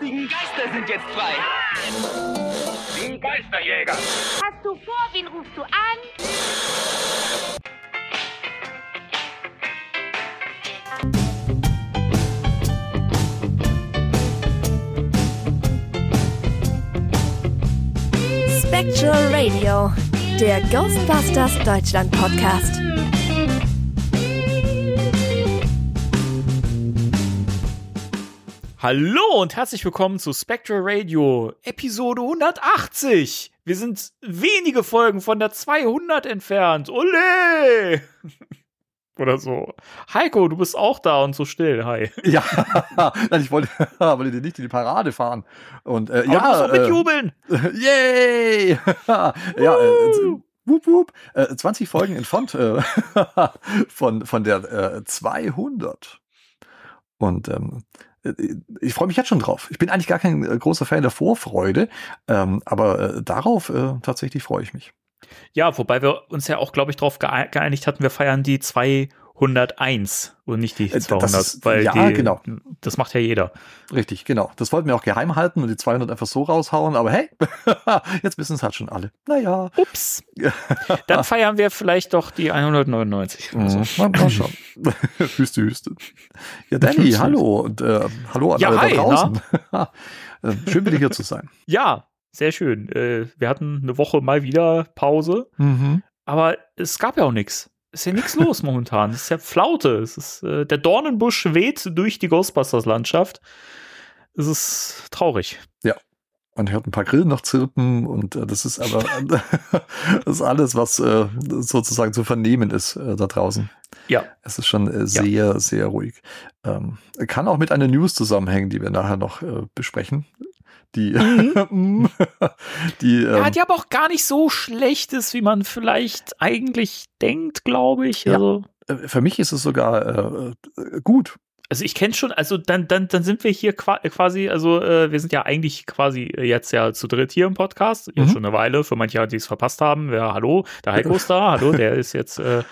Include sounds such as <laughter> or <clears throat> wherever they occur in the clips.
lustigen Geister sind jetzt frei. Die Geisterjäger. Hast du vor, wen rufst du an? Spectral Radio, der Ghostbusters Deutschland Podcast. Hallo und herzlich willkommen zu Spectral Radio, Episode 180. Wir sind wenige Folgen von der 200 entfernt. Ole! <laughs> Oder so. Heiko, du bist auch da und so still. Hi. <laughs> Ja, nein, ich wollte, <laughs> wollte dir nicht in die Parade fahren. Und äh, Aber ja, du musst auch äh, mitjubeln. yay! ja, äh, wup, wup, äh, 20 Folgen entfernt äh, von, von der äh, 200. Und ähm, äh, ich freue mich jetzt schon drauf. Ich bin eigentlich gar kein äh, großer Fan der Vorfreude, ähm, aber äh, darauf äh, tatsächlich freue ich mich. Ja, wobei wir uns ja auch, glaube ich, darauf geei- geeinigt hatten, wir feiern die 201 und nicht die Äh, das 200. ist- weil ja, die, genau. Das macht ja jeder. Richtig, genau. Das wollten wir auch geheim halten und die 200 einfach so raushauen, aber hey, <laughs> jetzt wissen es halt schon alle. Naja. Ups. Dann feiern wir vielleicht doch die 199. oder so. Mhm. Mal, mal <laughs> schauen. <laughs> Hüste, Hüste. Ja, Danny, hallo und äh, hallo an Ja, alle hi, da draußen. Äh, Schön wieder hier zu sein. Ja, sehr schön. Äh, wir hatten eine Woche mal wieder Pause, Mhm. aber es gab ja auch nichts. Ist ja nichts los momentan. Es ist ja Flaute. Es ist, äh, der Dornenbusch weht durch die Ghostbusters-Landschaft. Es ist traurig. Man hört ein paar Grillen noch zirpen und äh, das ist aber <laughs> das ist alles, was äh, sozusagen zu vernehmen ist äh, da draußen. Ja. Es ist schon äh, sehr, sehr ruhig. Ähm, kann auch mit einer News zusammenhängen, die wir nachher noch äh, besprechen. Die, <laughs> die, ähm, ja, die aber auch gar nicht so schlecht ist, wie man vielleicht eigentlich denkt, glaube ich. Ja. Also, äh, für mich ist es sogar äh, äh, gut. also ich kenne schon, also dann, dann, dann sind wir hier qua- quasi, also äh, wir sind ja eigentlich quasi jetzt ja zu dritt hier im Podcast. Jetzt Mhm. schon eine Weile, für manche, die es verpasst haben. Ja, hallo, der Heiko ist da, hallo, der ist jetzt äh,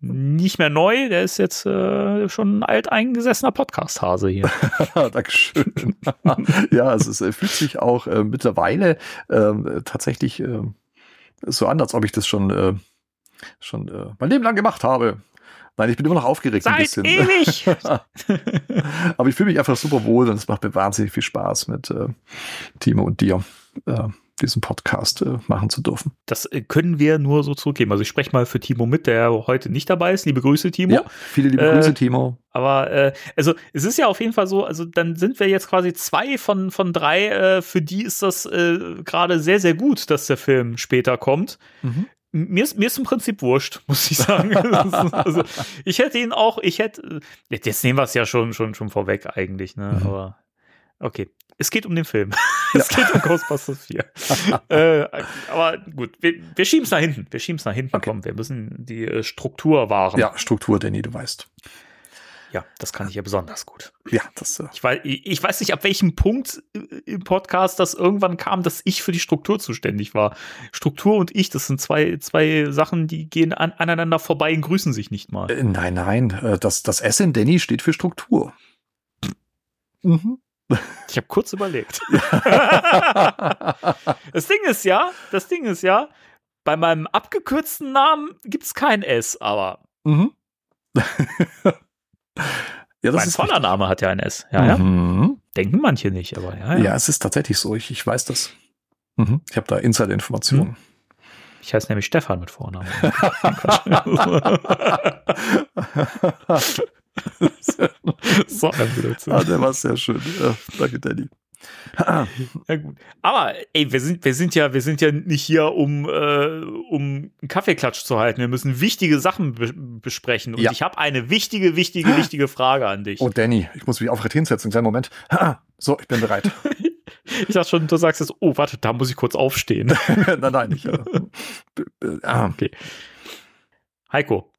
nicht mehr neu, der ist jetzt äh, schon ein alteingesessener Podcast-Hase hier. <laughs> Dankeschön. <laughs> ja, es ist, äh, fühlt sich auch äh, mittlerweile ähm, tatsächlich äh, so an, als ob ich das schon, äh, schon äh, mein Leben lang gemacht habe. Nein, ich bin immer noch aufgeregt ein Seit bisschen. ewig! <laughs> Aber ich fühle mich einfach super wohl und es macht mir wahnsinnig viel Spaß mit äh, Timo und dir äh, diesen Podcast äh, machen zu dürfen. Das äh, können wir nur so zurückgeben. Also ich spreche mal für Timo mit, der heute nicht dabei ist. Liebe Grüße, Timo. Ja, viele liebe Äh, Grüße, Timo. Aber äh, also es ist ja auf jeden Fall so, also dann sind wir jetzt quasi zwei von, von drei, äh, für die ist das äh, gerade sehr, sehr gut, dass der Film später kommt. Mhm. Mir ist, mir ist im Prinzip wurscht, <laughs> muss ich sagen. <laughs> Also, ich hätte ihn auch, ich hätte, jetzt jetzt nehmen wir es ja schon, schon, schon vorweg eigentlich, ne? Mhm. Aber okay. Es geht um den Film. <laughs> es geht um Ghostbusters 4. <laughs> äh, aber gut, wir, wir schieben es nach hinten. Wir schieben es nach hinten. Okay. Komm, wir müssen die äh, Struktur wahren. Ja, Struktur, Danny, du weißt. ja, das kann ich ja besonders gut. Ja, das äh, Ich weiß, ich weiß nicht, ab welchem Punkt äh, im Podcast das irgendwann kam, dass ich für die Struktur zuständig war. Struktur und ich, das sind zwei, zwei Sachen, die gehen an, aneinander vorbei und grüßen sich nicht mal. Äh, Nein, nein, äh, das, das S in Danny steht für Struktur. Mhm. Ich habe kurz überlegt. <laughs> das Ding ist ja, das Ding ist ja, bei meinem abgekürzten Namen gibt's kein S, aber mhm. <laughs> ja, das mein voller Name hat ja ein S. Ja, ja. Mhm. Denken manche nicht, aber ja, Ja. ja. es ist tatsächlich so. Ich, ich weiß das. Mhm. Ich habe da Insider-Informationen. Ich heiße nämlich Stefan mit Vornamen. <laughs> <laughs> so ein Blödsinn. ah, der war sehr schön. Ja, danke, Danny. Ja, gut. Aber ey, wir sind, wir sind ja, wir sind ja nicht hier, um, äh, um einen Kaffeeklatsch zu halten. Wir müssen wichtige Sachen be besprechen. Und Ja. ich habe eine wichtige, wichtige, wichtige Frage an dich. Oh, Danny, ich muss mich aufrecht hinsetzen. Kleinen Moment. So, ich bin bereit. <laughs> Ich dachte schon, du sagst jetzt, oh, warte, da muss ich kurz aufstehen. <laughs> nein, nein, ich. Äh, b- ah, Okay. Heiko,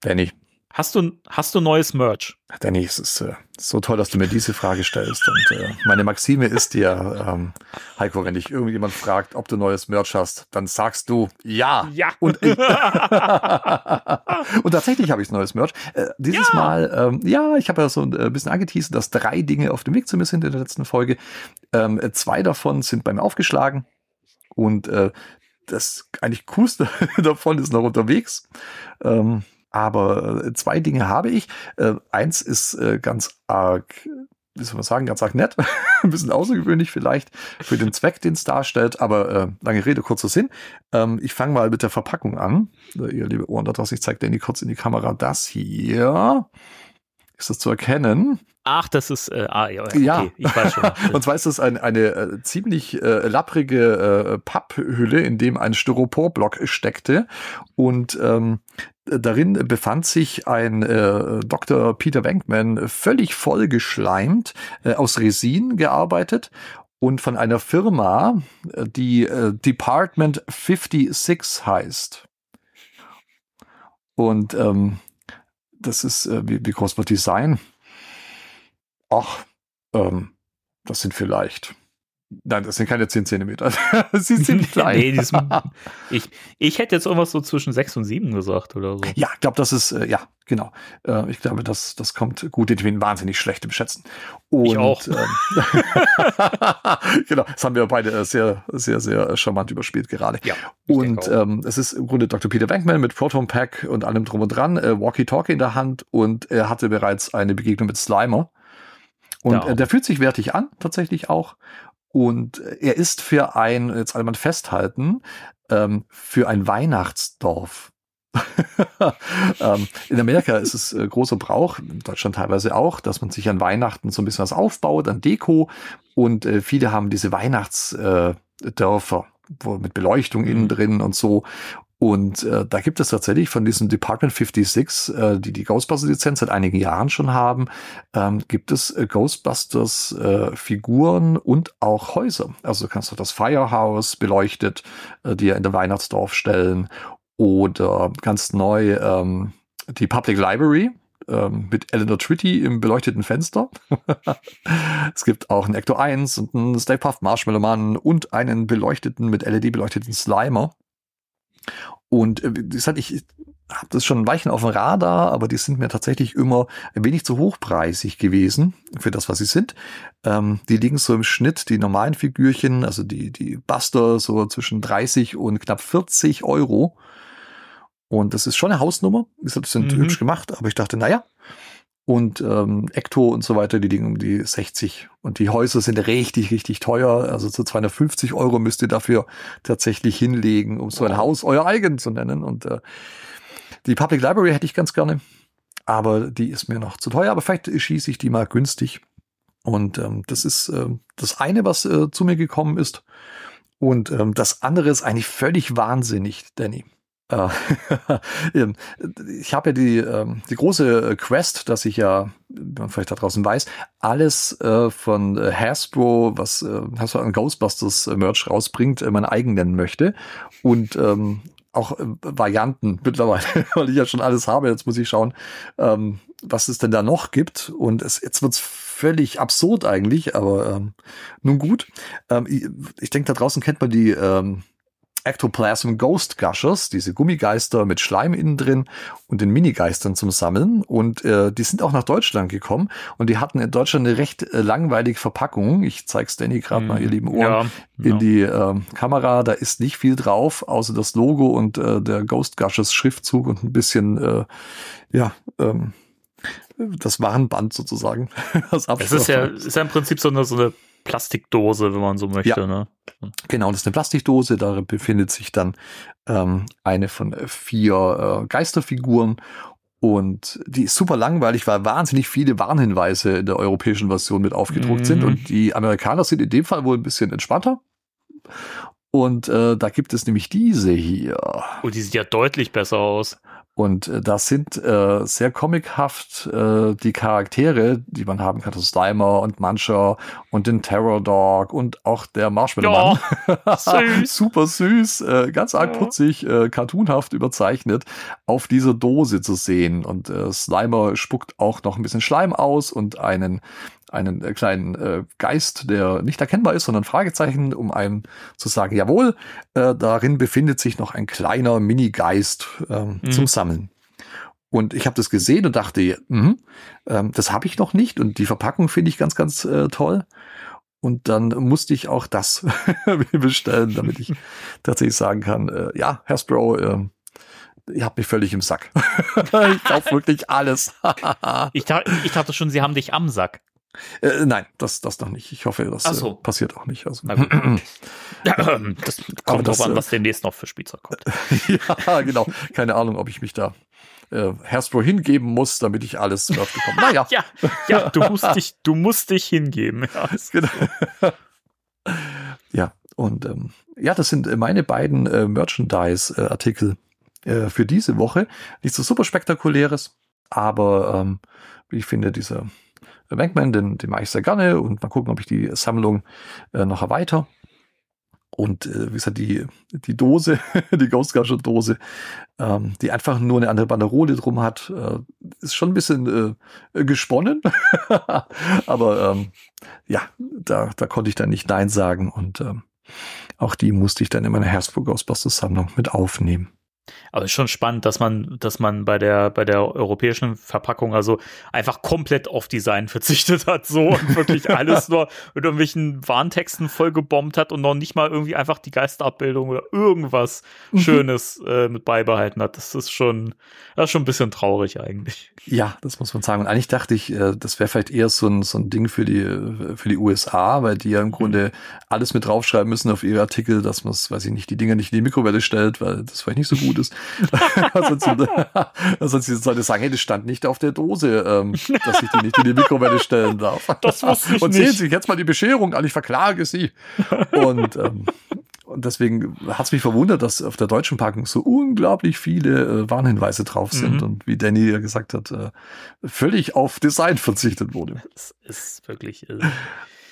Danny. Hast du, hast du neues Merch? Danny, es ist äh, so toll, dass du mir diese Frage stellst. Und äh, meine Maxime ist dir, ähm, Heiko, wenn dich irgendjemand fragt, ob du neues Merch hast, dann sagst du ja. Ja. Und, ich, <laughs> <laughs> und tatsächlich habe ich neues Merch. Äh, dieses Ja. Mal, ähm, ja, ich habe ja so ein äh, bisschen angeteasert, dass drei Dinge auf dem Weg zu mir sind in der letzten Folge. Ähm, äh, zwei davon sind bei mir aufgeschlagen. Und äh, das eigentlich coolste <laughs> davon ist noch unterwegs. Ähm, aber äh, zwei Dinge habe ich. Äh, eins ist äh, ganz arg, wie soll man sagen, ganz arg nett. <laughs> Ein bisschen außergewöhnlich vielleicht für den Zweck, den es darstellt. Aber äh, lange Rede, kurzer Sinn. Ähm, ich fange mal mit der Verpackung an. Äh, ihr liebe Ohren da draußen, ich zeige Danny kurz in die Kamera das hier. Ist das zu erkennen? Ach, das ist, äh, ah, ja, okay, Ja. ich weiß schon. <laughs> Und zwar ist das ein, eine äh, ziemlich äh, lapprige äh, Papphülle, in dem ein Styroporblock steckte. Und ähm, darin befand sich ein äh, Dr. Peter Wenkman völlig vollgeschleimt, äh, aus Resin gearbeitet und von einer Firma, die äh, Department 56 heißt. Und ähm, das ist, äh, wie, wie groß wird die sein? Ach, ähm, das sind vielleicht. Nein, das sind keine 10 Zentimeter. <laughs> Sie sind <laughs> klein. nee, ist, <laughs> ich, ich hätte jetzt irgendwas so zwischen sechs und sieben gesagt oder so. ja, ich glaube, das ist, äh, ja, genau. Äh, ich glaube, das, das kommt gut. Ich bin wahnsinnig schlecht im Schätzen. Und, Ich auch. Ähm, genau, das haben wir beide äh, sehr, sehr, sehr charmant überspielt gerade. Ja. Und ähm, es ist im Grunde Dr. Peter Bankman mit Proton Pack und allem drum und dran, äh, Walkie-Talkie in der Hand und er hatte bereits eine Begegnung mit Slimer. Und Ja. äh, der fühlt sich wertig an, tatsächlich auch. Und er ist für ein, jetzt alle mal festhalten, ähm, für ein Weihnachtsdorf. <laughs> ähm, in Amerika ist es äh, großer Brauch, in Deutschland teilweise auch, dass man sich an Weihnachten so ein bisschen was aufbaut, an Deko. Und äh, viele haben diese Weihnachtsdörfer, äh, Dörfer, wo mit Beleuchtung Mhm. innen drin und so. Und äh, da gibt es tatsächlich von diesem Department 56, äh, die die Ghostbusters-Lizenz seit einigen Jahren schon haben, ähm, gibt es äh, Ghostbusters-Figuren und auch Häuser. Also du kannst auch das Firehouse beleuchtet äh, dir in der Weihnachtsdorf stellen oder ganz neu ähm, die Public Library ähm, mit Eleanor Twitty im beleuchteten Fenster. <laughs> es gibt auch einen Ecto 1 und einen Stay Puft Marshmallow Mann und einen beleuchteten, mit LED beleuchteten Slimer. Und äh, wie gesagt, ich habe das schon ein Weichen auf dem Radar, aber die sind mir tatsächlich immer ein wenig zu hochpreisig gewesen für das, was sie sind. Ähm, die liegen so im Schnitt, die normalen Figürchen, also die, die Buster, so zwischen 30 und knapp 40 Euro. Und das ist schon eine Hausnummer. Wie gesagt, das sind Mhm. hübsch gemacht, aber ich dachte, naja. Und ähm, Ecto und so weiter, die liegen um die 60. Und die Häuser sind richtig, richtig teuer. Also zu 250 Euro müsst ihr dafür tatsächlich hinlegen, um so ein. Haus euer eigen zu nennen. Und äh, die Public Library hätte ich ganz gerne. Aber die ist mir noch zu teuer. Aber vielleicht schieße ich die mal günstig. Und ähm, das ist ähm, das eine, was äh, zu mir gekommen ist. Und ähm, das andere ist eigentlich völlig wahnsinnig, Danny. Äh, <laughs> ähm, ich habe ja die, ähm, die große äh, Quest, dass ich ja, wie man vielleicht da draußen weiß, alles äh, von Hasbro, was Hasbro an Ghostbusters Merch rausbringt, mein eigen nennen möchte. Und ähm, auch Varianten mittlerweile, <laughs> weil ich ja schon alles habe. Jetzt muss ich schauen, was es denn da noch gibt. Und es, jetzt wird's völlig absurd eigentlich, aber nun gut. Ich denke, da draußen kennt man die Ectoplasm Ghost Gushers, diese Gummigeister mit Schleim innen drin und den Minigeistern zum Sammeln. Und äh, die sind auch nach Deutschland gekommen und die hatten in Deutschland eine recht äh, langweilige Verpackung. Ich zeig's Danny gerade mal, ihr lieben Ohren, ja, in ja. die ähm, Kamera. Da ist nicht viel drauf, außer das Logo und äh, der Ghost Gushers Schriftzug und ein bisschen, äh, ja, ähm, das Warenband sozusagen. <laughs> das Es ist ja, ist ja im Prinzip so eine, so eine Plastikdose, wenn man so möchte. Ja. Ne? Genau, das ist eine Plastikdose. Darin befindet sich dann ähm, eine von äh, vier äh, Geisterfiguren. Und die ist super langweilig, weil wahnsinnig viele Warnhinweise in der europäischen Version mit aufgedruckt Mhm. sind. Und die Amerikaner sind in dem Fall wohl ein bisschen entspannter. Und äh, da gibt es nämlich diese hier. Oh, die sieht ja deutlich besser aus. Und äh, das sind äh, sehr comichaft äh, die Charaktere, die man haben kann. Das Slimer und Muncher und den Terror Dog und auch der Marshmallow Mann. <laughs> süß. Super süß, äh, ganz arg Ja. putzig, äh, cartoonhaft überzeichnet, auf dieser Dose zu sehen. Und äh, Slimer spuckt auch noch ein bisschen Schleim aus und einen einen äh, kleinen äh, Geist, der nicht erkennbar ist, sondern Fragezeichen, um einem zu sagen, jawohl, äh, darin befindet sich noch ein kleiner Mini-Geist ähm, Mhm. zum Sammeln. Und ich habe das gesehen und dachte, mhm, ähm, das habe ich noch nicht und die Verpackung finde ich ganz, ganz äh, toll. Und dann musste ich auch das <laughs> bestellen, damit ich <laughs> tatsächlich sagen kann, äh, ja, Hasbro, ähm, ihr habt mich völlig im Sack. <laughs> ich kaufe wirklich alles. Ich, dach, ich dachte schon, sie haben dich am Sack. Äh, nein, das, das noch nicht. Ich hoffe, das Ach so. äh, passiert auch nicht. Also, <clears throat> das kommt drauf an, äh, was demnächst noch für Spielzeug kommt. <laughs> ja, genau. Keine Ahnung, ob ich mich da äh, Hasbro hingeben muss, damit ich alles bekomme. Naja, <laughs> Ja, ja, du musst dich, du musst dich hingeben. Ja, <laughs> genau. ja, und ähm, ja, das sind äh, meine beiden äh, Merchandise-Artikel äh, für diese Woche. Nichts so super spektakuläres, aber ähm, ich finde dieser Bankman, den, den mache ich sehr gerne und mal gucken, ob ich die Sammlung äh, noch erweitere. Und äh, wie gesagt, die, die Dose, <laughs> die Ghost Gadget Dose, ähm, die einfach nur eine andere Banderole drum hat, äh, ist schon ein bisschen äh, gesponnen. <laughs> Aber ähm, ja, da, da konnte ich dann nicht Nein sagen und ähm, auch die musste ich dann in meine Hasbro Ghostbusters Sammlung mit aufnehmen. Aber es ist schon spannend, dass man, dass man bei der, bei der europäischen Verpackung also einfach komplett auf Design <laughs> verzichtet hat, so und wirklich alles <laughs> nur mit irgendwelchen Warntexten vollgebombt hat und noch nicht mal irgendwie einfach die Geisterabbildung oder irgendwas Mhm. Schönes äh, mit beibehalten hat. Das ist schon, das ist schon ein bisschen traurig eigentlich. Ja, das muss man sagen. Und eigentlich dachte ich, äh, das wäre vielleicht eher so ein, so ein Ding für die, für die USA, weil die ja im Grunde alles mit draufschreiben müssen auf ihre Artikel, dass man weiß ich nicht, die Dinger nicht in die Mikrowelle stellt, weil das vielleicht nicht so gut ist. ansonsten, ansonsten sollte sagen, hey, das stand nicht auf der Dose, ähm, dass ich die nicht in die Mikrowelle stellen darf. <laughs> Das wusste ich Und sehen. Sie jetzt mal die Bescherung an, ich verklage Sie. Und, ähm, und deswegen hat es mich verwundert, dass auf der deutschen Packung so unglaublich viele äh, Warnhinweise drauf sind Mhm. und wie Danny ja gesagt hat, äh, völlig auf Design verzichtet wurde. Das ist wirklich. Äh,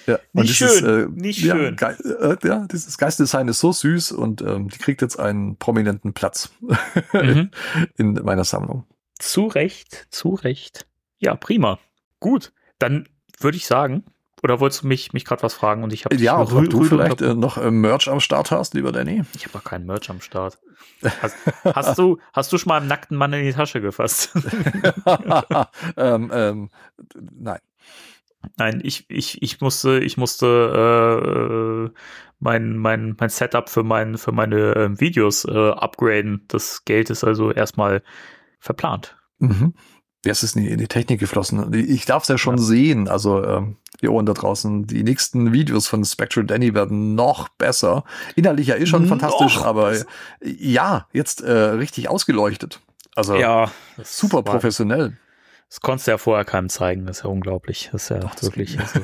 Ja, Nicht schön, nicht ja, schön. Ge äh, ja, dieses Geistdesign ist so süß und ähm, die kriegt jetzt einen prominenten Platz <laughs> mhm. in meiner Sammlung. Zu Recht, zu Recht. Ja, prima. Gut, dann würde ich sagen, oder wolltest du mich, mich gerade was fragen und ich habe Ja, ob, ob du vielleicht äh, noch äh, Merch am Start hast, lieber Danny. Ich habe keinen Merch am Start. Hast, <laughs> hast, du, hast du schon mal einen nackten Mann in die Tasche gefasst? <laughs> ähm, ähm, nein. Nein, ich, ich, ich musste, ich musste äh, mein, mein, mein Setup für, mein, für meine äh, Videos äh, upgraden. Das Geld ist also erstmal verplant. Mhm. Ja, es ist in die, in die Technik geflossen. Ich darf es ja schon Ja. sehen. Also ähm, ihr Ohren da draußen, die nächsten Videos von Spectral Danny werden noch besser. Inhaltlich ja eh schon Noch fantastisch, aber besser. äh, ja, jetzt äh, richtig ausgeleuchtet. Also Ja, das super professionell. Das konntest du ja vorher keinem zeigen. Das ist ja unglaublich. Das ist ja Doch, wirklich. Also,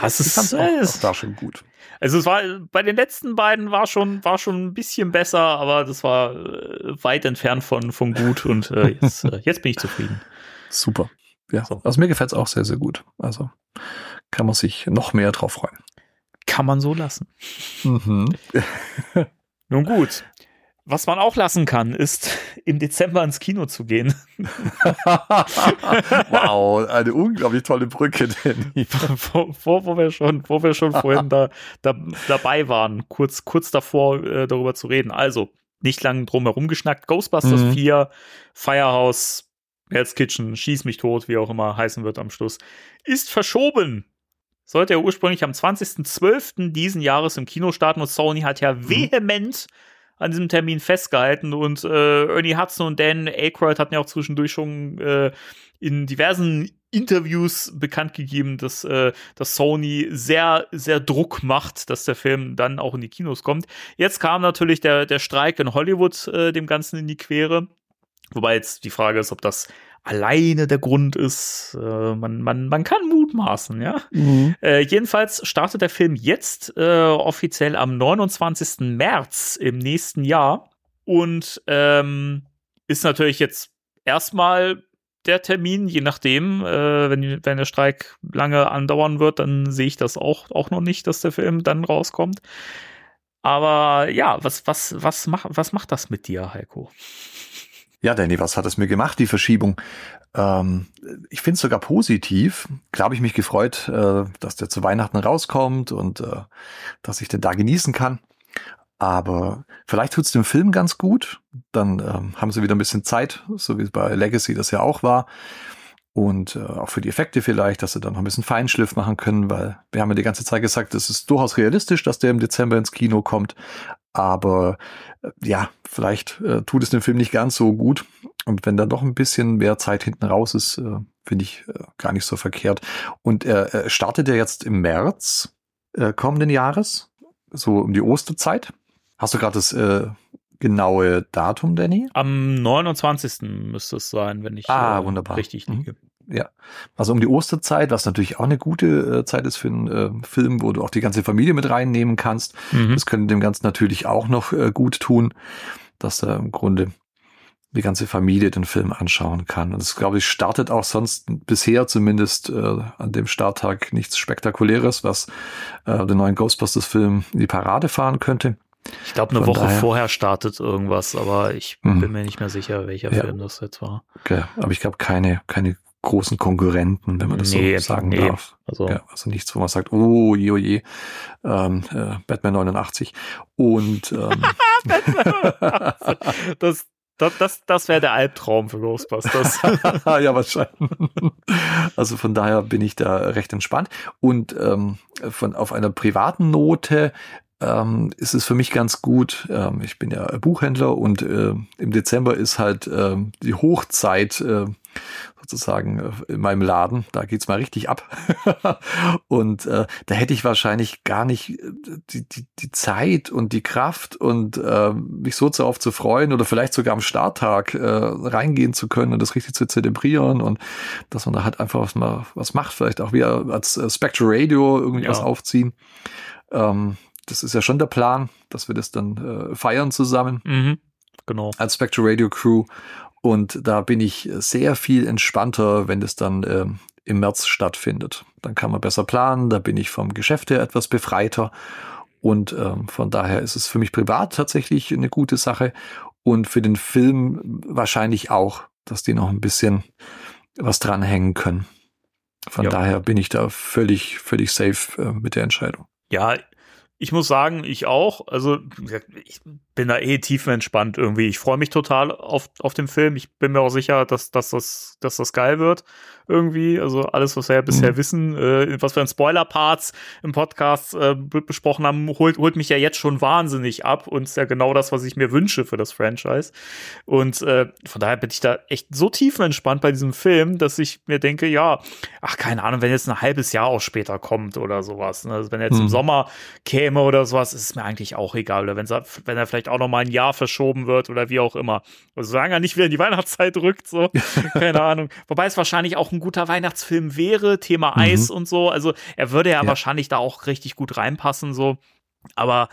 das Ich ist, fand's auch, auch es- da schon gut. Also es war bei den letzten beiden war schon war schon ein bisschen besser, aber das war äh, weit entfernt von von gut und äh, jetzt, äh, jetzt bin ich zufrieden. Super. Ja, So. also mir gefällt's auch sehr, sehr gut. Also kann man sich noch mehr drauf freuen. Kann man so lassen. Mhm. <laughs> Nun gut. Was man auch lassen kann, ist im Dezember ins Kino zu gehen. <laughs> wow, eine unglaublich tolle Brücke, Danny. <laughs> wo, wo, wo wir schon, wo wir schon vorhin da, da dabei waren, kurz, kurz davor äh, darüber zu reden. Also, nicht lang drum herum geschnackt. Ghostbusters Mhm. 4, Firehouse, Hell's Kitchen, Schieß mich tot, wie auch immer heißen wird am Schluss, ist verschoben. Sollte ja ursprünglich am 20.12. diesen Jahres im Kino starten und Sony hat ja vehement an diesem Termin festgehalten und äh, Ernie Hudson und Dan Aykroyd hatten ja auch zwischendurch schon äh, in diversen Interviews bekannt gegeben, dass, äh, dass Sony sehr, sehr Druck macht, dass der Film dann auch in die Kinos kommt. Jetzt kam natürlich der, der Streik in Hollywood äh, dem Ganzen in die Quere. Wobei jetzt die Frage ist, ob das alleine der Grund ist. Äh, man, man, man kann mutmaßen, ja. Äh, jedenfalls startet der Film jetzt äh, offiziell am 29. März im nächsten Jahr. Und ähm, ist natürlich jetzt erstmal der Termin, je nachdem, äh, wenn, wenn der Streik lange andauern wird, dann sehe ich das auch, auch noch nicht, dass der Film dann rauskommt. Aber ja, was, was, was, macht, was macht das mit dir, Heiko? Ja, Danny, was hat es mir gemacht, die Verschiebung? Ähm, ich finde es sogar positiv. Klar habe ich mich gefreut, äh, dass der zu Weihnachten rauskommt und äh, dass ich den da genießen kann. Aber vielleicht tut's dem Film ganz gut. Dann ähm, haben sie wieder ein bisschen Zeit, so wie es bei Legacy das ja auch war. Und äh, auch für die Effekte vielleicht, dass sie dann noch ein bisschen Feinschliff machen können, weil wir haben ja die ganze Zeit gesagt, es ist durchaus realistisch, dass der im Dezember ins Kino kommt. Aber äh, ja, vielleicht äh, tut es dem Film nicht ganz so gut. Und wenn da noch ein bisschen mehr Zeit hinten raus ist, äh, finde ich äh, gar nicht so verkehrt. Und er äh, startet ja jetzt im März äh, kommenden Jahres, so um die Osterzeit. Hast du gerade das äh, genaue Datum, Danny? Am 29. müsste es sein, wenn ich Ah, wunderbar. richtig Mhm. Ja, also um die Osterzeit, was natürlich auch eine gute äh, Zeit ist für einen äh, Film, wo du auch die ganze Familie mit reinnehmen kannst. Mhm. Das könnte dem Ganzen natürlich auch noch äh, gut tun, dass da im Grunde die ganze Familie den Film anschauen kann. Und es, glaube ich, startet auch sonst bisher zumindest äh, an dem Starttag nichts Spektakuläres, was äh, den neuen Ghostbusters-Film in die Parade fahren könnte. Ich glaube, eine Von Woche daher- vorher startet irgendwas, aber ich Mhm. bin mir nicht mehr sicher, welcher Ja. Film das jetzt war. Okay. Aber ich glaube, keine, keine großen Konkurrenten, wenn man das Nee, so sagen nee. darf. Also, Ja, also nichts, wo man sagt, oh je, oh je, ähm, äh, Batman 89. Und <laughs> ähm, das, das, das, das wäre der Albtraum für Ghostbusters. <laughs> ja, wahrscheinlich. Also von daher bin ich da recht entspannt. Und ähm, von auf einer privaten Note ähm, ist es für mich ganz gut. Ähm, ich bin ja Buchhändler und äh, im Dezember ist halt ähm, die Hochzeit äh, sozusagen äh, in meinem Laden. Da geht's mal richtig ab. <laughs> und äh, da hätte ich wahrscheinlich gar nicht äh, die, die, die Zeit und die Kraft und äh, mich so darauf zu freuen oder vielleicht sogar am Starttag äh, reingehen zu können und das richtig zu zelebrieren und dass man da halt einfach was, mal, was macht, vielleicht auch wieder als äh, Spectre Radio irgendwas Ja. aufziehen. Ähm, das ist ja schon der Plan, dass wir das dann äh, feiern zusammen mhm. Genau. als Spectre Radio Crew. Und da bin ich sehr viel entspannter, wenn das dann ähm, im März stattfindet. Dann kann man besser planen, da bin ich vom Geschäft her etwas befreiter. Und ähm, von daher ist es für mich privat tatsächlich eine gute Sache. Und für den Film wahrscheinlich auch, dass die noch ein bisschen was dranhängen können. Von Ja. daher bin ich da völlig, völlig safe äh, mit der Entscheidung. Ja, ich muss sagen, ich auch. Also, ich bin da eh tiefenentspannt irgendwie. Ich freue mich total auf, auf den Film. Ich bin mir auch sicher, dass, dass, das, dass das geil wird. Irgendwie. Also alles, was wir ja bisher Mhm. wissen, äh, was wir in Spoiler-Parts im Podcast äh, be- besprochen haben, holt, holt mich ja jetzt schon wahnsinnig ab und ist ja genau das, was ich mir wünsche für das Franchise. Und äh, von daher bin ich da echt so tiefenentspannt bei diesem Film, dass ich mir denke, ja, ach, keine Ahnung, wenn jetzt ein halbes Jahr auch später kommt oder sowas. Ne? Also wenn er jetzt im Mhm. Sommer käme oder sowas, ist es mir eigentlich auch egal. Oder wenn, wenn er vielleicht auch noch mal ein Jahr verschoben wird oder wie auch immer. Also solange er nicht wieder in die Weihnachtszeit rückt, so, <laughs> keine Ahnung. Wobei es wahrscheinlich auch ein guter Weihnachtsfilm wäre, Thema Mhm. Eis und so. Also er würde ja, Ja. wahrscheinlich da auch richtig gut reinpassen, so. Aber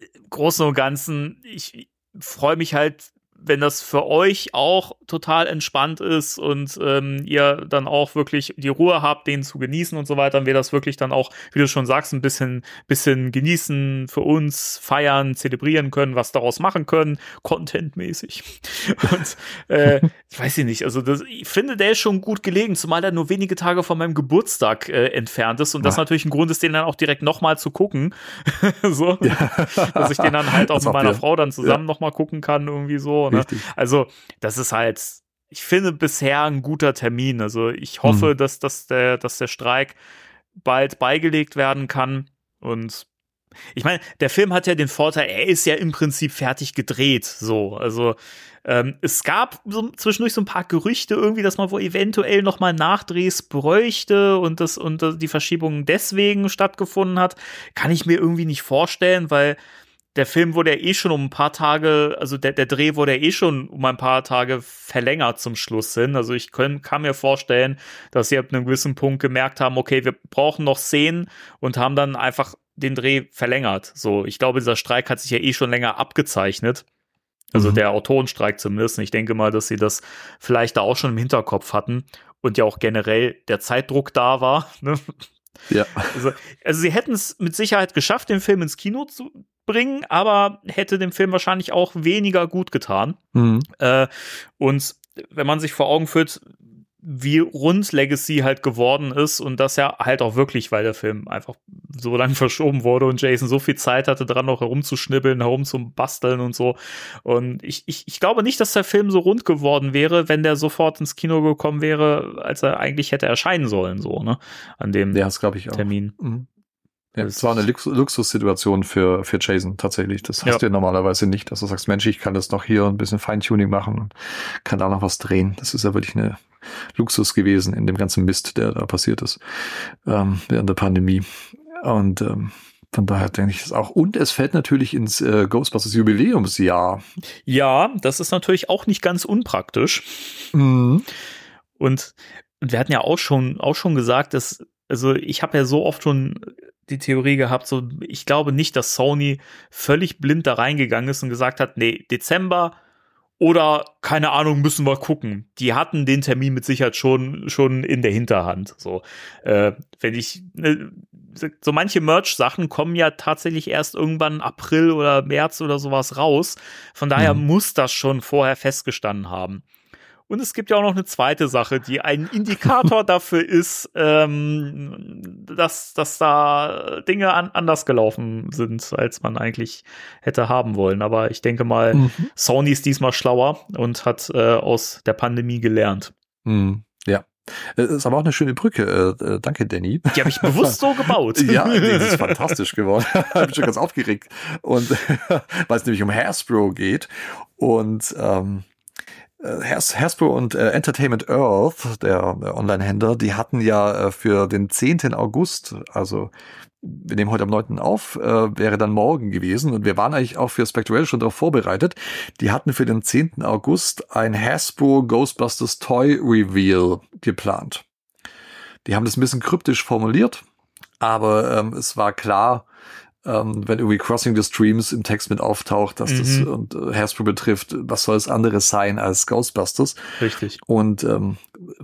im Großen und Ganzen, ich freue mich halt, wenn das für euch auch total entspannt ist und ähm, ihr dann auch wirklich die Ruhe habt, den zu genießen und so weiter, dann wir das wirklich dann auch, wie du schon sagst, ein bisschen, bisschen genießen für uns, feiern, zelebrieren können, was daraus machen können, contentmäßig. <laughs> Und äh, ich weiß ich nicht, also das, ich finde, der ist schon gut gelegen, zumal der nur wenige Tage von meinem Geburtstag äh, entfernt ist und das Ja. natürlich ein Grund ist, den dann auch direkt nochmal zu gucken. <laughs> so, dass ich den dann halt <laughs> auch Das mit meiner. Frau dann zusammen noch mal gucken kann, irgendwie so. Ne? Richtig. Also, das ist halt, ich finde bisher ein guter Termin. Also, ich hoffe, Mhm. dass, dass, der, dass der Streik bald beigelegt werden kann. Und ich meine, der Film hat ja den Vorteil, er ist ja im Prinzip fertig gedreht. So, also ähm, es gab so, zwischendurch so ein paar Gerüchte irgendwie, dass man wohl eventuell noch mal Nachdrehs bräuchte und das und die Verschiebung deswegen stattgefunden hat. Kann ich mir irgendwie nicht vorstellen, weil der Film wurde ja eh schon um ein paar Tage, also der, der Dreh wurde ja eh schon um ein paar Tage verlängert zum Schluss hin. Also ich können, kann mir vorstellen, dass sie ab einem gewissen Punkt gemerkt haben, okay, wir brauchen noch Szenen und haben dann einfach den Dreh verlängert. So, ich glaube, dieser Streik hat sich ja eh schon länger abgezeichnet. Also Mhm. der Autorenstreik zumindest. Und ich denke mal, dass sie das vielleicht da auch schon im Hinterkopf hatten und ja auch generell der Zeitdruck da war. <laughs> Ne? Ja. Also, also sie hätten es mit Sicherheit geschafft, den Film ins Kino zu bringen, aber hätte dem Film wahrscheinlich auch weniger gut getan. Mhm. Äh, und wenn man sich vor Augen führt, wie rund Legacy halt geworden ist und das ja halt auch wirklich, weil der Film einfach so lang <laughs> verschoben wurde und Jason so viel Zeit hatte, dran noch herumzuschnibbeln, herumzubasteln und so. Und ich, ich, ich glaube nicht, dass der Film so rund geworden wäre, wenn der sofort ins Kino gekommen wäre, als er eigentlich hätte erscheinen sollen, so, ne? An dem Ja, das glaube ich auch. Termin. Mhm. Ja, Das war eine Lux Luxussituation für, für Jason tatsächlich. Das hast Ja. du ja normalerweise nicht, dass du sagst, Mensch, ich kann das noch hier ein bisschen Feintuning machen und kann da noch was drehen. Das ist ja wirklich eine Luxus gewesen in dem ganzen Mist, der da passiert ist ähm, während der Pandemie. Und ähm, von daher denke ich das auch. Und es fällt natürlich ins äh, Ghostbusters Jubiläumsjahr. Ja, das ist natürlich auch nicht ganz unpraktisch. Mhm. Und, und wir hatten ja auch schon, auch schon gesagt, dass, also ich habe ja so oft schon die Theorie gehabt, so ich glaube nicht, dass Sony völlig blind da reingegangen ist und gesagt hat, nee, Dezember oder keine Ahnung, müssen wir gucken. Die hatten den Termin mit Sicherheit schon schon in der Hinterhand. So, äh, wenn ich ne, so manche Merch-Sachen kommen ja tatsächlich erst irgendwann April oder März oder sowas raus. Von daher Mhm. muss das schon vorher festgestanden haben. Und es gibt ja auch noch eine zweite Sache, die ein Indikator <laughs> dafür ist, ähm, dass, dass da Dinge an, anders gelaufen sind, als man eigentlich hätte haben wollen. Aber ich denke mal, Mhm. Sony ist diesmal schlauer und hat äh, aus der Pandemie gelernt. Mhm. Ja. Äh, Ist aber auch eine schöne Brücke. Äh, äh, danke, Danny. Die habe ich bewusst so gebaut. <laughs> Ja, das ist <laughs> fantastisch geworden. ich bin schon ganz aufgeregt. Und weil es nämlich um Hasbro geht. Und ähm, äh, Has Hasbro und äh, Entertainment Earth, der, der Online-Händler, die hatten ja äh, für den 10. August, also wir nehmen heute am 9. auf, äh, wäre dann morgen gewesen und wir waren eigentlich auch für Spectral schon darauf vorbereitet. Die hatten für den 10. August ein Hasbro Ghostbusters Toy Reveal geplant. Die haben das ein bisschen kryptisch formuliert, aber ähm, es war klar, ähm, wenn irgendwie Crossing the Streams im Text mit auftaucht, dass das Mhm. und äh, Hasbro betrifft, was soll es anderes sein als Ghostbusters? Richtig. Und ähm,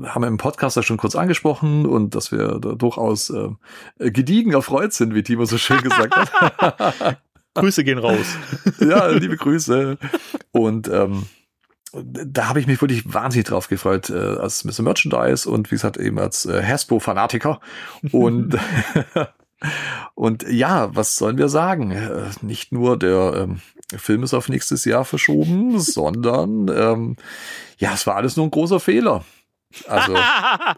haben wir im Podcast ja schon kurz angesprochen und dass wir da durchaus ähm, gediegen erfreut sind, wie Timo so schön gesagt hat. <laughs> Grüße gehen raus. ja, liebe Grüße. Und ähm, da habe ich mich wirklich wahnsinnig drauf gefreut, äh, als Mr. Merchandise und wie gesagt eben als äh, Hasbro-Fanatiker. Und, <laughs> und ja, was sollen wir sagen? Äh, Nicht nur der ähm, Film ist auf nächstes Jahr verschoben, <laughs> sondern ähm, ja, es war alles nur ein großer Fehler. Also, <laughs> <laughs> Na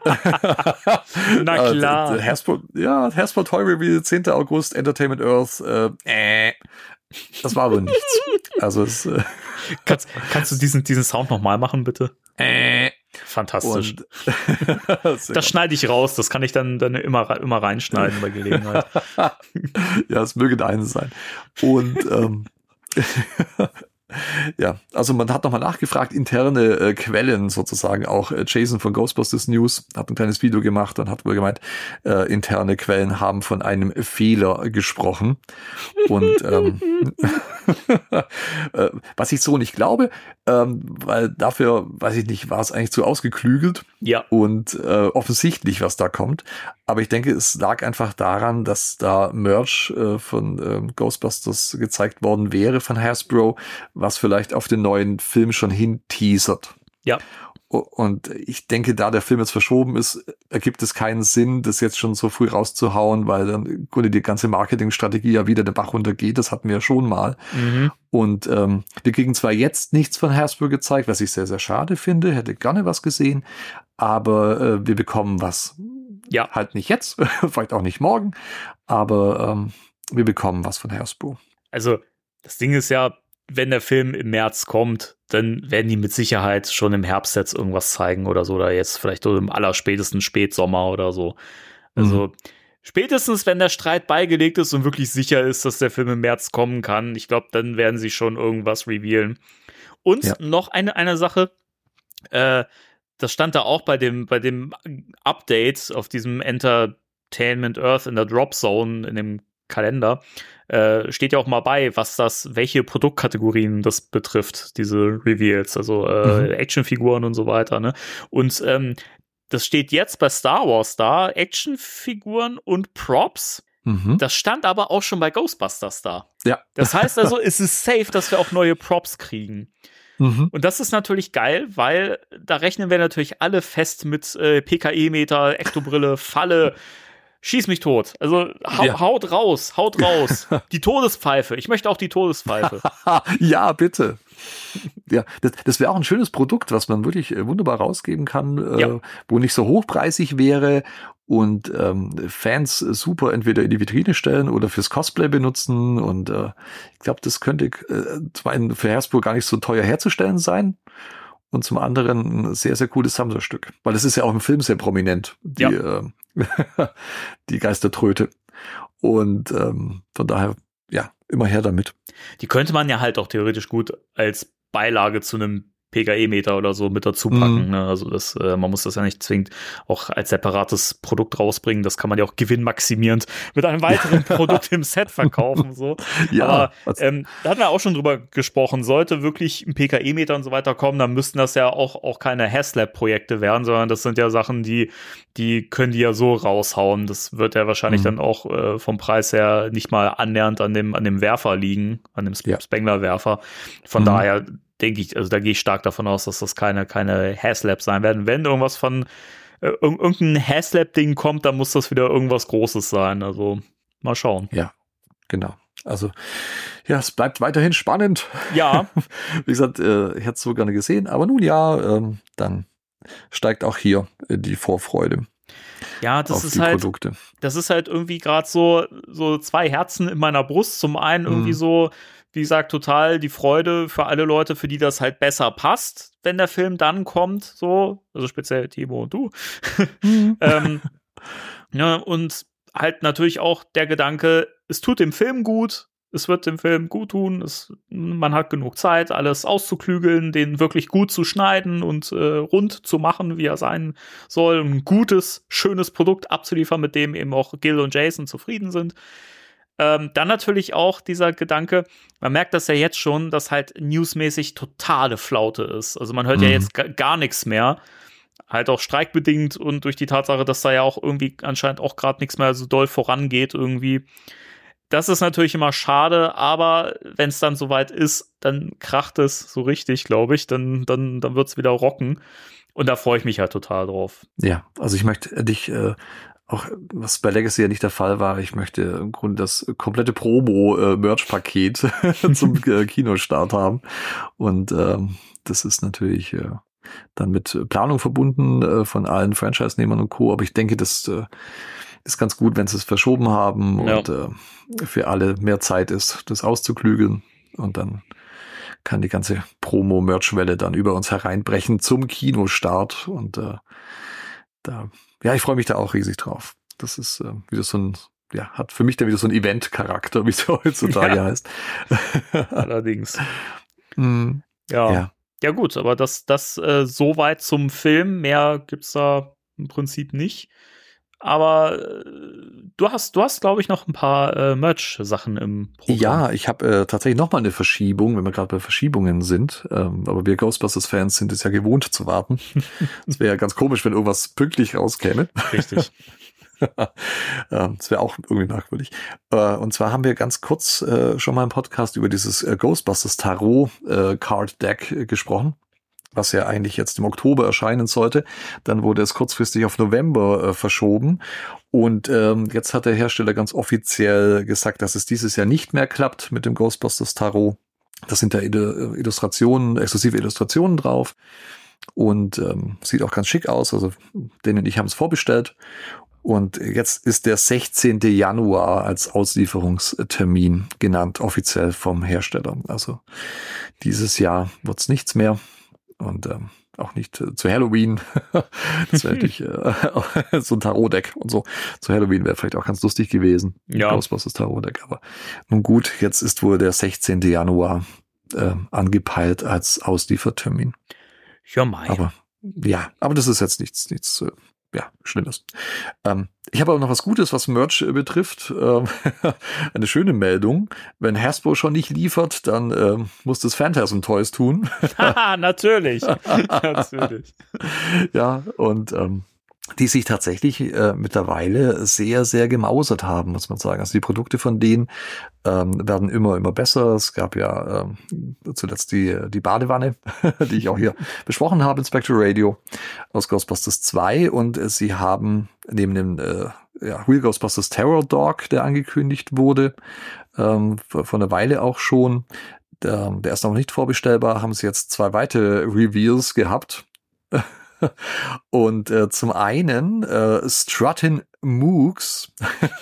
äh, klar. Hasbro, ja, Hasbro Toy Reveal, 10. August, Entertainment Earth, äh, äh, das war aber nichts. Also es, äh, Kannst, kannst du diesen, diesen Sound nochmal machen, bitte? äh, Fantastisch. und <laughs> Das schneide ich raus, das kann ich dann, dann immer, immer reinschneiden bei Gelegenheit. <laughs> ja, es möge eines sein. Und ähm, <laughs> ja, also man hat nochmal nachgefragt, interne äh, Quellen sozusagen, auch äh, Jason von Ghostbusters News hat ein kleines Video gemacht und hat wohl gemeint, äh, interne Quellen haben von einem Fehler gesprochen. Und ähm, <laughs> äh, was ich so nicht glaube, ähm, weil dafür, weiß ich nicht, war es eigentlich zu ausgeklügelt Ja, und äh, offensichtlich, was da kommt. Aber ich denke, es lag einfach daran, dass da Merch äh, von ähm, Ghostbusters gezeigt worden wäre von Hasbro, was vielleicht auf den neuen Film schon hinteasert. ja. O- Und ich denke, da der Film jetzt verschoben ist, ergibt es keinen Sinn, das jetzt schon so früh rauszuhauen, weil dann im Grunde die ganze Marketingstrategie ja wieder den Bach runtergeht. Das hatten wir ja schon mal. Mhm. Und ähm, wir kriegen zwar jetzt nichts von Hasbro gezeigt, was ich sehr, sehr schade finde, hätte gerne was gesehen, aber äh, wir bekommen was. Ja. Halt nicht jetzt, <laughs> vielleicht auch nicht morgen, aber ähm, wir bekommen was von Hasbro. Also, das Ding ist ja, wenn der Film im März kommt, dann werden die mit Sicherheit schon im Herbst jetzt irgendwas zeigen oder so, oder jetzt vielleicht so im allerspätesten Spätsommer oder so. Also, spätestens, wenn der Streit beigelegt ist und wirklich sicher ist, dass der Film im März kommen kann, ich glaube, dann werden sie schon irgendwas revealen. Und Ja. noch eine, eine Sache, äh, das stand da auch bei dem, bei dem Update auf diesem Entertainment Earth in der Drop Zone, in dem Kalender, äh, steht ja auch mal bei, was das, welche Produktkategorien das betrifft, diese Reveals, also äh, Mhm. Actionfiguren und so weiter. Ne? Und ähm, das steht jetzt bei Star Wars da, Actionfiguren und Props. Mhm. Das stand aber auch schon bei Ghostbusters da. Ja. Das heißt also, <laughs> es ist safe, dass wir auch neue Props kriegen. Mhm. Und das ist natürlich geil, weil da rechnen wir natürlich alle fest mit äh, PKE-Meter, Ektobrille, Falle. Schieß mich tot. Also hau, Ja. haut raus, haut raus. <laughs> Die Todespfeife. Ich möchte auch die Todespfeife. <laughs> ja, bitte. <laughs> Ja, das, das wäre auch ein schönes Produkt, was man wirklich äh, wunderbar rausgeben kann, äh, Ja. wo nicht so hochpreisig wäre und ähm, Fans super entweder in die Vitrine stellen oder fürs Cosplay benutzen. Und äh, ich glaube, das könnte äh, zum einen für Hasbro gar nicht so teuer herzustellen sein und zum anderen ein sehr, sehr cooles Sammlerstück. Weil das ist ja auch im Film sehr prominent, die, äh, <laughs> die Geistertröte. Und ähm, von daher, ja, immer her damit. Die könnte man ja halt auch theoretisch gut als Beilage zu einem PKE-Meter oder so mit dazu packen. Mhm. Ne? Also das, äh, man muss das ja nicht zwingend auch als separates Produkt rausbringen. Das kann man ja auch gewinnmaximierend mit einem weiteren <laughs> Produkt im Set verkaufen. So. <laughs> Ja, Aber ähm, da hatten wir auch schon drüber gesprochen. Sollte wirklich ein PKE-Meter und so weiter kommen, dann müssten das ja auch, auch keine Haslab-Projekte werden, sondern das sind ja Sachen, die, die können die ja so raushauen. Das wird ja wahrscheinlich Mhm. dann auch äh, vom Preis her nicht mal annähernd an dem, an dem Werfer liegen, an dem Sp Ja. Spengler-Werfer. Von Mhm. daher denke ich, also da gehe ich stark davon aus, dass das keine, keine Haslab sein werden. Wenn irgendwas von äh, irg- irgendein Haslab-Ding kommt, dann muss das wieder irgendwas Großes sein. Also mal schauen. Genau. Also, ja, es bleibt weiterhin spannend. Ja, <laughs> Wie gesagt, äh, ich hätte es so gerne gesehen, aber nun ja, ähm, dann steigt auch hier äh, die Vorfreude ja, das ist halt, Produkte. das ist halt irgendwie gerade so, so zwei Herzen in meiner Brust. Zum einen irgendwie Mhm. so, wie gesagt, total die Freude für alle Leute, für die das halt besser passt, wenn der Film dann kommt, so, also speziell Timo und du. <laughs> ähm, ja, und halt natürlich auch der Gedanke, es tut dem Film gut, es wird dem Film gut tun, es, man hat genug Zeit, alles auszuklügeln, den wirklich gut zu schneiden und äh, rund zu machen, wie er sein soll, ein gutes, schönes Produkt abzuliefern, mit dem eben auch Gil und Jason zufrieden sind. Ähm, dann natürlich auch dieser Gedanke, man merkt das ja jetzt schon, dass halt newsmäßig totale Flaute ist. Also man hört ja Mhm. jetzt ga- gar nichts mehr. Halt auch streikbedingt und durch die Tatsache, dass da ja auch irgendwie anscheinend auch gerade nichts mehr so doll vorangeht irgendwie. Das ist natürlich immer schade, aber wenn es dann soweit ist, dann kracht es so richtig, glaube ich. Dann, dann, dann wird es wieder rocken. Und da freue ich mich halt total drauf. Ja, also ich möchte dich äh, auch, was bei Legacy ja nicht der Fall war, ich möchte im Grunde das komplette Promo-Merch-Paket <laughs> zum äh, <laughs> Kinostart haben. Und ähm, das ist natürlich äh, dann mit Planung verbunden äh, von allen Franchise-Nehmern und Co. Aber ich denke, das äh, ist ganz gut, wenn sie es verschoben haben Ja. und äh, für alle mehr Zeit ist, das auszuklügeln. Und dann kann die ganze Promo-Merch-Welle dann über uns hereinbrechen zum Kinostart. Und äh, da, ja, ich freue mich da auch riesig drauf. Das ist äh, wieder so ein, ja, hat für mich dann wieder so ein Event-Charakter, wie es <laughs> heutzutage Ja. heißt. <laughs> Allerdings. Mm, Ja. ja. Ja, gut, aber das, das äh, soweit zum Film. Mehr gibt's da im Prinzip nicht. Aber äh, du hast, du hast, glaube ich, noch ein paar äh, Merch-Sachen im Programm. Ja, ich habe äh, tatsächlich noch mal eine Verschiebung, wenn wir gerade bei Verschiebungen sind. Ähm, aber wir Ghostbusters-Fans sind es ja gewohnt zu warten. <laughs> Es wäre ja ganz komisch, wenn irgendwas pünktlich rauskäme. Richtig. <laughs> Ähm, Das wäre auch irgendwie merkwürdig. Äh, Und zwar haben wir ganz kurz äh, schon mal im Podcast über dieses äh, Ghostbusters Tarot Card Deck gesprochen, was ja eigentlich jetzt im Oktober erscheinen sollte. Dann wurde es kurzfristig auf November äh, verschoben. Und ähm, jetzt hat der Hersteller ganz offiziell gesagt, dass es dieses Jahr nicht mehr klappt mit dem Ghostbusters Tarot. Das sind da Illu- Illustrationen, exklusive Illustrationen drauf. Und ähm, sieht auch ganz schick aus. Also den und ich haben es vorbestellt. Und jetzt ist der 16. Januar als Auslieferungstermin genannt, offiziell vom Hersteller. Also dieses Jahr wird's nichts mehr. Und ähm, auch nicht äh, zu Halloween. <laughs> das wäre natürlich <laughs> äh, <laughs> so ein Tarot-Deck und so. Zu Halloween wäre vielleicht auch ganz lustig gewesen. Ja. Ghostbusters Tarot-Deck. Aber nun gut, jetzt ist wohl der 16. Januar äh, angepeilt als Ausliefertermin. Ja, mein. Aber ja, aber das ist jetzt nichts, nichts äh, ja, Schlimmes. Ähm, ich habe aber noch was Gutes, was Merch äh, betrifft. Ähm, <laughs> eine schöne Meldung. Wenn Hasbro schon nicht liefert, dann ähm, muss das Phantasm Toys tun. Haha, <laughs> natürlich. <laughs> natürlich. ja, und ähm, die sich tatsächlich äh, mittlerweile sehr, sehr gemausert haben, muss man sagen. Also die Produkte von denen ähm, werden immer, immer besser. Es gab ja ähm, zuletzt die, die Badewanne, <laughs> die ich auch hier <laughs> besprochen habe in Spectral Radio aus Ghostbusters 2 und äh, sie haben neben dem äh, ja, Real Ghostbusters Terror Dog, der angekündigt wurde, ähm, vor einer Weile auch schon, der, der ist noch nicht vorbestellbar, haben sie jetzt zwei weitere Reveals gehabt. <laughs> <laughs> Und äh, zum einen äh, Struttin Mooks,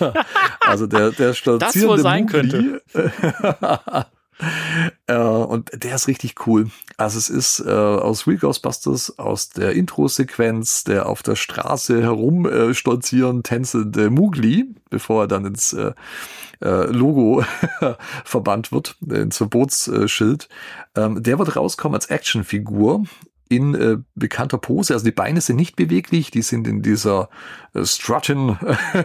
<laughs> also der, der stolzierende Das wohl sein Mugli. <laughs> äh, und der ist richtig cool. Also es ist äh, aus Real Ghostbusters, aus der Intro-Sequenz, der auf der Straße herum äh, stolzieren, tänzelnde Mugli, bevor er dann ins äh, äh, Logo verbannt wird, ins Verbotsschild. Ähm, der wird rauskommen als Actionfigur in äh, bekannter Pose. Also die Beine sind nicht beweglich, die sind in dieser äh, Strutting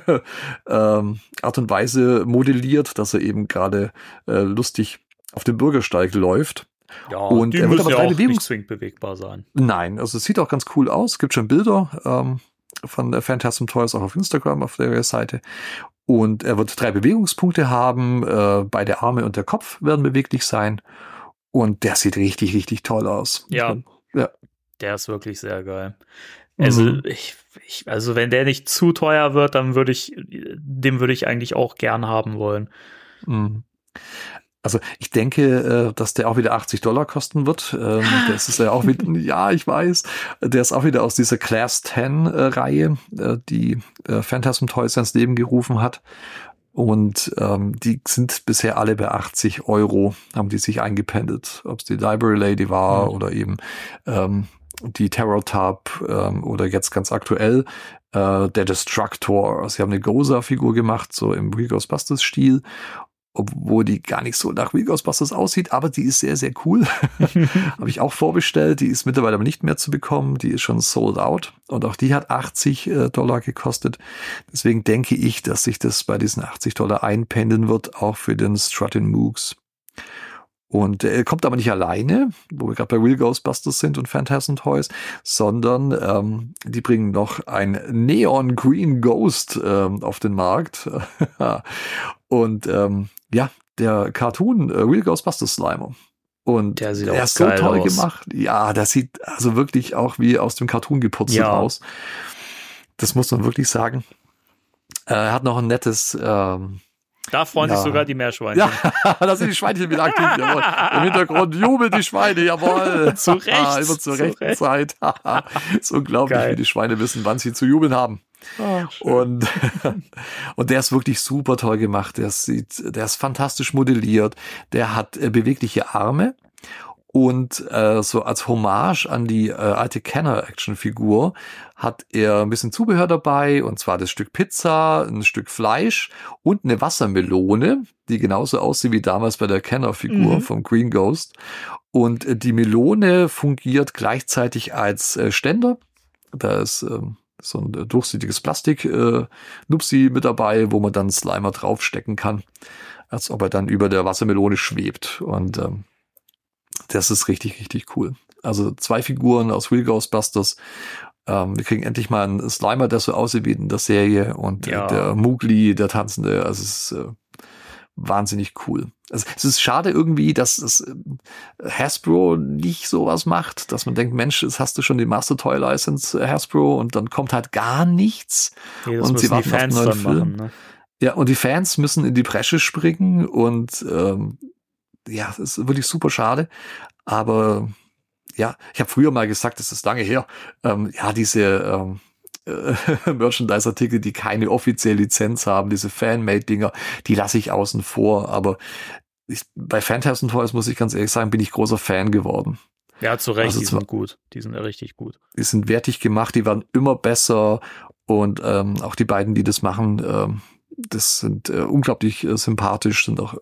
<laughs> ähm, Art und Weise modelliert, dass er eben gerade äh, lustig auf dem Bürgersteig läuft. Ja, Und die er wird aber ja auch Bewegungs- nicht zwingend bewegbar sein. Nein, also es sieht auch ganz cool aus. Es gibt schon Bilder ähm, von der Phantasm Toys auch auf Instagram auf der Seite. Und er wird drei Bewegungspunkte haben. Äh, beide Arme und der Kopf werden beweglich sein. Und der sieht richtig, richtig toll aus. Ja. Ja. Der ist wirklich sehr geil. Also, Mhm. ich, ich, also wenn der nicht zu teuer wird, dann würde ich, den würde ich eigentlich auch gern haben wollen. Mhm. Also ich denke, äh, dass der auch wieder 80 Dollar kosten wird. Ähm, Das ist ja auch wieder, <laughs> ja, ich weiß, der ist auch wieder aus dieser Class 10 äh, Reihe, äh, die Phantasm Toys ins Leben gerufen hat. Und ähm, die sind bisher alle bei 80 Euro, haben die sich eingependelt. Ob es die Library Lady war Mhm. oder eben ähm, die Terror Tub ähm, oder jetzt ganz aktuell äh, der Destructor. Sie haben eine Goza-Figur gemacht, so im Ghostbusters-Stil obwohl die gar nicht so nach Real Ghostbusters aussieht, aber die ist sehr, sehr cool. <laughs> Habe ich auch vorbestellt. Die ist mittlerweile aber nicht mehr zu bekommen. Die ist schon sold out. Und auch die hat 80 äh, Dollar gekostet. Deswegen denke ich, dass sich das bei diesen 80 Dollar einpendeln wird, auch für den Strutting Mooks. Und er kommt aber nicht alleine, wo wir gerade bei Real Ghostbusters sind und Phantasm Toys, sondern ähm, die bringen noch ein Neon Green Ghost ähm, auf den Markt. <laughs> und ähm, ja, der Cartoon äh, Real Ghostbusters Slimer. Und Der sieht der ist so toll aus. gemacht. Ja, das sieht also wirklich auch wie aus dem Cartoon geputzelt Ja. aus. Das muss man wirklich sagen. Äh, Er hat noch ein nettes ähm, Da freuen Ja. sich sogar die Meerschweinchen. ja, <laughs> da sind die Schweinchen wieder aktiv. Jawohl. Im Hintergrund jubeln die Schweine, jawohl. <laughs> Zu Recht, <laughs> Immer zur zu rechten Recht. Zeit. ist unglaublich, Geil. wie die Schweine wissen, wann sie zu jubeln haben. Und, <laughs> und der ist wirklich super toll gemacht. Der sieht, der ist fantastisch modelliert. Der hat äh, bewegliche Arme. Und äh, so als Hommage an die äh, alte Kenner-Action-Figur hat er ein bisschen Zubehör dabei, und zwar das Stück Pizza, ein Stück Fleisch und eine Wassermelone, die genauso aussieht wie damals bei der Kenner-Figur Mhm. vom Green Ghost. Und äh, die Melone fungiert gleichzeitig als äh, Ständer. Da ist ähm, so ein äh, durchsichtiges Plastik äh, Nupsi mit dabei, wo man dann Slimer draufstecken kann, als ob er dann über der Wassermelone schwebt. Und ähm, das ist richtig, richtig cool. Also zwei Figuren aus Real Ghostbusters. Ähm, wir kriegen endlich mal einen Slimer, der so aussieht wie in der Serie und Ja. äh, der Mugli, der Tanzende. Also es ist äh, wahnsinnig cool. Also es ist schade irgendwie, dass das äh, Hasbro nicht sowas macht, dass man denkt, Mensch, jetzt hast du schon die Master Toy License äh, Hasbro und dann kommt halt gar nichts. Nee, Und sie warten auf Fans einen neuen machen. Ne? Ja, und die Fans müssen in die Bresche springen und ähm, ja, das ist wirklich super schade. Aber ja, ich habe früher mal gesagt, das ist lange her, ähm, ja, diese ähm, äh, <laughs> Merchandise-Artikel, die keine offizielle Lizenz haben, diese Fan-Made-Dinger, die lasse ich außen vor. Aber ich, bei Phantasm Toys, muss ich ganz ehrlich sagen, bin ich großer Fan geworden. Ja, zu Recht, Also die zwar- sind gut. Die sind richtig gut. Die sind wertig gemacht, die werden immer besser und ähm, auch die beiden, die das machen, ähm, das sind äh, unglaublich äh, sympathisch, sind auch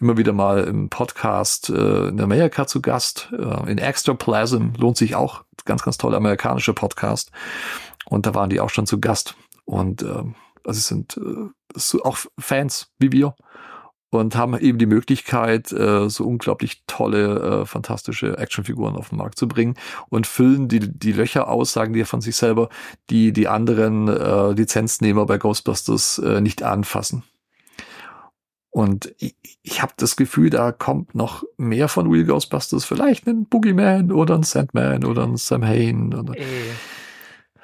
immer wieder mal im Podcast äh, in Amerika zu Gast. Äh, in Extra Plasm lohnt sich auch, ganz, ganz toller amerikanischer Podcast. Und da waren die auch schon zu Gast. Und äh, also sind äh, auch Fans wie wir und haben eben die Möglichkeit, äh, so unglaublich tolle, äh, fantastische Actionfiguren auf den Markt zu bringen und füllen die, die Löcher aus, sagen die von sich selber, die die anderen äh, Lizenznehmer bei Ghostbusters äh, nicht anfassen. Und ich, ich habe das Gefühl, da kommt noch mehr von Real Ghostbusters, vielleicht ein Boogeyman oder ein Sandman oder ein Sam Hain. Oder Ey.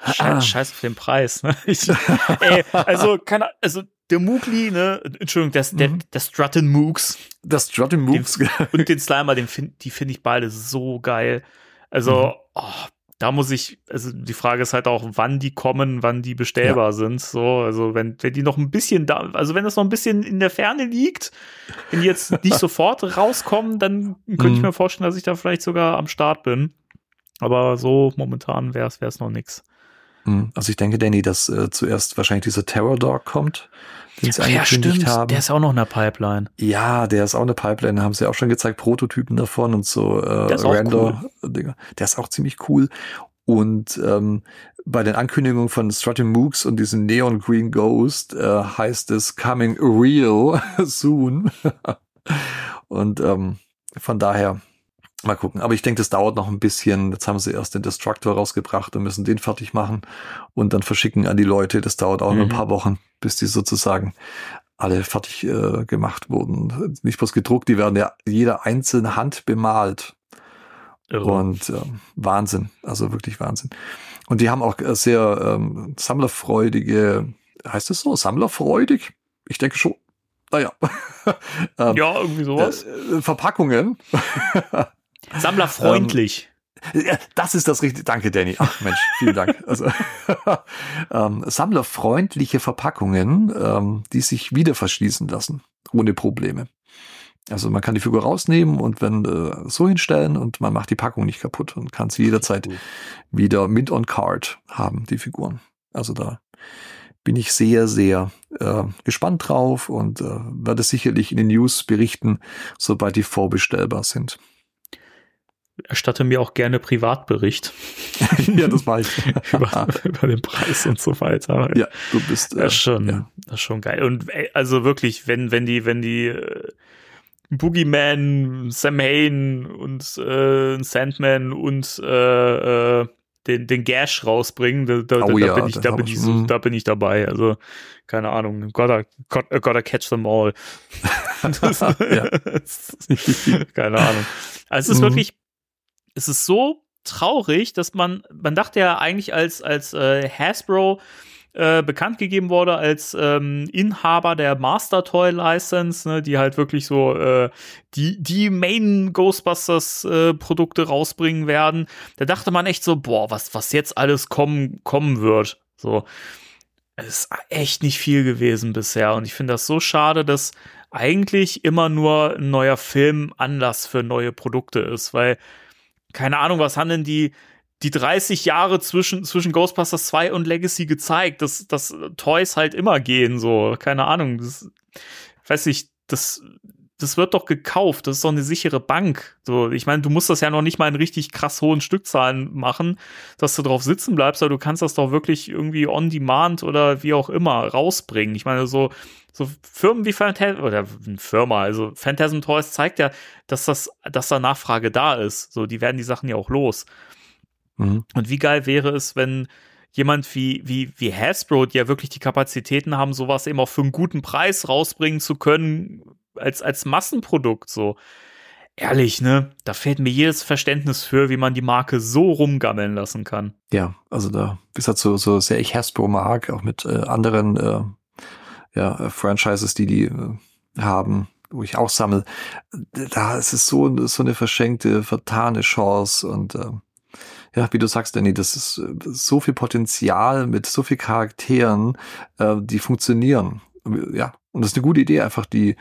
Scheiß, ah. Scheiß auf den Preis. Ne? <laughs> Ich, ey, also, keine, also der Mugli, ne, Entschuldigung, das, der, mhm. der Strutton Moogs. Das Strutton Moogs. Den, <laughs> und den Slimer, den find, die finde ich beide so geil. Also, mhm. oh, da muss ich, also die Frage ist halt auch, wann die kommen, wann die bestellbar ja. sind. So, also wenn, wenn die noch ein bisschen da, also wenn das noch ein bisschen in der Ferne liegt, wenn die jetzt nicht <laughs> sofort rauskommen, dann könnte mhm. ich mir vorstellen, dass ich da vielleicht sogar am Start bin. Aber so momentan wäre es noch nix. Mhm. Also ich denke, Danny, dass äh, zuerst wahrscheinlich dieser Terror Dog kommt, den sie ja, angekündigt stimmt. haben. Der ist auch noch in der Pipeline. Ja, der ist auch in der Pipeline. Da haben sie auch schon gezeigt, Prototypen davon und so äh, Render-Dinger. Cool. Der ist auch ziemlich cool. Und ähm, bei den Ankündigungen von Strutting Mooks und diesem Neon Green Ghost äh, heißt es Coming Real <laughs> soon. <laughs> und ähm, von daher Mal gucken. Aber ich denke, das dauert noch ein bisschen. Jetzt haben sie erst den Destructor rausgebracht und müssen den fertig machen und dann verschicken an die Leute. Das dauert auch mhm. noch ein mhm. paar Wochen, bis die sozusagen alle fertig äh, gemacht wurden. Nicht bloß gedruckt, die werden ja jeder einzelne Hand bemalt. Irre. Und äh, Wahnsinn, also wirklich Wahnsinn. Und die haben auch äh, sehr ähm, sammlerfreudige, heißt es so, sammlerfreudig? Ich denke schon. Naja. <laughs> ähm, ja, irgendwie sowas. Äh, Verpackungen. <laughs> Sammlerfreundlich. Ähm, das ist das richtige. Danke, Danny. Ach Mensch, vielen Dank. <laughs> Also, <laughs> ähm, sammlerfreundliche Verpackungen, ähm, die sich wieder verschließen lassen, ohne Probleme. Also man kann die Figur rausnehmen und wenn äh, so hinstellen und man macht die Packung nicht kaputt und kann sie jederzeit wieder mint on card haben, die Figuren. Also da bin ich sehr, sehr äh, gespannt drauf und äh, werde sicherlich in den News berichten, sobald die vorbestellbar sind erstatte mir auch gerne Privatbericht. <laughs> ja, das war ich. <laughs> über, über, den Preis und so weiter. Ja, du bist. Äh, das ist schon, ja. das ist schon geil. Und also wirklich, wenn, wenn die, wenn die äh, Boogeyman, Sam Hain und äh, Sandman und äh, äh, den, den Gash rausbringen, da, da, oh, da, ja, bin, ich, da, bin ich so, da bin ich dabei. Also, keine Ahnung, gotta, gotta, gotta catch them all. <laughs> keine Ahnung. Also es ist mhm. wirklich es ist so traurig, dass man, man dachte ja eigentlich als, als äh, Hasbro äh, bekannt gegeben wurde als ähm, Inhaber der Master Toy License, ne, die halt wirklich so äh, die, die Main Ghostbusters äh, Produkte rausbringen werden. Da dachte man echt so, boah, was, was jetzt alles kommen, kommen wird. So. Es ist echt nicht viel gewesen bisher. Und ich finde das so schade, dass eigentlich immer nur ein neuer Film Anlass für neue Produkte ist, weil keine Ahnung, was haben denn die, die 30 Jahre zwischen, zwischen Ghostbusters 2 und Legacy gezeigt, dass, dass Toys halt immer gehen, so, keine Ahnung, das, weiß ich, das, das wird doch gekauft, das ist doch eine sichere Bank. So, ich meine, du musst das ja noch nicht mal in richtig krass hohen Stückzahlen machen, dass du drauf sitzen bleibst, aber du kannst das doch wirklich irgendwie on demand oder wie auch immer rausbringen. Ich meine, so, so Firmen wie Phantasm oder Firma, also Phantasm Toys zeigt ja, dass das, dass da Nachfrage da ist. So, die werden die Sachen ja auch los. Mhm. Und wie geil wäre es, wenn jemand wie, wie, wie Hasbro, die ja wirklich die Kapazitäten haben, sowas eben auch für einen guten Preis rausbringen zu können, als, als Massenprodukt, so. Ehrlich, ne? Da fehlt mir jedes Verständnis für, wie man die Marke so rumgammeln lassen kann. Ja, also da, wie gesagt, so, so sehr ich Hasbro mag, auch mit äh, anderen äh, ja, äh, Franchises, die die äh, haben, wo ich auch sammle, da ist es so, so eine verschenkte, vertane Chance und äh, ja, wie du sagst, Danny, das ist äh, so viel Potenzial mit so viel Charakteren, äh, die funktionieren. Ja, und das ist eine gute Idee, einfach die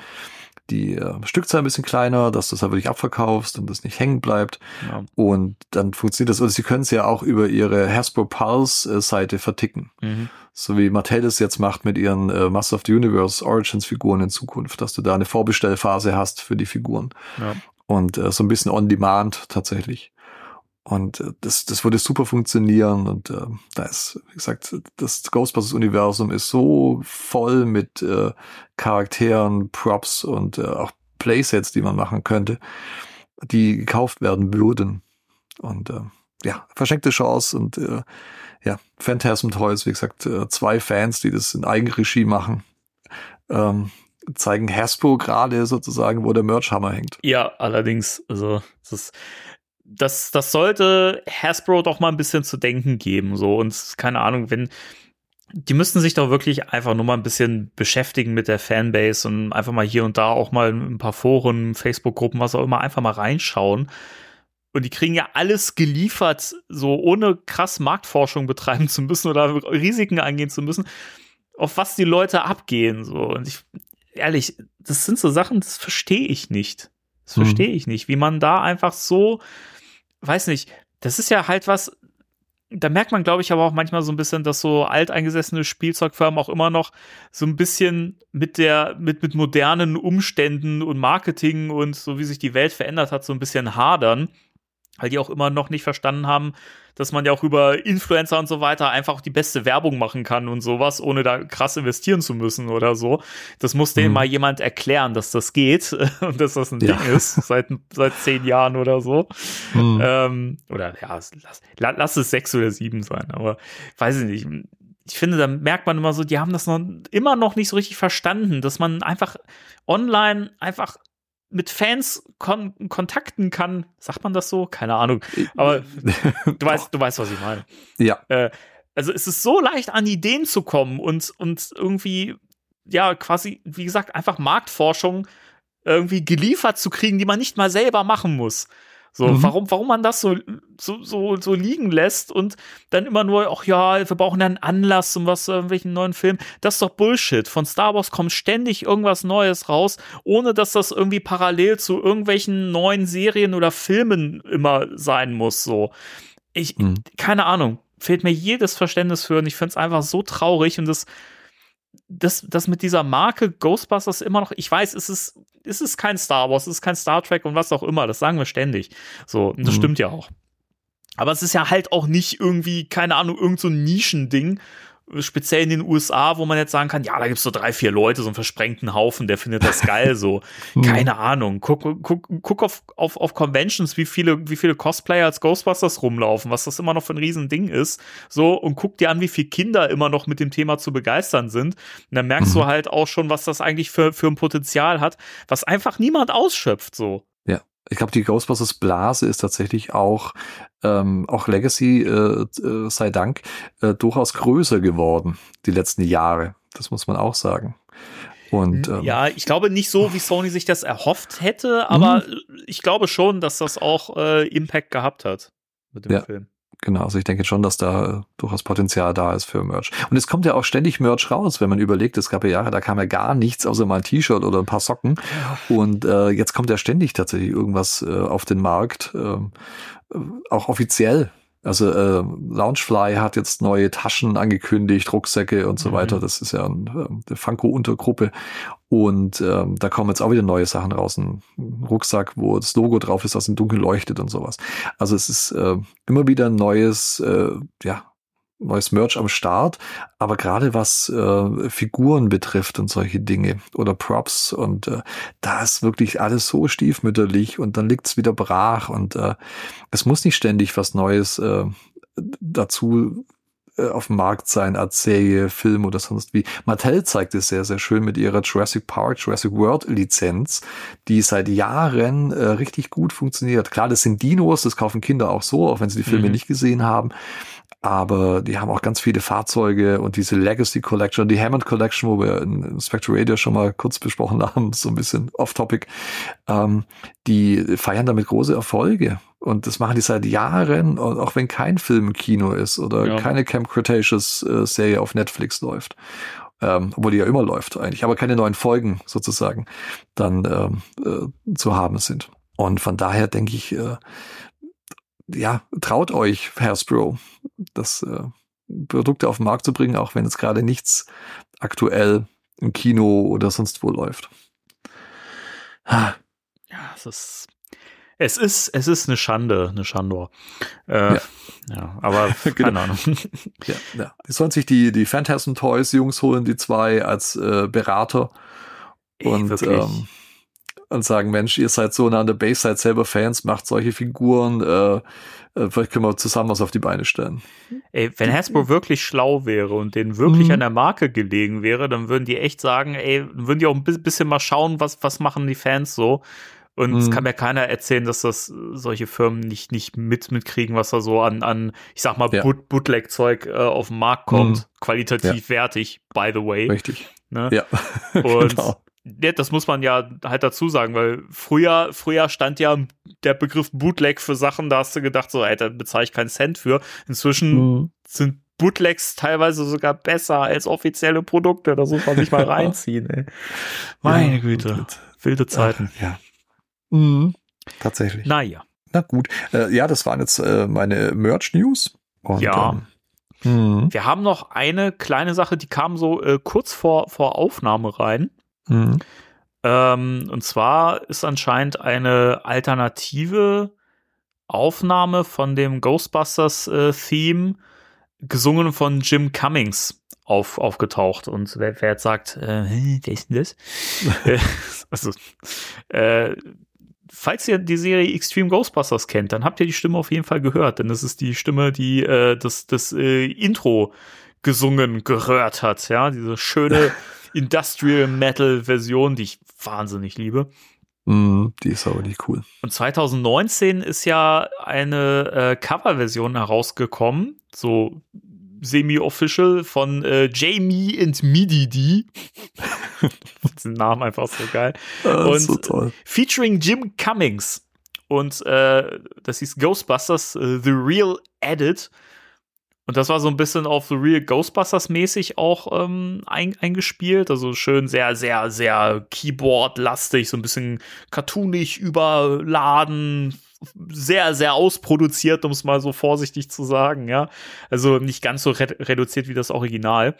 die äh, Stückzahl ein bisschen kleiner, dass du es halt wirklich abverkaufst und das nicht hängen bleibt. Ja. Und dann funktioniert das. Und sie können es ja auch über ihre Hasbro Pulse äh, verticken. Mhm. So wie Mattel das jetzt macht mit ihren äh, Master of the Universe Origins Figuren in Zukunft, dass du da eine Vorbestellphase hast für die Figuren. Ja. Und äh, so ein bisschen on demand tatsächlich. Und äh, das, das würde super funktionieren. Und äh, da ist, wie gesagt, das Ghostbusters-Universum ist so voll mit äh, Charakteren, Props und äh, auch Playsets, die man machen könnte, die gekauft werden würden. Und äh, ja, verschenkte Chance und äh, ja, Phantasm Toys, wie gesagt, äh, zwei Fans, die das in Eigenregie machen, ähm, zeigen Hasbro gerade sozusagen, wo der Merchhammer hängt. Ja, allerdings, also das ist das, das sollte Hasbro doch mal ein bisschen zu denken geben. So, und keine Ahnung, wenn, die müssten sich doch wirklich einfach nur mal ein bisschen beschäftigen mit der Fanbase und einfach mal hier und da auch mal ein paar Foren, Facebook-Gruppen, was auch immer, einfach mal reinschauen. Und die kriegen ja alles geliefert, so ohne krass Marktforschung betreiben zu müssen oder Risiken eingehen zu müssen, auf was die Leute abgehen. So. Und ich, ehrlich, das sind so Sachen, das verstehe ich nicht. Das hm. verstehe ich nicht, wie man da einfach so weiß nicht, das ist ja halt was, da merkt man, glaube ich, aber auch manchmal so ein bisschen, dass so alteingesessene Spielzeugfirmen auch immer noch so ein bisschen mit der, mit, mit modernen Umständen und Marketing und so wie sich die Welt verändert hat, so ein bisschen hadern, weil die auch immer noch nicht verstanden haben, dass man ja auch über Influencer und so weiter einfach die beste Werbung machen kann und sowas, ohne da krass investieren zu müssen oder so. Das muss denen mhm. mal jemand erklären, dass das geht <laughs> und dass das ein ja. Ding ist, seit, seit zehn Jahren oder so. Mhm. Ähm, oder ja, lass, lass es sechs oder sieben sein, aber weiß ich nicht ich finde, da merkt man immer so, die haben das noch immer noch nicht so richtig verstanden, dass man einfach online einfach mit Fans kon kontakten kann. Sagt man das so? Keine Ahnung. Aber <laughs> du weißt, du weißt, was ich meine. Ja. Äh, also es ist so leicht an Ideen zu kommen und, und irgendwie, ja, quasi, wie gesagt, einfach Marktforschung irgendwie geliefert zu kriegen, die man nicht mal selber machen muss. So, mhm. warum, warum man das so, so, so, so liegen lässt und dann immer nur, ach ja, wir brauchen einen Anlass um was, irgendwelchen neuen Film. Das ist doch Bullshit. Von Star Wars kommt ständig irgendwas Neues raus, ohne dass das irgendwie parallel zu irgendwelchen neuen Serien oder Filmen immer sein muss, so. Ich, mhm. keine Ahnung. Fehlt mir jedes Verständnis für und ich finde es einfach so traurig und das, das, das mit dieser Marke Ghostbusters immer noch, ich weiß, es ist, es ist kein Star Wars, es ist kein Star Trek und was auch immer, das sagen wir ständig. So, das mhm. stimmt ja auch. Aber es ist ja halt auch nicht irgendwie, keine Ahnung, irgend so ein Nischending, speziell in den USA, wo man jetzt sagen kann, ja, da gibt's so drei, vier Leute, so einen versprengten Haufen, der findet das geil, so. <laughs> Hm. Keine Ahnung. Guck, guck, guck auf, auf, auf Conventions, wie viele, wie viele Cosplayer als Ghostbusters rumlaufen, was das immer noch für ein Riesending ist, so, und guck dir an, wie viele Kinder immer noch mit dem Thema zu begeistern sind. Und dann merkst mhm. du halt auch schon, was das eigentlich für, für ein Potenzial hat, was einfach niemand ausschöpft, so. Ich glaube, die Ghostbusters Blase ist tatsächlich auch, ähm, auch Legacy äh, äh, sei Dank, äh, durchaus größer geworden die letzten Jahre. Das muss man auch sagen. Und, ähm, ja, ich glaube nicht so, wie Sony sich das erhofft hätte, aber mhm. ich glaube schon, dass das auch äh, Impact gehabt hat mit dem ja. Film. Genau, also ich denke schon, dass da durchaus Potenzial da ist für Merch. Und es kommt ja auch ständig Merch raus, wenn man überlegt, es gab ja Jahre, da kam ja gar nichts, außer mal ein T-Shirt oder ein paar Socken. Und äh, jetzt kommt ja ständig tatsächlich irgendwas äh, auf den Markt, äh, auch offiziell. Also äh, Loungefly hat jetzt neue Taschen angekündigt, Rucksäcke und so mhm. weiter. Das ist ja ein, eine Funko-Untergruppe. Und ähm, da kommen jetzt auch wieder neue Sachen raus. Ein Rucksack, wo das Logo drauf ist, das im Dunkeln leuchtet und sowas. Also es ist äh, immer wieder ein neues, äh, ja, neues Merch am Start, aber gerade was äh, Figuren betrifft und solche Dinge oder Props und äh, da ist wirklich alles so stiefmütterlich und dann liegt's wieder brach und äh, es muss nicht ständig was Neues äh, dazu äh, auf dem Markt sein als Serie, Film oder sonst wie. Mattel zeigt es sehr, sehr schön mit ihrer Jurassic Park, Jurassic World Lizenz, die seit Jahren äh, richtig gut funktioniert. Klar, das sind Dinos, das kaufen Kinder auch so, auch wenn sie die Filme mhm. nicht gesehen haben aber die haben auch ganz viele Fahrzeuge und diese Legacy Collection, die Hammond Collection, wo wir in Spectre Radio schon mal kurz besprochen <laughs> haben, so ein bisschen off-topic, ähm, die feiern damit große Erfolge. Und das machen die seit Jahren, auch wenn kein Film im Kino ist oder ja. keine Camp Cretaceous äh, Serie auf Netflix läuft. Ähm, obwohl die ja immer läuft eigentlich, aber keine neuen Folgen sozusagen dann ähm, äh, zu haben sind. Und von daher denke ich, äh, ja, traut euch, Hasbro, das äh, Produkte auf den Markt zu bringen, auch wenn es gerade nichts aktuell im Kino oder sonst wo läuft. Ja, es ist Es ist, es ist eine Schande, eine Schandor. Äh, Ja. ja. aber <laughs> keine Genau. Ahnung. <laughs> Ja, ja. Die sollen sich die, die Phantasm Toys Jungs holen, die zwei als äh, Berater Ey, und, wirklich. ähm, und sagen, Mensch, ihr seid so nah an der Base, seid selber Fans, macht solche Figuren, äh, äh, vielleicht können wir zusammen was auf die Beine stellen. Ey, wenn Hasbro wirklich schlau wäre und denen wirklich Mhm. an der Marke gelegen wäre, dann würden die echt sagen, ey, würden die auch ein bi- bisschen mal schauen, was, was machen die Fans so. Und es Mhm. kann mir keiner erzählen, dass das äh, solche Firmen nicht, nicht mit, mitkriegen, was da so an, an ich sag mal, Ja. Boot, Bootleg-Zeug äh, auf den Markt kommt. Mhm. Qualitativ wertig, by the way. Richtig. Ne? Ja. <laughs> Und genau. Ja, das muss man ja halt dazu sagen, weil früher, früher stand ja der Begriff Bootleg für Sachen, da hast du gedacht, so, ey, da bezahle ich keinen Cent für. Inzwischen Mhm. sind Bootlegs teilweise sogar besser als offizielle Produkte. Das muss man sich mal <laughs> reinziehen, ey. Meine Ja, Güte. gut. Wilde Zeiten. Ja. Mhm. Tatsächlich. Naja. Na gut. Äh, ja, das waren jetzt äh, meine Merch-News. Ja. Ähm, mhm. Wir haben noch eine kleine Sache, die kam so äh, kurz vor, vor Aufnahme rein. Mhm. Ähm, und zwar ist anscheinend eine alternative Aufnahme von dem Ghostbusters-Theme gesungen von Jim Cummings auf, aufgetaucht. Und wer, wer jetzt sagt, äh, wer ist denn das? <laughs> Äh, also, äh, falls ihr die Serie Extreme Ghostbusters kennt, dann habt ihr die Stimme auf jeden Fall gehört, denn das ist die Stimme, die äh, das, das äh, Intro gesungen gehört hat, ja, diese schöne <laughs> Industrial Metal Version, die ich wahnsinnig liebe. Mhm. Die ist aber nicht cool. Und 2019 ist ja eine äh, Coverversion herausgekommen, so semi-official von äh, Jamie and Mididi. Den <laughs> Namen einfach so geil. Ah, Und- so toll. Featuring Jim Cummings. Und äh, das hieß Ghostbusters äh, The Real Edit. Und das war so ein bisschen auf The Real Ghostbusters mäßig auch ähm, ein, eingespielt. Also schön sehr, sehr, sehr Keyboard-lastig, so ein bisschen cartoonig überladen, sehr, sehr ausproduziert, um es mal so vorsichtig zu sagen, ja. Also nicht ganz so re reduziert wie das Original.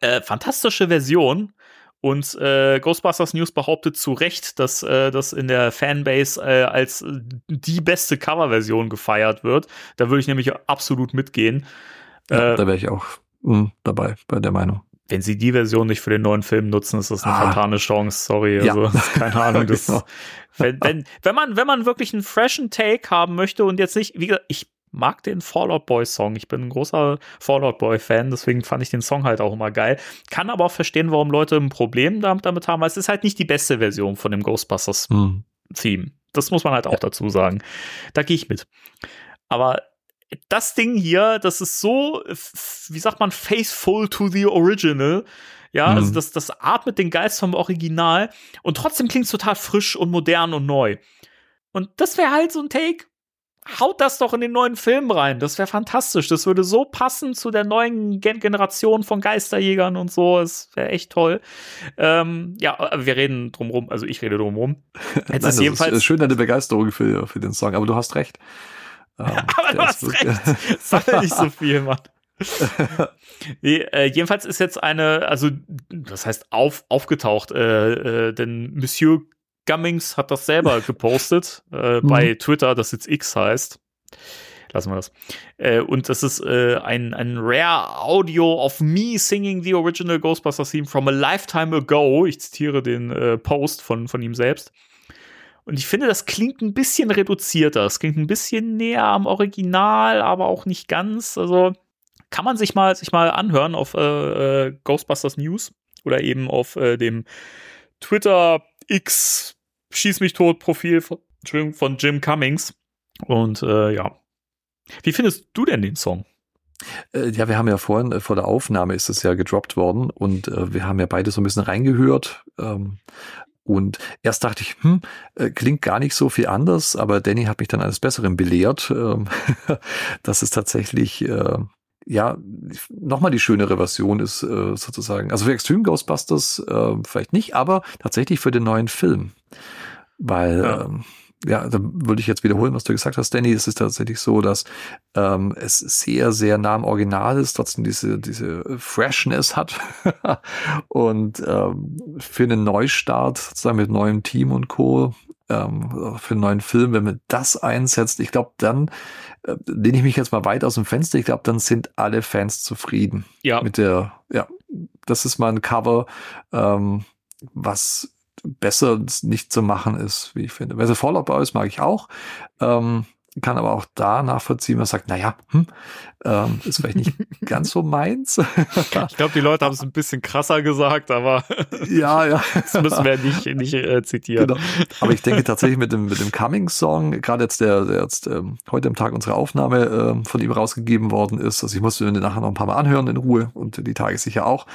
Äh, fantastische Version. Und äh, Ghostbusters News behauptet zu Recht, dass äh, das in der Fanbase äh, als die beste Coverversion gefeiert wird. Da würde ich nämlich absolut mitgehen. Ja, Äh, da wäre ich auch mhm, dabei bei der Meinung. wenn sie die Version nicht für den neuen Film nutzen, ist das eine Ah. fatale Chance. Sorry, Ja. also <laughs> keine Ahnung. Das, Genau. wenn, wenn, wenn man wenn man wirklich einen freshen Take haben möchte und jetzt nicht, wie gesagt, ich mag den Fallout Boy Song. Ich bin ein großer Fallout Boy Fan, deswegen fand ich den Song halt auch immer geil. Kann aber auch verstehen, warum Leute ein Problem damit, haben, weil es ist halt nicht die beste Version von dem Ghostbusters Mhm. Theme. Das muss man halt auch dazu sagen. Da gehe ich mit. Aber das Ding hier, das ist so, wie sagt man, faithful to the original. Ja, Mhm. also das, das atmet den Geist vom Original und trotzdem klingt es total frisch und modern und neu. Und das wäre halt so ein Take. Haut das doch in den neuen Film rein. Das wäre fantastisch. Das würde so passen zu der neuen Gen Generation von Geisterjägern und so. Es wäre echt toll. Ähm, ja, aber wir reden drumrum. Also ich rede drumrum. Jetzt <laughs> Nein, ist das jedenfalls. ist schön deine Begeisterung für, für den Song, aber du hast recht. <laughs> Ähm, Aber du hast recht. <laughs> Sammel nicht so viel, Mann. nee, äh, jedenfalls ist jetzt eine, also das heißt auf, aufgetaucht, äh, äh, denn Monsieur Gummings hat das selber <laughs> gepostet äh, Mhm. bei Twitter, das jetzt X heißt. Lassen wir das. Äh, und das ist äh, ein, ein Rare Audio of me singing the original Ghostbusters theme from a lifetime ago. Ich zitiere den äh, Post von, von ihm selbst. Und ich finde, das klingt ein bisschen reduzierter. Es klingt ein bisschen näher am Original, aber auch nicht ganz. Also kann man sich mal, sich mal anhören auf äh, äh, Ghostbusters News oder eben auf dem Twitter X Schieß mich tot Profil von, von Jim Cummings. Und äh, ja. Wie findest du denn den Song? Äh, Ja, wir haben ja vorhin, äh, vor der Aufnahme ist es ja gedroppt worden und äh, wir haben ja beide so ein bisschen reingehört. Ähm, und erst dachte ich, hm, klingt gar nicht so viel anders, aber Danny hat mich dann eines Besseren belehrt, ähm, <laughs> dass es tatsächlich, ja, nochmal die schönere Version ist, äh, sozusagen. Also für Extreme Ghostbusters äh, vielleicht nicht, aber tatsächlich für den neuen Film. Weil, Ja. ähm, ja, da würde ich jetzt wiederholen, was du gesagt hast, Danny. Es ist tatsächlich so, dass ähm, es sehr, sehr nah am Original ist, trotzdem diese, diese Freshness hat. <laughs> und ähm, für einen Neustart, sozusagen mit neuem Team und Co., ähm, für einen neuen Film, wenn man das einsetzt, ich glaube, dann äh, lehne ich mich jetzt mal weit aus dem Fenster. Ich glaube, dann sind alle Fans zufrieden Ja. mit der, ja, das ist mal ein Cover, ähm, was besser nicht zu machen ist, wie ich finde. Also Fallout Boys mag ich auch, ähm, kann aber auch da nachvollziehen, man sagt, naja, hm, ähm, ist vielleicht nicht <laughs> ganz so meins. Ich glaube, die Leute haben es ein bisschen krasser gesagt, aber <laughs> ja, ja. das müssen wir nicht, nicht äh, zitieren. Genau. Aber ich denke tatsächlich mit dem, mit dem Coming-Song, gerade jetzt der, der jetzt ähm, heute am Tag unserer Aufnahme ähm, von ihm rausgegeben worden ist, also ich musste mir den nachher noch ein paar Mal anhören in Ruhe und die Tage sicher auch.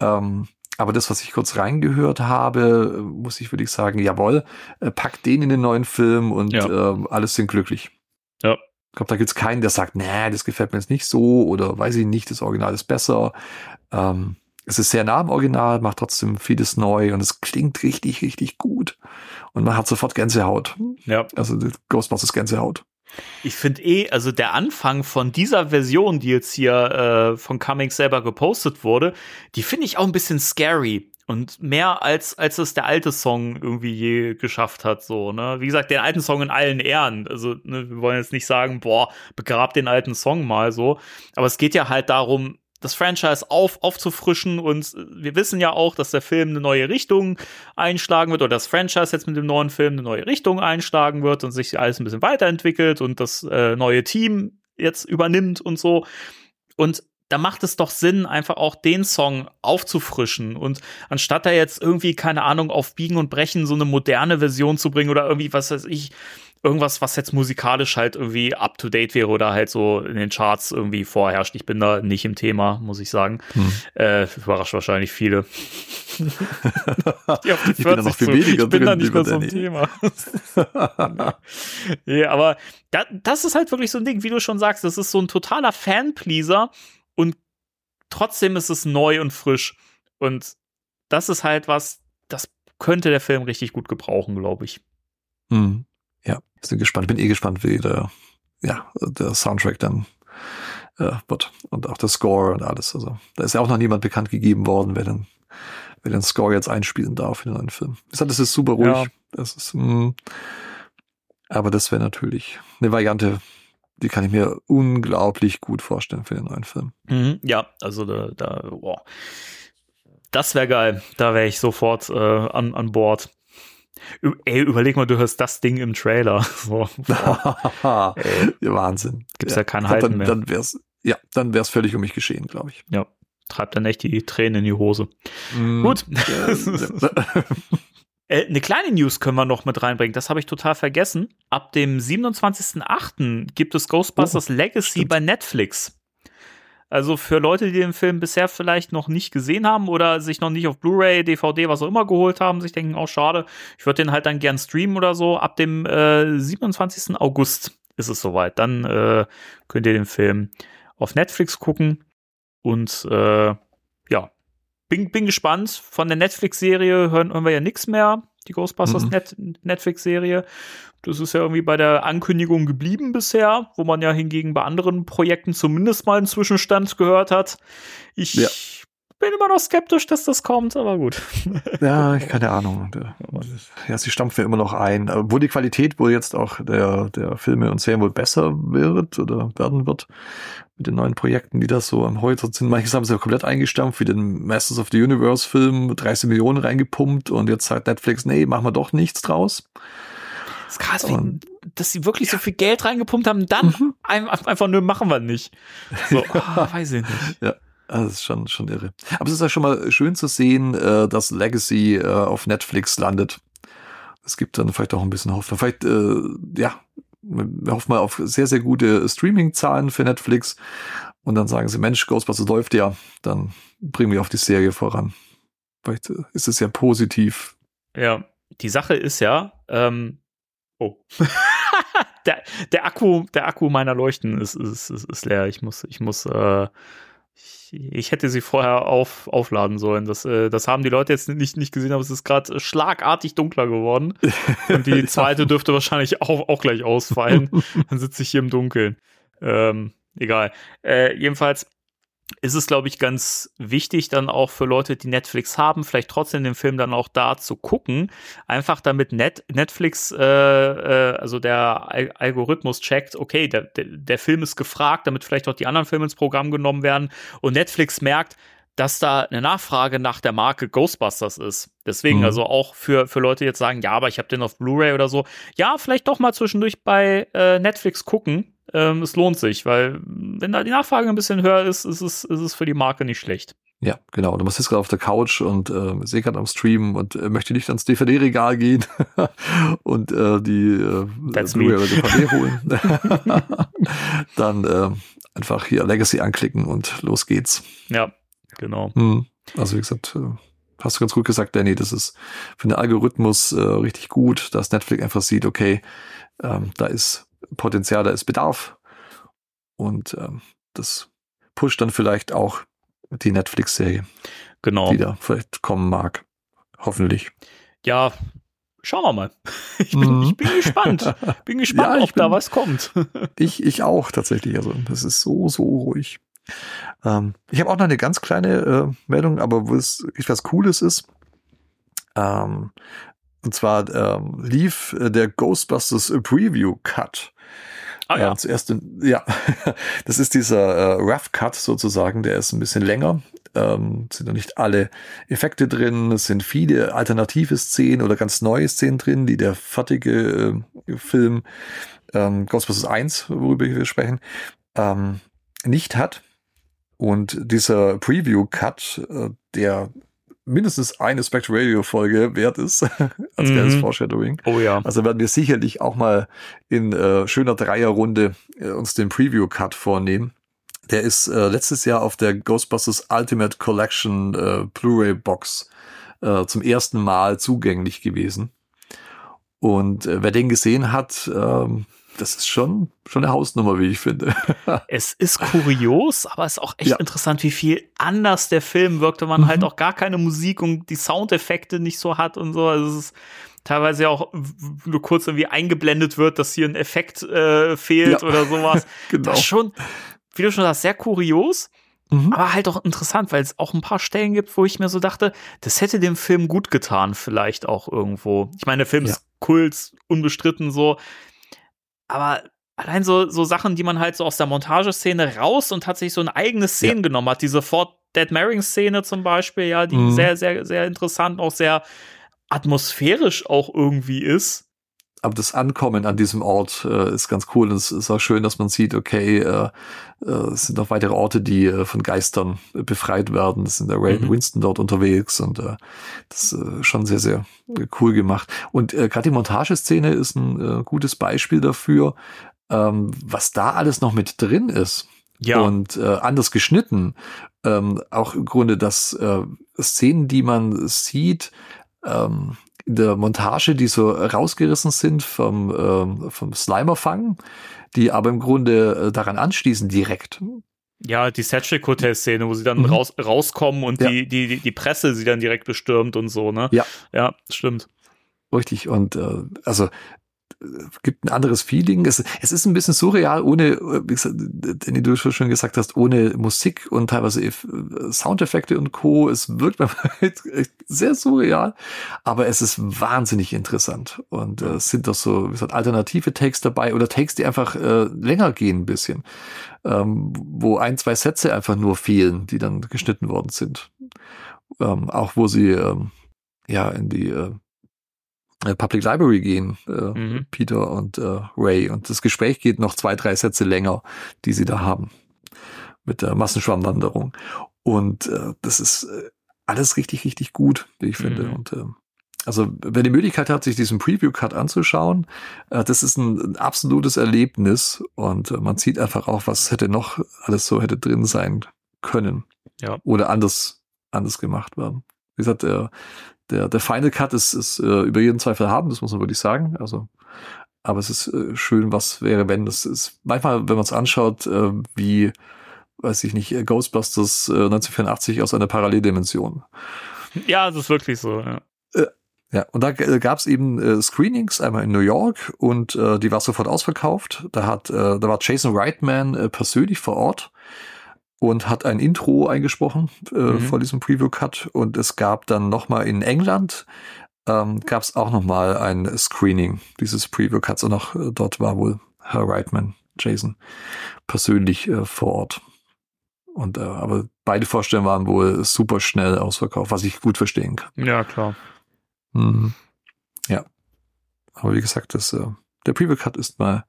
Ähm, aber das, was ich kurz reingehört habe, äh, muss ich wirklich sagen, jawohl, äh, pack den in den neuen Film und Ja. ähm, alles sind glücklich. Ja. Ich glaube, da gibt's keinen, der sagt, nee, das gefällt mir jetzt nicht so oder weiß ich nicht, das Original ist besser. Ähm, es ist sehr nah am Original, macht trotzdem vieles neu und es klingt richtig, richtig gut. Und man hat sofort Gänsehaut. Ja. Also Ghostbusters Gänsehaut. Ich finde eh, also der Anfang von dieser Version, die jetzt hier äh, von Cummings selber gepostet wurde, die finde ich auch ein bisschen scary. Und mehr als, als es der alte Song irgendwie je geschafft hat, so, ne? Wie gesagt, den alten Song in allen Ehren. Also, ne, wir wollen jetzt nicht sagen, boah, begrab den alten Song mal so. Aber es geht ja halt darum, das Franchise auf, aufzufrischen und wir wissen ja auch, dass der Film eine neue Richtung einschlagen wird oder das Franchise jetzt mit dem neuen Film eine neue Richtung einschlagen wird und sich alles ein bisschen weiterentwickelt und das äh, neue Team jetzt übernimmt und so. Und da macht es doch Sinn, einfach auch den Song aufzufrischen und anstatt da jetzt irgendwie, keine Ahnung, auf Biegen und Brechen so eine moderne Version zu bringen oder irgendwie, was weiß ich, irgendwas, was jetzt musikalisch halt irgendwie up to date wäre oder halt so in den Charts irgendwie vorherrscht. Ich bin da nicht im Thema, muss ich sagen. Hm. Äh, überrascht wahrscheinlich viele. <laughs> Die Ich bin da noch 40 viel zu. weniger Ich bin da nicht mehr so im Thema. <laughs> nee, aber da, das ist halt wirklich so ein Ding, wie du schon sagst, das ist so ein totaler Fanpleaser und trotzdem ist es neu und frisch. Und das ist halt was, das könnte der Film richtig gut gebrauchen, glaube ich. Hm. Bin gespannt. Bin eh gespannt, wie der, ja, der Soundtrack dann äh, wird. Und auch der Score und alles. Also, da ist ja auch noch niemand bekannt gegeben worden, wer den, wer den Score jetzt einspielen darf in den neuen Film. Ich sag, das ist super ruhig. Ja. Das ist, mh, aber das wäre natürlich eine Variante, die kann ich mir unglaublich gut vorstellen für den neuen Film. Mhm, ja, also da, da wow. Das wäre geil. Da wäre ich sofort äh, an, an Bord. Ey, überleg mal, du hörst das Ding im Trailer. <laughs> So, ja, <laughs> Wahnsinn. Gibt's ja kein Ich glaub, Halten dann, mehr. Dann wär's, ja, dann wär's völlig um mich geschehen, glaube ich. ja, treibt dann echt die Tränen in die Hose. Mm, Gut. ja, <laughs> Äh, eine kleine News können wir noch mit reinbringen, das habe ich total vergessen. Ab dem 27.08. gibt es Ghostbusters Legacy stimmt. bei Netflix. Also für Leute, die den Film bisher vielleicht noch nicht gesehen haben oder sich noch nicht auf Blu-ray, DVD, was auch immer geholt haben, sich denken, oh schade, ich würde den halt dann gern streamen oder so. Ab dem äh, 27. August ist es soweit. Dann äh, könnt ihr den Film auf Netflix gucken und äh, ja, bin, bin gespannt. Von der Netflix-Serie hören, hören wir ja nichts mehr. Die Ghostbusters Mhm. Net Netflix-Serie. Das ist ja irgendwie bei der Ankündigung geblieben bisher, wo man ja hingegen bei anderen Projekten zumindest mal einen Zwischenstand gehört hat. Ich Ja. Bin immer noch skeptisch, dass das kommt, aber gut. <laughs> Ja, ich keine Ahnung. Ja, sie stampfen ja immer noch ein. Obwohl die Qualität wohl jetzt auch der, der Filme und Serien wohl besser wird oder werden wird mit den neuen Projekten, die das so am heute sind. Manches haben sie ja komplett eingestampft, wie den Masters of the Universe Film, 30 Millionen reingepumpt und jetzt sagt Netflix, nee, machen wir doch nichts draus. Das ist krass, wie, Und- dass sie wirklich so viel Geld reingepumpt haben, dann Mhm. ein, einfach nur machen wir nicht. So, <laughs> ah, weiß ich nicht. Ja, das ist schon, schon irre. Aber es ist ja schon mal schön zu sehen, äh, dass Legacy äh, auf Netflix landet. Es gibt dann vielleicht auch ein bisschen Hoffnung. Vielleicht, äh, ja, wir hoffen mal auf sehr, sehr gute Streaming-Zahlen für Netflix. Und dann sagen sie, Mensch, Ghostbusters läuft ja, dann bringen wir auf die Serie voran. Vielleicht ist es ja positiv. Ja, die Sache ist ja, ähm, oh. <laughs> der, der Akku, der Akku meiner Leuchten ist, ist, ist, ist leer. Ich muss, ich muss, äh, ich, ich hätte sie vorher auf, aufladen sollen. Das, äh, das haben die Leute jetzt nicht, nicht gesehen, aber es ist gerade schlagartig dunkler geworden. <laughs> Und die zweite dürfte wahrscheinlich auch, auch gleich ausfallen. <laughs> Dann sitze ich hier im Dunkeln. Ähm, egal. Äh, jedenfalls, ist es, glaube ich, ganz wichtig dann auch für Leute, die Netflix haben, vielleicht trotzdem den Film dann auch da zu gucken. Einfach damit Net Netflix, äh, äh, also der Al Algorithmus checkt, okay, der, der, der Film ist gefragt, damit vielleicht auch die anderen Filme ins Programm genommen werden. Und Netflix merkt, dass da eine Nachfrage nach der Marke Ghostbusters ist. Deswegen Mhm. also auch für, für Leute jetzt sagen, ja, aber ich habe den auf Blu-ray oder so. Ja, vielleicht doch mal zwischendurch bei äh, Netflix gucken. Ähm, es lohnt sich, weil wenn da die Nachfrage ein bisschen höher ist, ist es, ist es für die Marke nicht schlecht. Ja, genau. Du bist jetzt gerade auf der Couch und äh, sehe gerade am Stream und äh, möchte nicht ans DVD-Regal gehen <laughs> und äh, die äh, Blu-ray oder DVD <laughs> holen. <laughs> Dann äh, einfach hier Legacy anklicken und los geht's. Ja, genau. Hm. Also wie gesagt, äh, hast du ganz gut gesagt, Danny, das ist für den Algorithmus äh, richtig gut, dass Netflix einfach sieht, okay, ähm, da ist Potenzial, da ist Bedarf und ähm, das pusht dann vielleicht auch die Netflix-Serie, Genau. die da vielleicht kommen mag. Hoffentlich. Ja, schauen wir mal. <laughs> Ich bin, Mhm. ich bin gespannt. <laughs> Bin gespannt, Ja, ob da bin- was kommt. <laughs> Ich, ich auch tatsächlich. Also das ist so, so ruhig. Ähm, ich habe auch noch eine ganz kleine äh, Meldung, aber wo es etwas Cooles ist. Ähm, und zwar ähm, lief äh, der Ghostbusters Preview Cut. Ah ja. Äh, zuerst, in, ja, <laughs> das ist dieser äh, Rough Cut sozusagen, der ist ein bisschen länger. Ähm, sind noch nicht alle Effekte drin, es sind viele alternative Szenen oder ganz neue Szenen drin, die der fertige äh, Film ähm, Ghostbusters 1, worüber wir sprechen, ähm, nicht hat. Und dieser Preview-Cut, äh, der mindestens eine Spectre Radio-Folge wert ist, <laughs> als Mhm. kleines Foreshadowing, Oh ja. also werden wir sicherlich auch mal in äh, schöner Dreierrunde äh, uns den Preview-Cut vornehmen. Der ist äh, letztes Jahr auf der Ghostbusters Ultimate Collection äh, Blu-ray Box äh, zum ersten Mal zugänglich gewesen. Und äh, wer den gesehen hat, ähm, das ist schon schon eine Hausnummer, wie ich finde. <laughs> Es ist kurios, aber es ist auch echt Ja. interessant, wie viel anders der Film wirkt, wenn man Mhm. halt auch gar keine Musik und die Soundeffekte nicht so hat und so. Also es ist teilweise ja auch nur kurz irgendwie eingeblendet wird, dass hier ein Effekt äh, fehlt Ja. oder sowas. <laughs> genau. Das ist schon, wie du schon sagst, sehr kurios, Mhm. aber halt auch interessant, weil es auch ein paar Stellen gibt, wo ich mir so dachte, das hätte dem Film gut getan, vielleicht auch irgendwo. Ich meine, der Film Ja. ist Kult, unbestritten so, aber allein so, so Sachen, die man halt so aus der Montageszene raus und tatsächlich so eine eigene Szene genommen hat, diese Fort Dead Maring Szene zum Beispiel, ja, die Mhm. sehr, sehr, sehr interessant, auch sehr atmosphärisch auch irgendwie ist. Aber das Ankommen an diesem Ort äh, ist ganz cool. Und es ist auch schön, dass man sieht, okay, äh, äh, es sind noch weitere Orte, die äh, von Geistern äh, befreit werden. Es sind der Ray Mhm. Winston dort unterwegs und äh, das ist äh, schon sehr, sehr cool gemacht. Und äh, gerade die Montageszene ist ein äh, gutes Beispiel dafür, ähm, was da alles noch mit drin ist Ja, und äh, anders geschnitten. Ähm, auch im Grunde, dass äh, Szenen, die man sieht, ähm, in der Montage, die so rausgerissen sind vom, ähm, vom Slimer-Fang, die aber im Grunde äh, daran anschließen direkt. ja, die Setchick Hotel Szene, wo sie dann Mhm. raus, rauskommen und Ja. die, die, die, Presse sie dann direkt bestürmt und so, ne? Ja. Ja, stimmt. Richtig. Und äh, also gibt ein anderes Feeling. Es, es ist ein bisschen surreal, ohne, äh, wie gesagt, Danny, du schon gesagt hast, ohne Musik und teilweise äh, Soundeffekte und Co. Es wirkt <laughs> echt sehr surreal, aber es ist wahnsinnig interessant. Und äh, es sind doch so, wie gesagt, alternative Takes dabei oder Takes, die einfach äh, länger gehen ein bisschen. Ähm, wo ein, zwei Sätze einfach nur fehlen, die dann geschnitten worden sind. Ähm, auch wo sie ähm, ja in die äh, äh, Public Library gehen, äh, Mhm. Peter und äh, Ray. Und das Gespräch geht noch zwei, drei Sätze länger, die sie da haben mit der Massenschwammwanderung. Und äh, das ist äh, alles richtig, richtig gut, wie ich finde. Mhm. Und äh, also, wer die Möglichkeit hat, sich diesen Preview-Cut anzuschauen, äh, das ist ein, ein absolutes Erlebnis und äh, man sieht einfach auch, was hätte noch alles so hätte drin sein können. Ja. Oder anders, anders gemacht werden. Wie gesagt, der, der, der Final Cut ist, ist äh, über jeden Zweifel haben, das muss man wirklich sagen. Also, aber es ist äh, schön, was wäre, wenn. Das ist manchmal, wenn man es anschaut, äh, wie, weiß ich nicht, äh, Ghostbusters äh, 1984 aus einer Paralleldimension. Ja, das ist wirklich so, ja. Ja, und da gab es eben äh, Screenings, einmal in New York und äh, die war sofort ausverkauft. Da hat, äh, da war Jason Reitman äh, persönlich vor Ort und hat ein Intro eingesprochen äh, Mhm. vor diesem Preview-Cut. Und es gab dann nochmal in England, ähm, gab es auch nochmal ein Screening dieses Preview-Cuts. Und auch äh, dort war wohl Herr Reitman, Jason, persönlich äh, vor Ort. Und äh, aber beide Vorstellungen waren wohl super schnell ausverkauft, was ich gut verstehen kann. Ja, klar. Mhm. Ja. Aber wie gesagt, das, äh, der Preview-Cut ist mal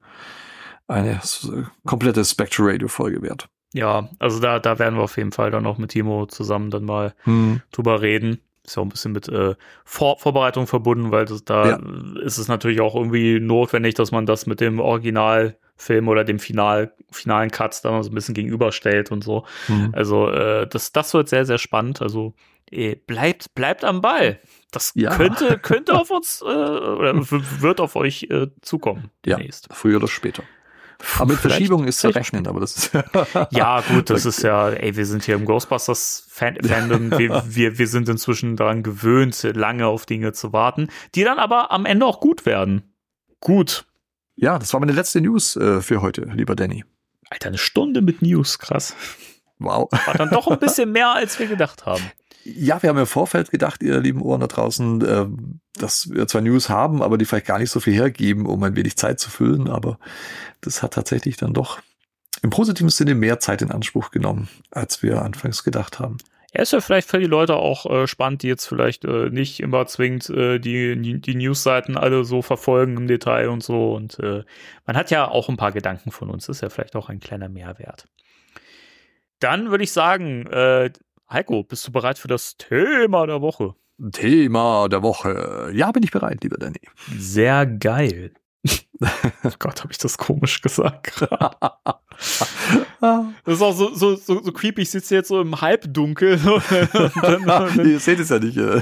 eine s- komplette Spectre Radio-Folge wert. Ja, also da, da werden wir auf jeden Fall dann auch mit Timo zusammen dann mal Mhm. drüber reden. Ist ja auch ein bisschen mit äh, Vor Vorbereitung verbunden, weil das, da Ja. ist es natürlich auch irgendwie notwendig, dass man das mit dem Originalfilm oder dem Final, finalen Cut dann so ein bisschen gegenüberstellt und so. Mhm. Also äh, das, das wird sehr, sehr spannend. Also eh, bleibt, bleibt am Ball. Das Ja. könnte, könnte <laughs> auf uns äh, oder wird auf euch äh, zukommen Ja. demnächst. Früher oder später. Aber mit Verschiebung ist zu rechnen, aber das ist <laughs> Ja, gut, das ist ja, ey, wir sind hier im Ghostbusters-Fandom. <laughs> Wir, <laughs> wir, wir sind inzwischen daran gewöhnt, lange auf Dinge zu warten, die dann aber am Ende auch gut werden. Gut. Ja, das war meine letzte News äh, für heute, lieber Danny. Alter, eine Stunde mit News, krass. Wow. War dann doch ein bisschen mehr, als wir gedacht haben. Ja, wir haben im Vorfeld gedacht, ihr lieben Ohren da draußen, äh, dass wir zwar News haben, aber die vielleicht gar nicht so viel hergeben, um ein wenig Zeit zu füllen, aber das hat tatsächlich dann doch im positiven Sinne mehr Zeit in Anspruch genommen, als wir anfangs gedacht haben. Ja, ist ja vielleicht für die Leute auch äh, spannend, die jetzt vielleicht äh, nicht immer zwingend äh, die, die Newsseiten alle so verfolgen im Detail und so. Und äh, man hat ja auch ein paar Gedanken von uns. Ist ja vielleicht auch ein kleiner Mehrwert. Dann würde ich sagen, äh, Heiko, bist du bereit für das Thema der Woche? Thema der Woche. Ja, bin ich bereit, lieber Danny. Sehr geil. <laughs> oh Gott, habe ich das komisch gesagt. <laughs> Das ist auch so, so, so, so creepy. Ich sitze jetzt so im Halbdunkel. <laughs> Ihr seht es ja nicht, äh,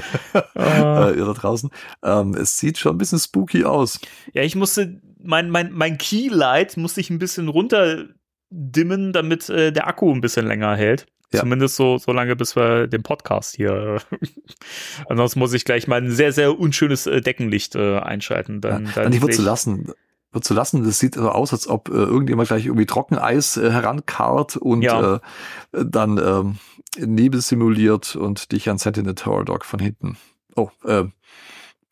Ah. äh, ihr da draußen. Ähm, es sieht schon ein bisschen spooky aus. Ja, ich musste, mein, mein, mein Keylight musste ich ein bisschen runterdimmen, damit äh, der Akku ein bisschen länger hält. Ja. Zumindest so, so lange, bis wir den Podcast hier. Äh, <laughs> ansonsten muss ich gleich mal ein sehr, sehr unschönes äh, Deckenlicht äh, einschalten. Dann, ja, dann dann wird zu ich- lassen. Wird zu lassen. Das sieht so aus, als ob äh, irgendjemand gleich irgendwie Trockeneis äh, herankarrt und Ja. äh, dann ähm, Nebel simuliert und dich an Sentinel Tower Dog von hinten. Oh, äh,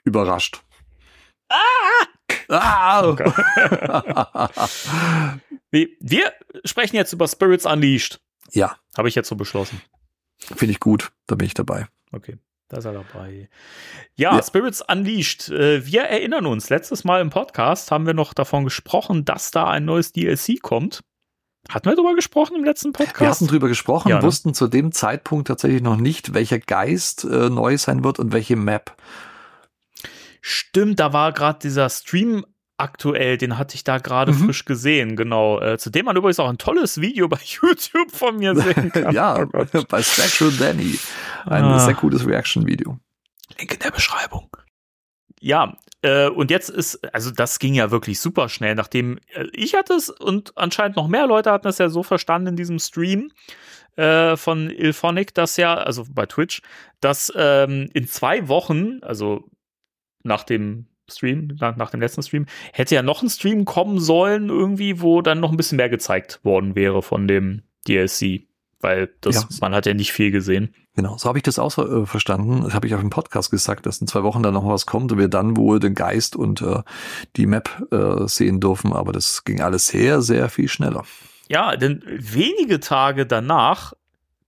überrascht. Ah! Oh <laughs> Wir, wir sprechen jetzt über Spirits Unleashed. Ja, Habe ich jetzt so beschlossen. finde ich gut. Da bin ich dabei. Okay, da ist er dabei. Ja, Ja. Spirits Unleashed. Äh, wir erinnern uns, letztes Mal im Podcast haben wir noch davon gesprochen, dass da ein neues DLC kommt. Hatten wir darüber gesprochen im letzten Wir Podcast? hatten drüber gesprochen, Ja, ne? wussten zu dem Zeitpunkt tatsächlich noch nicht, welcher Geist äh, neu sein wird und welche Map. Stimmt, da war gerade dieser Stream aktuell, den hatte ich da gerade Mhm. frisch gesehen, genau. Äh, zu dem man übrigens auch ein tolles Video <laughs> bei YouTube von mir sehen <laughs> kann. ja, Oh <laughs> bei Spectral Danny. Ein Ah. sehr cooles Reaction-Video. Link in der Beschreibung. Ja, äh, und jetzt ist, also das ging ja wirklich super schnell, nachdem äh, ich hatte es und anscheinend noch mehr Leute hatten es ja so verstanden in diesem Stream äh, von Ilphonic, dass ja, also bei Twitch, dass ähm, in zwei Wochen, also nach dem Stream, nach, nach dem letzten Stream, hätte ja noch ein Stream kommen sollen, irgendwie, wo dann noch ein bisschen mehr gezeigt worden wäre von dem DLC. Weil das, Ja. man hat ja nicht viel gesehen. Genau, so habe ich das auch äh, verstanden. Das habe ich auch im Podcast gesagt, dass in zwei Wochen dann noch was kommt und wir dann wohl den Geist und äh, die Map äh, sehen dürfen. Aber das ging alles sehr, sehr viel schneller. Ja, denn wenige Tage danach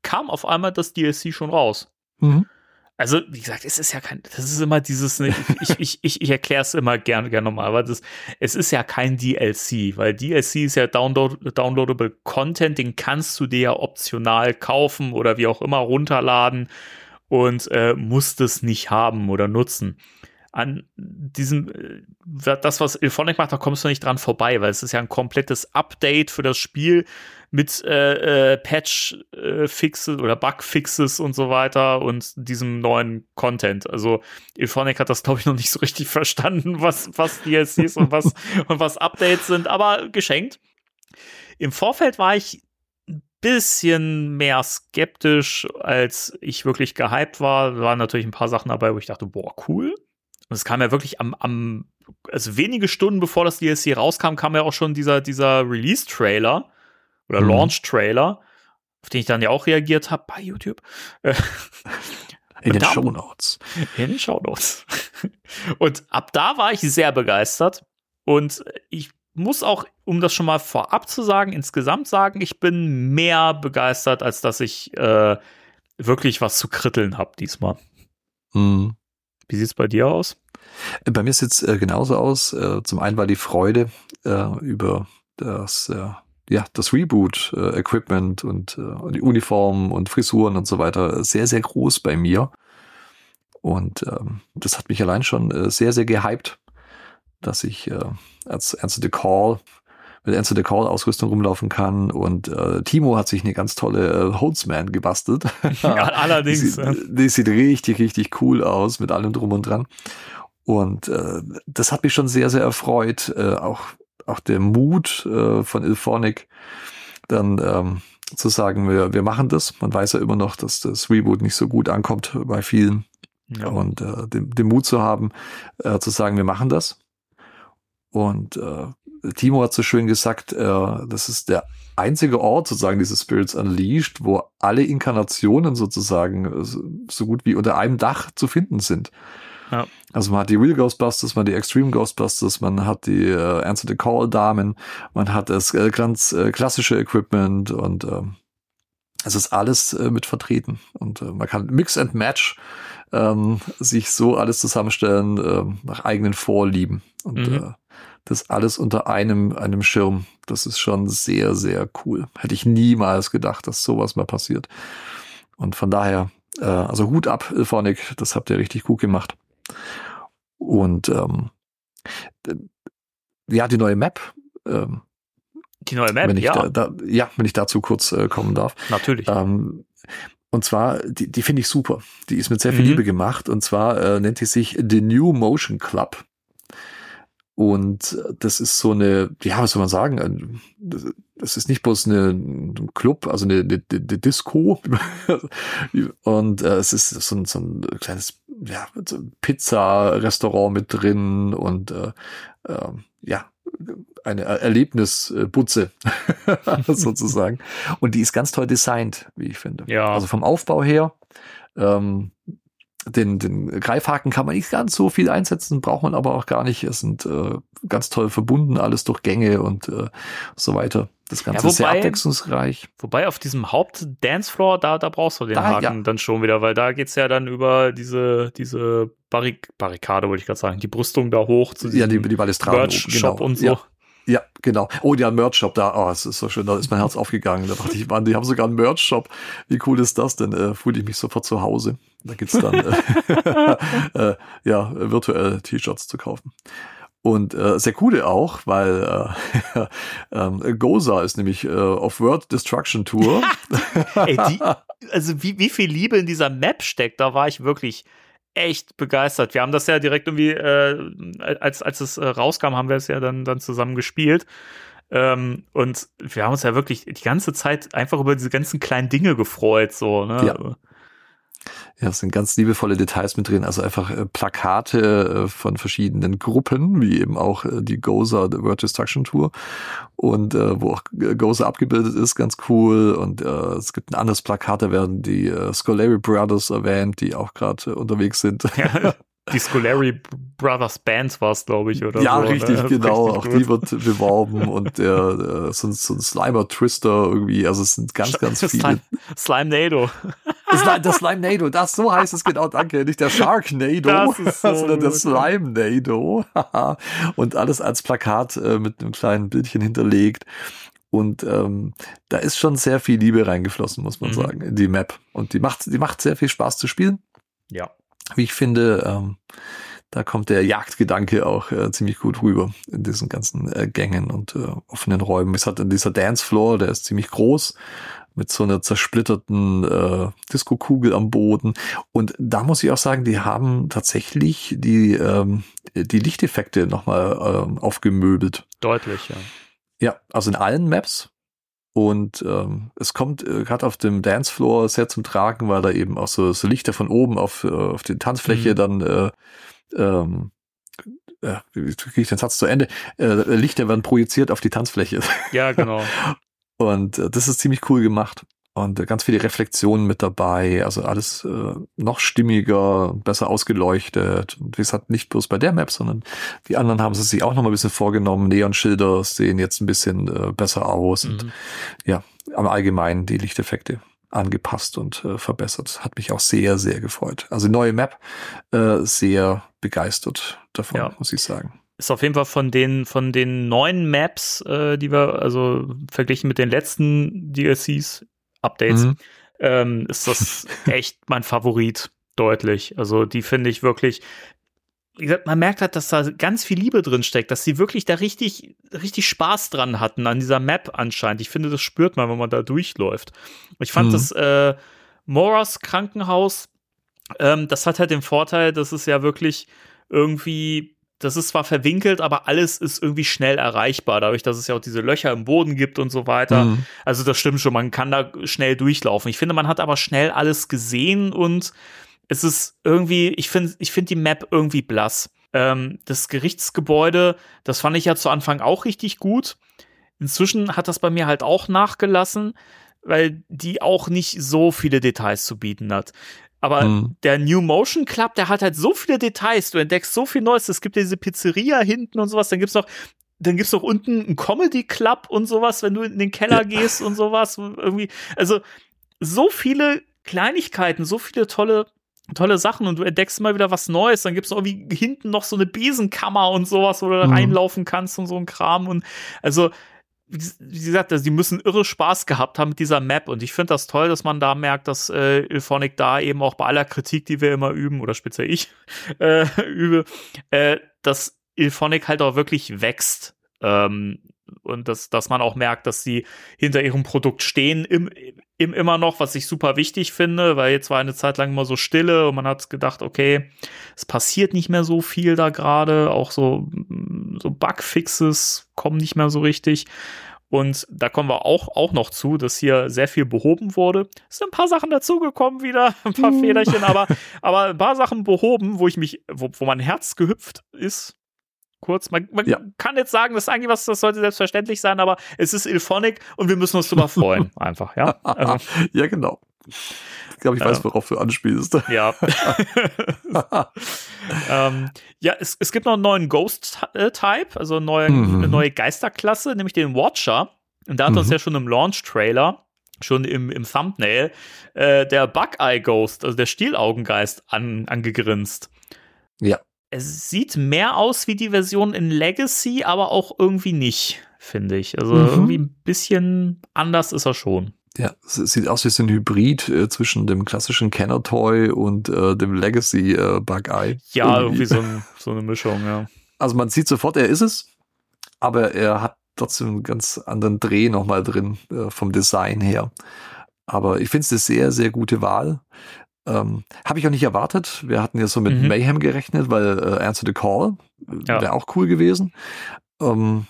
kam auf einmal das DLC schon raus. Mhm. Also, wie gesagt, es ist ja kein, das ist immer dieses, ne, ich, ich, ich, ich erkläre es immer gerne gern nochmal, aber das, es ist ja kein DLC, weil DLC ist ja download, downloadable Content, den kannst du dir ja optional kaufen oder wie auch immer runterladen und äh, musst es nicht haben oder nutzen. An diesem, äh, das, was Ilphonic macht, da kommst du nicht dran vorbei, weil es ist ja ein komplettes Update für das Spiel mit äh, äh, Patch-Fixes oder Bug-Fixes und so weiter und diesem neuen Content. Also Ilphonic hat das, glaube ich, noch nicht so richtig <laughs> verstanden, was, was DLCs und was, <laughs> und was Updates sind, aber geschenkt. Im Vorfeld war ich ein bisschen mehr skeptisch, als ich wirklich gehypt war. Da waren natürlich ein paar Sachen dabei, wo ich dachte, boah, cool. Und es kam ja wirklich am, am, also wenige Stunden bevor das DLC rauskam, kam ja auch schon dieser, dieser Release-Trailer oder Mhm. Launch-Trailer auf den ich dann ja auch reagiert habe bei YouTube. Äh, <laughs> In den Show Notes. in den Shownotes. Und ab da war ich sehr begeistert. Und ich muss auch, um das schon mal vorab zu sagen, insgesamt sagen, ich bin mehr begeistert, als dass ich äh, wirklich was zu kritteln habe diesmal. Mhm. Wie sieht's bei dir aus? Bei mir sieht es äh, genauso aus. Äh, zum einen war die Freude äh, über das, äh, ja, das Reboot-Equipment und äh, die Uniformen und Frisuren und so weiter sehr, sehr groß bei mir. Und ähm, das hat mich allein schon äh, sehr, sehr gehypt, dass ich äh, als Answer the Call mit Answer the Call Ausrüstung rumlaufen kann. Und äh, Timo hat sich eine ganz tolle äh, Holzman gebastelt. <laughs> Ja, allerdings. Die sieht, die sieht richtig, richtig cool aus mit allem drum und dran. Und äh, das hat mich schon sehr, sehr erfreut. Äh, auch, auch der Mut äh, von Ilphonic, dann ähm, zu sagen, wir, wir machen das. Man weiß ja immer noch, dass das Reboot nicht so gut ankommt bei vielen. Ja. Und äh, den, den Mut zu haben, äh, zu sagen, wir machen das. Und äh, Timo hat so schön gesagt, äh, das ist der einzige Ort sozusagen dieses Spirits Unleashed, wo alle Inkarnationen sozusagen äh, so- so gut wie unter einem Dach zu finden sind. Ja. Also man hat die Real Ghostbusters, man hat die Extreme Ghostbusters, man hat die äh, Answer the Call Damen, man hat das äh, ganz äh, klassische Equipment und ähm, es ist alles äh, mit vertreten und äh, man kann Mix and Match ähm, sich so alles zusammenstellen ähm, nach eigenen Vorlieben und Mhm. äh, das alles unter einem einem Schirm. Das ist schon sehr sehr cool. Hätte ich niemals gedacht, dass sowas mal passiert. Und von daher, äh, also Hut ab, Ilphonic, das habt ihr richtig gut gemacht. Und ähm, ja, die neue Map. Ähm, Die neue Map, wenn ich ja, da, da, ja, wenn ich dazu kurz äh, kommen darf. natürlich. Ähm, und zwar, die, die finde ich super. Die ist mit sehr viel Mhm. Liebe gemacht. Und zwar äh, nennt die sich The New Motion Club. Und das ist so eine, ja, was soll man sagen? das ist nicht bloß eine, ein Club, also eine, eine, eine Disco. <laughs> Und äh, es ist so ein, so ein kleines ja, so Pizza-Restaurant mit drin und äh, äh, ja, eine Er- Erlebnisbutze <laughs> sozusagen. Und die ist ganz toll designt, wie ich finde. Ja. Also vom Aufbau her, ähm, den, den Greifhaken kann man nicht ganz so viel einsetzen, braucht man aber auch gar nicht. Es sind äh, ganz toll verbunden, alles durch Gänge und äh, so weiter. Das Ganze Ja, ist sehr wobei- abwechslungsreich. Wobei auf diesem Haupt-Dancefloor, da, da brauchst du den Da, Haken ja. dann schon wieder, weil da geht's ja dann über diese, diese Barrik Barrikade, wollte ich gerade sagen, die Brüstung da hoch zu Ja, die, diesem die Balustraden Merch-Shop und so. Ja, ja, genau. Oh, der Merch-Shop da, oh, es ist so schön, da ist mein Herz <laughs> aufgegangen. Da dachte ich, Mann, die haben sogar einen Merch-Shop. Wie cool ist das denn? Äh, fühle ich mich sofort zu Hause. Da gibt's dann äh, <laughs> <laughs> äh, ja, virtuell T-Shirts zu kaufen. Und äh, sehr coole auch, weil äh, ähm, Goza ist nämlich äh, auf World Destruction Tour. Ey, die, also wie, wie viel Liebe in dieser Map steckt, da war ich wirklich echt begeistert. Wir haben das ja direkt irgendwie, äh, als, als es äh, rauskam, haben wir es ja dann, dann zusammen gespielt. Ähm, und wir haben uns ja wirklich die ganze Zeit einfach über diese ganzen kleinen Dinge gefreut, so, ne? Ja. Ja, es sind ganz liebevolle Details mit drin, also einfach äh, Plakate äh, von verschiedenen Gruppen, wie eben auch äh, die Goza The World Destruction Tour. Und äh, wo auch äh, Goza abgebildet ist, ganz cool. Und äh, es gibt ein anderes Plakat, da werden die äh, Scolari Brothers erwähnt, die auch gerade äh, unterwegs sind. Ja, <laughs> die Scolari Brothers Band war es, glaube ich, oder ja, so. richtig, ne? genau. Richtig auch gut. die wird beworben <laughs> und der äh, so, ein- so ein Slimer Twister irgendwie. Also es sind ganz, ganz viele. <laughs> Slime, Slime-Nado. <laughs> Das, Slime- Slime-Nado, das, so heißt es genau, danke. Nicht der Sharknado, Das ist so sondern der gut. Slime-Nado. und alles als Plakat äh, mit einem kleinen Bildchen hinterlegt. Und ähm, da ist schon sehr viel Liebe reingeflossen, muss man Mhm. sagen, in die Map. Und die macht, die macht sehr viel Spaß zu spielen. Ja. Wie ich finde, ähm, da kommt der Jagdgedanke auch äh, ziemlich gut rüber in diesen ganzen äh, Gängen und äh, offenen Räumen. Es hat in dieser Dancefloor, der ist ziemlich groß, mit so einer zersplitterten äh, Disco-Kugel am Boden. Und da muss ich auch sagen, die haben tatsächlich die, ähm, die Lichteffekte nochmal ähm, aufgemöbelt. Deutlich, ja. Ja, also in allen Maps. Und ähm, es kommt äh, gerade auf dem Dancefloor sehr zum Tragen, weil da eben auch so, so Lichter von oben auf, äh, auf die Tanzfläche Mhm. dann äh, ähm, äh, wie kriege ich den Satz zu Ende? Äh, Lichter werden projiziert auf die Tanzfläche. Ja, genau. <laughs> Und äh, das ist ziemlich cool gemacht. Und ganz viele Reflexionen mit dabei, also alles äh, noch stimmiger, besser ausgeleuchtet. Und wie gesagt, nicht bloß bei der Map, sondern die anderen haben sie sich auch noch mal ein bisschen vorgenommen. Neon-Schilder sehen jetzt ein bisschen äh, besser aus Mhm. und ja, am Allgemeinen die Lichteffekte angepasst und äh, verbessert. Hat mich auch sehr, sehr gefreut. Also neue Map, äh, sehr begeistert davon, Ja. muss ich sagen. ist auf jeden Fall von den von den neuen Maps, äh, die wir also verglichen mit den letzten DLCs Updates, Mhm. ähm, ist das <laughs> echt mein Favorit deutlich. Also die finde ich wirklich. Wie gesagt, man merkt halt, dass da ganz viel Liebe drin steckt, dass sie wirklich da richtig, richtig Spaß dran hatten an dieser Map anscheinend. Ich finde, das spürt man, wenn man da durchläuft. Ich fand Mhm. das äh, Moras Krankenhaus, ähm, das hat halt den Vorteil, dass es ja wirklich irgendwie das ist zwar verwinkelt, aber alles ist irgendwie schnell erreichbar, dadurch, dass es ja auch diese Löcher im Boden gibt und so weiter. Mhm. Also das stimmt schon, man kann da schnell durchlaufen. Ich finde, man hat aber schnell alles gesehen und es ist irgendwie, ich finde, ich finde die Map irgendwie blass. Ähm, das Gerichtsgebäude, das fand ich ja zu Anfang auch richtig gut. Inzwischen hat das bei mir halt auch nachgelassen, weil die auch nicht so viele Details zu bieten hat. Aber Mhm. der New Motion Club, der hat halt so viele Details, du entdeckst so viel Neues. Es gibt ja diese Pizzeria hinten und sowas, dann gibt's noch dann gibt's noch unten einen Comedy Club und sowas, wenn du in den Keller gehst und sowas irgendwie. Also so viele Kleinigkeiten, so viele tolle tolle Sachen und du entdeckst immer wieder was Neues. Dann gibt's irgendwie hinten noch so eine Besenkammer und sowas, wo du Mhm. reinlaufen kannst und so ein Kram und also wie gesagt, also die müssen irre Spaß gehabt haben mit dieser Map. Und ich finde das toll, dass man da merkt, dass äh, Ilphonic da eben auch bei aller Kritik, die wir immer üben oder speziell ich <laughs> äh, übe, äh, dass Ilphonic halt auch wirklich wächst. Ähm, und dass, dass man auch merkt, dass sie hinter ihrem Produkt stehen im, im immer noch, was ich super wichtig finde, weil jetzt war eine Zeit lang immer so Stille und man hat gedacht, okay, es passiert nicht mehr so viel da gerade, auch so, mm, so Bugfixes kommen nicht mehr so richtig. Und da kommen wir auch, auch noch zu, dass hier sehr viel behoben wurde. Es sind ein paar Sachen dazugekommen wieder, <laughs> ein paar Fehlerchen, aber, aber ein paar Sachen behoben, wo ich mich, wo, wo mein Herz gehüpft ist. Kurz, man, man Ja. kann jetzt sagen, das ist eigentlich was, das sollte selbstverständlich sein, aber es ist Ilphonic und wir müssen uns drüber freuen, <laughs> einfach, ja. Also, <laughs> ja, genau. Ich glaube, ich weiß, worauf du anspielst. <laughs> ja. ähm, ja, es, es gibt noch einen neuen Ghost-Type, also eine neue, Mhm. eine neue Geisterklasse, nämlich den Watcher. Und da hat uns Mhm. ja schon im Launch-Trailer, schon im, im Thumbnail, äh, der Bug-Eye-Ghost, also der Stielaugengeist, an, angegrinst. Es sieht mehr aus wie die Version in Legacy, aber auch irgendwie nicht, finde ich. Also Mhm. irgendwie ein bisschen anders ist er schon. Ja, es sieht aus wie so ein Hybrid äh, zwischen dem klassischen Kenner Toy und äh, dem Legacy äh, Bug Eye. Ja, irgendwie so, ein, <laughs> so eine Mischung, ja. Also man sieht sofort, er ist es, aber er hat trotzdem einen ganz anderen Dreh nochmal drin äh, vom Design her. Aber ich finde es eine sehr, sehr gute Wahl. Ähm, Habe ich auch nicht erwartet. Wir hatten ja so mit Mhm. Mayhem gerechnet, weil äh, Answer the Call äh, Ja. wäre auch cool gewesen. Ähm,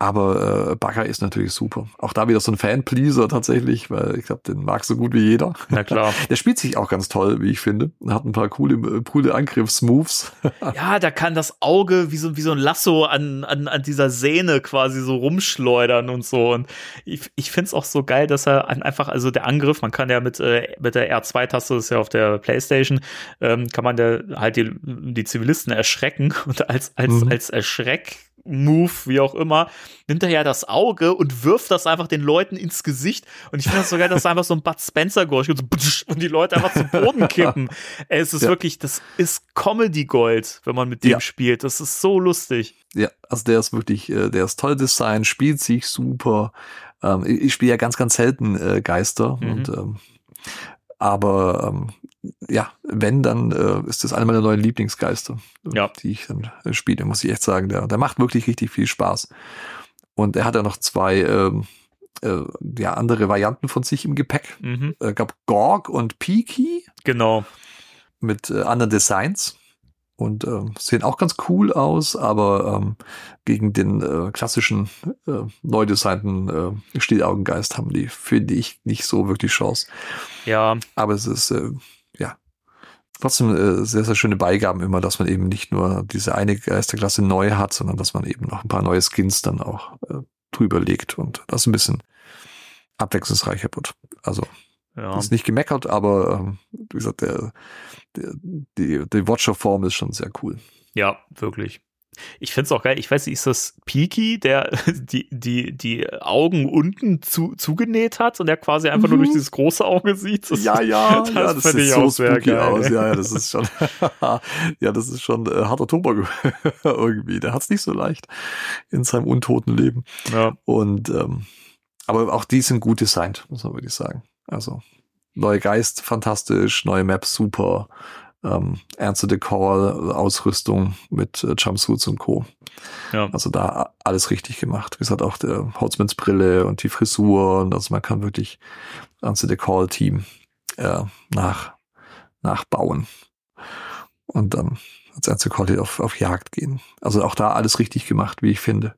aber äh, Bugger ist natürlich super. Auch da wieder so ein Fan-Pleaser tatsächlich, weil ich glaube, den mag so gut wie jeder. Na klar. <laughs> Der spielt sich auch ganz toll, wie ich finde. Hat ein paar coole, äh, coole Angriffsmoves. <laughs> Ja, da kann das Auge wie so, wie so ein Lasso an, an, an dieser Sehne quasi so rumschleudern und so. Und ich, ich finde es auch so geil, dass er einfach, also der Angriff, man kann ja mit, äh, mit der R2-Taste, das ist ja auf der Playstation, ähm, kann man der halt die, die Zivilisten erschrecken <laughs> und als, als, Mhm. als Erschreck. Move, wie auch immer, nimmt er ja das Auge und wirft das einfach den Leuten ins Gesicht. Und ich finde das so geil, dass einfach so ein Bud Spencer Geräusch und, so, und die Leute einfach zu Boden <laughs> kippen. Es ist Ja. wirklich, das ist Comedy Gold, wenn man mit dem Ja. spielt. Das ist so lustig. Ja, also der ist wirklich, äh, der ist toll designt, spielt sich super. Ähm, ich ich spiele ja ganz, ganz selten äh, Geister Mhm. und ähm, aber ähm, ja, wenn, dann äh, ist das einer meiner neuen Lieblingsgeister, Ja. die ich dann äh, spiele, muss ich echt sagen. Der, der macht wirklich richtig viel Spaß. Und er hat ja noch zwei ähm, äh, ja, andere Varianten von sich im Gepäck. Mhm. Äh, gab Gorg und Peaky Genau. mit äh, anderen Designs und ähm, sehen auch ganz cool aus, aber ähm, gegen den äh, klassischen äh, neu designten äh, Stielaugengeist haben die, finde ich, nicht so wirklich Chance. Ja, Aber es ist äh, ja trotzdem äh, sehr, sehr schöne Beigaben immer, dass man eben nicht nur diese eine Geisterklasse neu hat, sondern dass man eben noch ein paar neue Skins dann auch äh, drüber legt und das ein bisschen abwechslungsreicher wird. Also Ja. ist nicht gemeckert, aber ähm, wie gesagt, der, der, die, die Watcher-Form ist schon sehr cool. Ja, wirklich. Ich find's auch geil. Ich weiß nicht, ist das Piki, der <laughs> die, die, die Augen unten zu, zugenäht hat und der quasi einfach nur Mhm. durch dieses große Auge sieht? Das, Ja, ja, <laughs> das, ja, das sieht ich so auch sehr geil. aus. Ja, ja, das <laughs> ist schon, ja, das ist schon äh, harter Tobak irgendwie. Der hat's nicht so leicht in seinem untoten Leben. Ja. Und ähm, aber auch die sind gut designt, muss man wirklich sagen. Also neue Geist fantastisch, neue Maps super, ähm, the Call, Ausrüstung mit äh, Jumpsuits und Co. Ja. Also da alles richtig gemacht. Wie gesagt, auch der Holzmans Brille und die Frisur. Und also man kann wirklich the Call Team äh, nach, nachbauen. Und dann als the Call auf, auf Jagd gehen. Also auch da alles richtig gemacht, wie ich finde.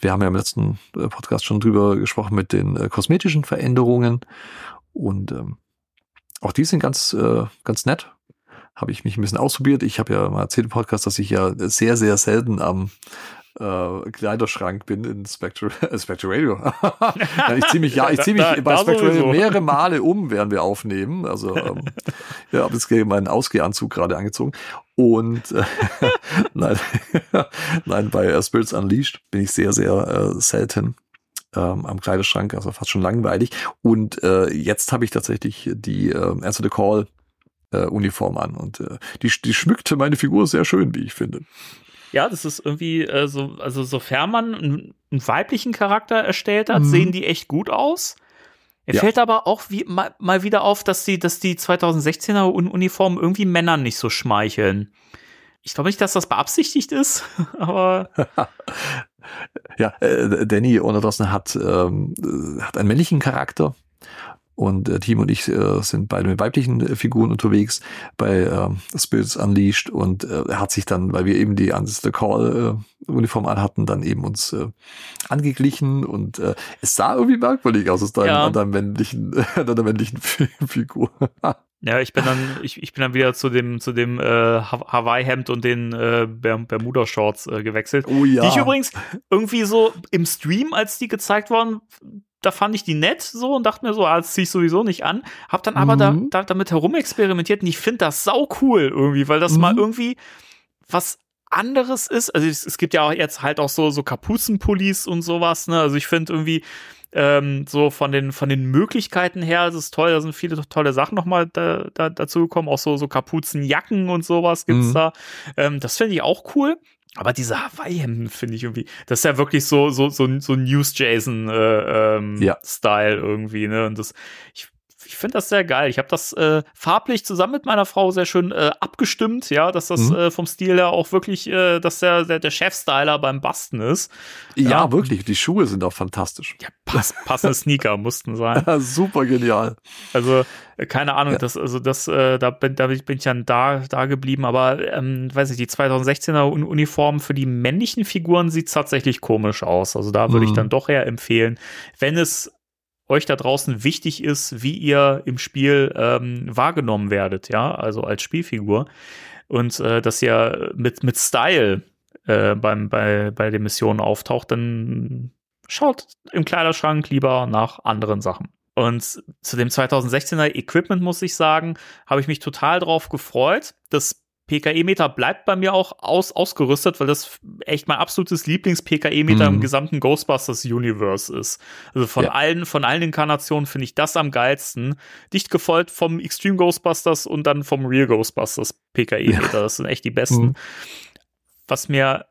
Wir haben ja im letzten äh, Podcast schon drüber gesprochen mit den äh, kosmetischen Veränderungen. Und ähm, auch die sind ganz, äh, ganz nett. Habe ich mich ein bisschen ausprobiert. Ich habe ja mal erzählt im Podcast, dass ich ja sehr, sehr selten am äh, Kleiderschrank bin in Spectre, <laughs> äh, Spectre Radio. <laughs> ja, ich ziehe mich, ja, ich zieh mich <laughs> Da- bei da Spectre Radio mehrere Male um, während wir aufnehmen. Also ähm, ja, habe jetzt meinen Ausgehanzug gerade angezogen. Und äh, nein, nein, bei äh, Spirits Unleashed bin ich sehr, sehr äh, selten ähm, am Kleiderschrank, also fast schon langweilig. Und äh, jetzt habe ich tatsächlich die äh, Answer the Call äh, Uniform an und äh, die, die schmückte meine Figur sehr schön, wie ich finde. Ja, das ist irgendwie äh, so, also sofern man einen, einen weiblichen Charakter erstellt hat, Mhm. sehen die echt gut aus. Er Ja. fällt aber auch wie, mal, mal wieder auf, dass die, dass die 2016er Un- Uniformen irgendwie Männern nicht so schmeicheln. Ich glaube nicht, dass das beabsichtigt ist, <laughs> aber <laughs> Ja, äh, Danny Onadosson hat, ähm, äh, hat einen männlichen Charakter. Und äh, Team und ich äh, sind beide mit weiblichen äh, Figuren unterwegs bei ähm, Spirits Unleashed und äh, er hat sich dann, weil wir eben die Answer the Call äh, Uniform anhatten, dann eben uns äh, angeglichen und äh, es sah irgendwie merkwürdig aus aus deinem, Ja. an deinem männlichen, an <laughs> deiner männlichen Figur. ja, ich bin dann, ich, ich bin dann wieder zu dem, zu dem äh, Ha- Hawaii-Hemd und den äh, Ber- Bermuda-Shorts äh, gewechselt. oh ja. Die ich übrigens irgendwie so im Stream, als die gezeigt wurden, da fand ich die nett so und dachte mir so, ah, das zieh ich sowieso nicht an. Hab dann aber da, Mhm. da, damit herumexperimentiert und ich finde das sau cool irgendwie, weil das Mhm. mal irgendwie was anderes ist. Also es, es gibt ja auch jetzt halt auch so, so Kapuzenpullis und sowas, ne? Also ich finde irgendwie ähm, so von den, von den Möglichkeiten her, es ist toll, da sind viele tolle Sachen nochmal da, da, dazu gekommen, auch so, so Kapuzenjacken und sowas gibt's Mhm. da. Ähm, das finde ich auch cool. Aber diese Hawaii-Hemden finde ich irgendwie, das ist ja wirklich so, so, so, so News-Jason-Style äh, ähm, Ja. Style irgendwie, ne? Und das, ich, ich finde das sehr geil. Ich habe das äh, farblich zusammen mit meiner Frau sehr schön äh, abgestimmt, ja, dass das Mhm. äh, vom Stil her auch wirklich, äh, dass der, der, der Chef-Styler beim Basten ist. ja, ja. wirklich, die Schuhe sind auch fantastisch. Ja, pass, passende <laughs> Sneaker mussten sein. Super genial. Also, äh, keine Ahnung, Ja. das, also das, äh, da bin, da bin ich dann da, da geblieben, aber ähm, weiß ich, die 2016er Un Uniform für die männlichen Figuren sieht tatsächlich komisch aus. Also da würde ich Mhm. dann doch eher empfehlen, wenn es euch da draußen wichtig ist, wie ihr im Spiel ähm, wahrgenommen werdet, ja, also als Spielfigur. Und äh, dass ihr mit, mit Style äh, beim, bei, bei den Missionen auftaucht, dann schaut im Kleiderschrank lieber nach anderen Sachen. Und zu dem 2016er Equipment muss ich sagen, habe ich mich total drauf gefreut. Das PKE-Meter bleibt bei mir auch aus, ausgerüstet, weil das echt mein absolutes Lieblings-PKE-Meter Mhm. im gesamten Ghostbusters-Universe ist. Also von Ja. allen, von allen Inkarnationen finde ich das am geilsten. Dicht gefolgt vom Extreme Ghostbusters und dann vom Real Ghostbusters PKE-Meter. Das sind echt die besten. Mhm. Was mir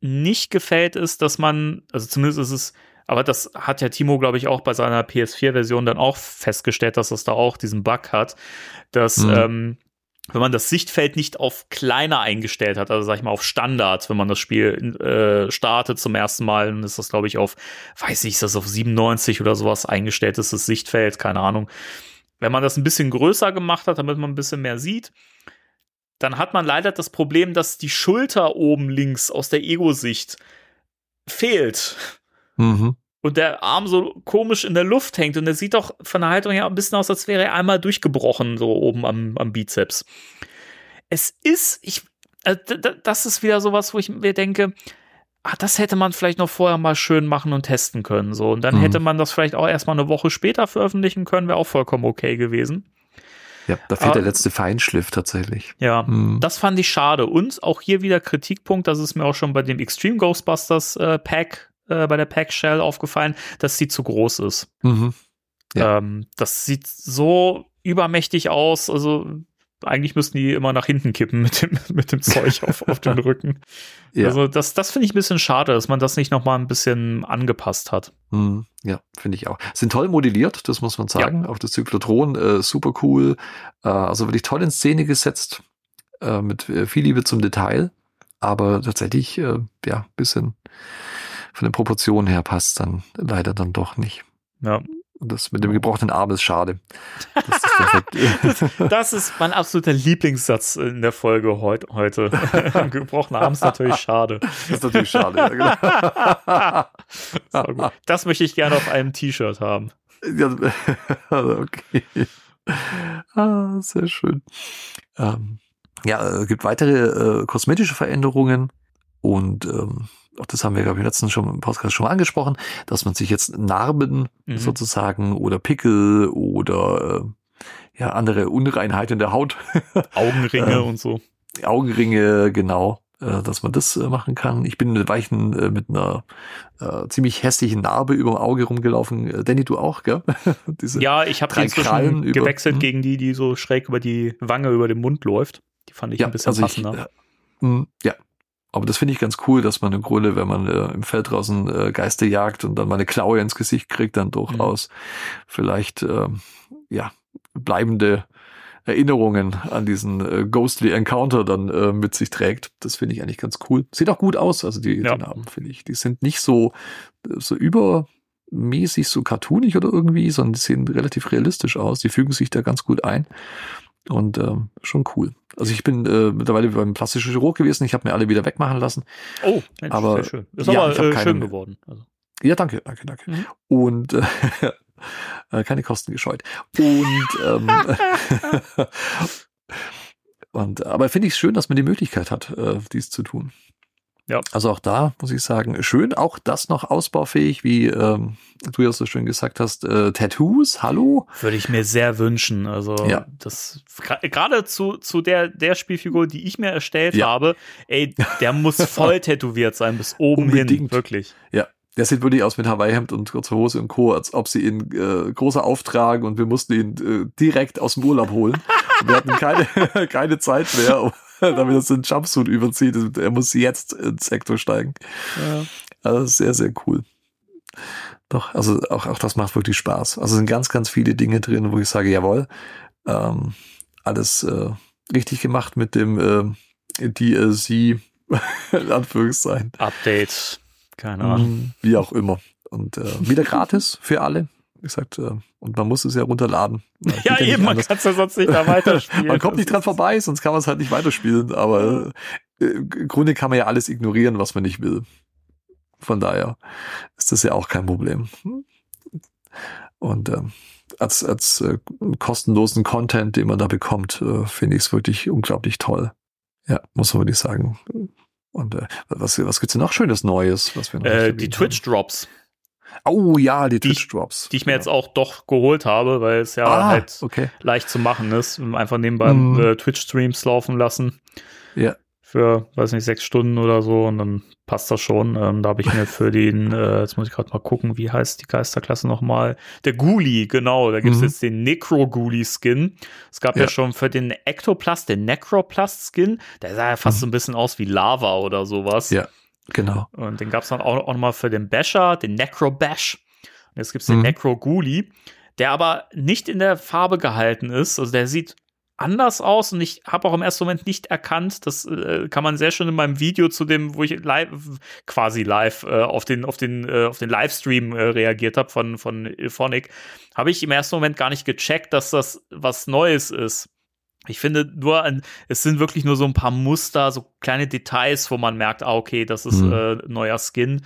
nicht gefällt, ist, dass man, also zumindest ist es, aber das hat ja Timo, glaube ich, auch bei seiner PS4-Version dann auch festgestellt, dass es da auch diesen Bug hat, dass Mhm. ähm, wenn man das Sichtfeld nicht auf kleiner eingestellt hat, also sag ich mal auf Standard, wenn man das Spiel äh, startet zum ersten Mal, dann ist das, glaube ich, auf, weiß ich, ist das auf 97 oder sowas eingestellt ist, das Sichtfeld, keine Ahnung. Wenn man das ein bisschen größer gemacht hat, damit man ein bisschen mehr sieht, dann hat man leider das Problem, dass die Schulter oben links aus der Ego-Sicht fehlt Mhm. Und der Arm so komisch in der Luft hängt und er sieht doch von der Haltung her ein bisschen aus, als wäre er einmal durchgebrochen, so oben am, am Bizeps. Es ist, ich, äh, das ist wieder sowas, wo ich mir denke, ah, das hätte man vielleicht noch vorher mal schön machen und testen können. So. Und dann Mhm. hätte man das vielleicht auch erstmal eine Woche später veröffentlichen können, wäre auch vollkommen okay gewesen. Ja, da fehlt der letzte Feinschliff tatsächlich. Ja, Mhm. das fand ich schade. Und auch hier wieder Kritikpunkt, das ist mir auch schon bei dem Extreme Ghostbusters äh, Pack, äh, bei der Pack Shell aufgefallen, dass sie zu groß ist. Mhm. Ja. Ähm, das sieht so übermächtig aus. Also eigentlich müssten die immer nach hinten kippen mit dem, <laughs> mit dem Zeug <laughs> auf, auf den Rücken. Ja. Also das, das finde ich ein bisschen schade, dass man das nicht noch mal ein bisschen angepasst hat. Mhm. Ja, finde ich auch. Sind toll modelliert, das muss man sagen. Auch das Zyklotron, äh, super cool. Äh, also wirklich toll in Szene gesetzt, äh, mit äh, viel Liebe zum Detail. Aber tatsächlich, äh, ja, bisschen von den Proportionen her passt dann leider dann doch nicht. Ja. Das mit dem gebrochenen Arm ist schade. Das ist perfekt. <laughs> Das ist mein absoluter Lieblingssatz in der Folge heut, heute. <laughs> Gebrochener Arm ist natürlich schade. Das ist natürlich schade. Ja, genau. <laughs> Das möchte ich gerne auf einem T-Shirt haben. Ja, okay. Ah, sehr schön. Ähm, ja, es gibt weitere äh, kosmetische Veränderungen und ähm, auch das haben wir, glaube ich, letztens schon im Podcast schon mal angesprochen, dass man sich jetzt Narben Mhm. sozusagen oder Pickel oder äh, ja, andere Unreinheiten in der Haut, <laughs> Augenringe Ähm, und so. Augenringe, genau, äh, dass man das äh, machen kann. Ich bin mit Weichen äh, mit einer äh, ziemlich hässlichen Narbe über dem Auge rumgelaufen. Äh, Danny, du auch, gell? <laughs> Diese, Ja, ich habe drei inzwischen über- gewechselt Mhm. gegen die, die so schräg über die Wange, über den Mund läuft. Die fand ich ein bisschen also passender. Ich, äh, mh, ja, aber das finde ich ganz cool, dass man im Grunde, wenn man äh, im Feld draußen äh, Geister jagt und dann mal eine Klaue ins Gesicht kriegt, dann durchaus vielleicht ähm, ja bleibende Erinnerungen an diesen äh, Ghostly Encounter dann äh, mit sich trägt. Das finde ich eigentlich ganz cool. Sieht auch gut aus, also die, Ja. die Narben finde ich. Die sind nicht so so übermäßig so cartoonig oder irgendwie, sondern die sehen relativ realistisch aus. Die fügen sich da ganz gut ein. Und ähm, schon cool. Also ich bin äh, mittlerweile beim plastischen Chirurg gewesen. Ich habe mir alle wieder wegmachen lassen. Oh, Mensch, Aber- sehr schön. Ist ja, aber ich äh, keine schön geworden. Also. Ja, danke, danke, danke. Mhm. Und äh, <laughs> äh, keine Kosten gescheut. Und ähm, <laughs> und aber finde ich schön, dass man die Möglichkeit hat, äh, dies zu tun. Ja. Also auch da muss ich sagen, schön, auch das noch ausbaufähig, wie ähm, du ja so schön gesagt hast, äh, Tattoos, hallo. Würde ich mir sehr wünschen. Also Ja. das gerade zu, zu der, der Spielfigur, die ich mir erstellt Ja. habe, ey, der muss voll <laughs> tätowiert sein, bis oben hin. Unbedingt. Wirklich. Der sieht wirklich aus mit Hawaii-Hemd und kurzer Hose und Co., als ob sie ihn äh, großer auftragen und wir mussten ihn äh, direkt aus dem Urlaub holen. Wir hatten keine, <laughs> keine Zeit mehr, um- <laughs> damit er so einen Jumpsuit überzieht. Und Er muss jetzt ins Sektor steigen. Ja. Also sehr, sehr cool. Doch, also auch, auch das macht wirklich Spaß. Also sind ganz, ganz viele Dinge drin, wo ich sage, jawohl, ähm, alles äh, richtig gemacht mit dem äh, DLC, <laughs> in Anführungszeichen. Update. Keine Ahnung. Mhm, Wie auch immer. Und äh, wieder gratis für alle. Gesagt, äh, und man muss es ja runterladen. Äh, Ja, nicht eben, man kann es ja sonst nicht da weiterspielen. <laughs> Man kommt nicht dran vorbei, sonst kann man es halt nicht weiterspielen. Aber äh, im Grunde kann man ja alles ignorieren, was man nicht will. Von daher ist das ja auch kein Problem. Und ähm, als, als äh, kostenlosen Content, den man da bekommt, äh, finde ich es wirklich unglaublich toll. Ja, muss man wirklich sagen. Und äh, was, was gibt's denn noch Schönes Neues? Was wir noch Äh, die? Twitch-Drops, Oh ja, die Twitch-Drops. die ich mir jetzt auch doch geholt habe, weil es ja ah, halt okay. leicht zu machen ist. Einfach nebenbei äh, Twitch-Streams laufen lassen. Ja. Für, weiß nicht, sechs Stunden oder so und dann passt das schon. Ähm, da habe ich mir für den, äh, jetzt muss ich gerade mal gucken, wie heißt die Geisterklasse nochmal? Der Ghoulie, genau. Da gibt es Mhm. jetzt den Necro-Ghoulie-Skin. Es gab ja. Ja. schon für den Ectoplast, den Necroplast-Skin. Der sah ja fast Mhm. so ein bisschen aus wie Lava oder sowas. Ja. Genau. Und den gab es dann auch, auch nochmal für den Basher, den Necro Bash. Und jetzt gibt es den Mhm. Necro Ghoulie, der aber nicht in der Farbe gehalten ist. Also der sieht anders aus und ich habe auch im ersten Moment nicht erkannt, das äh, kann man sehr schön in meinem Video zu dem, wo ich live, quasi live äh, auf den, auf den, äh, auf den Livestream äh, reagiert habe von, von Ilphonic, habe ich im ersten Moment gar nicht gecheckt, dass das was Neues ist. Ich finde nur, ein, es sind wirklich nur so ein paar Muster, so kleine Details, wo man merkt, ah, okay, das ist Mhm. äh, neuer Skin.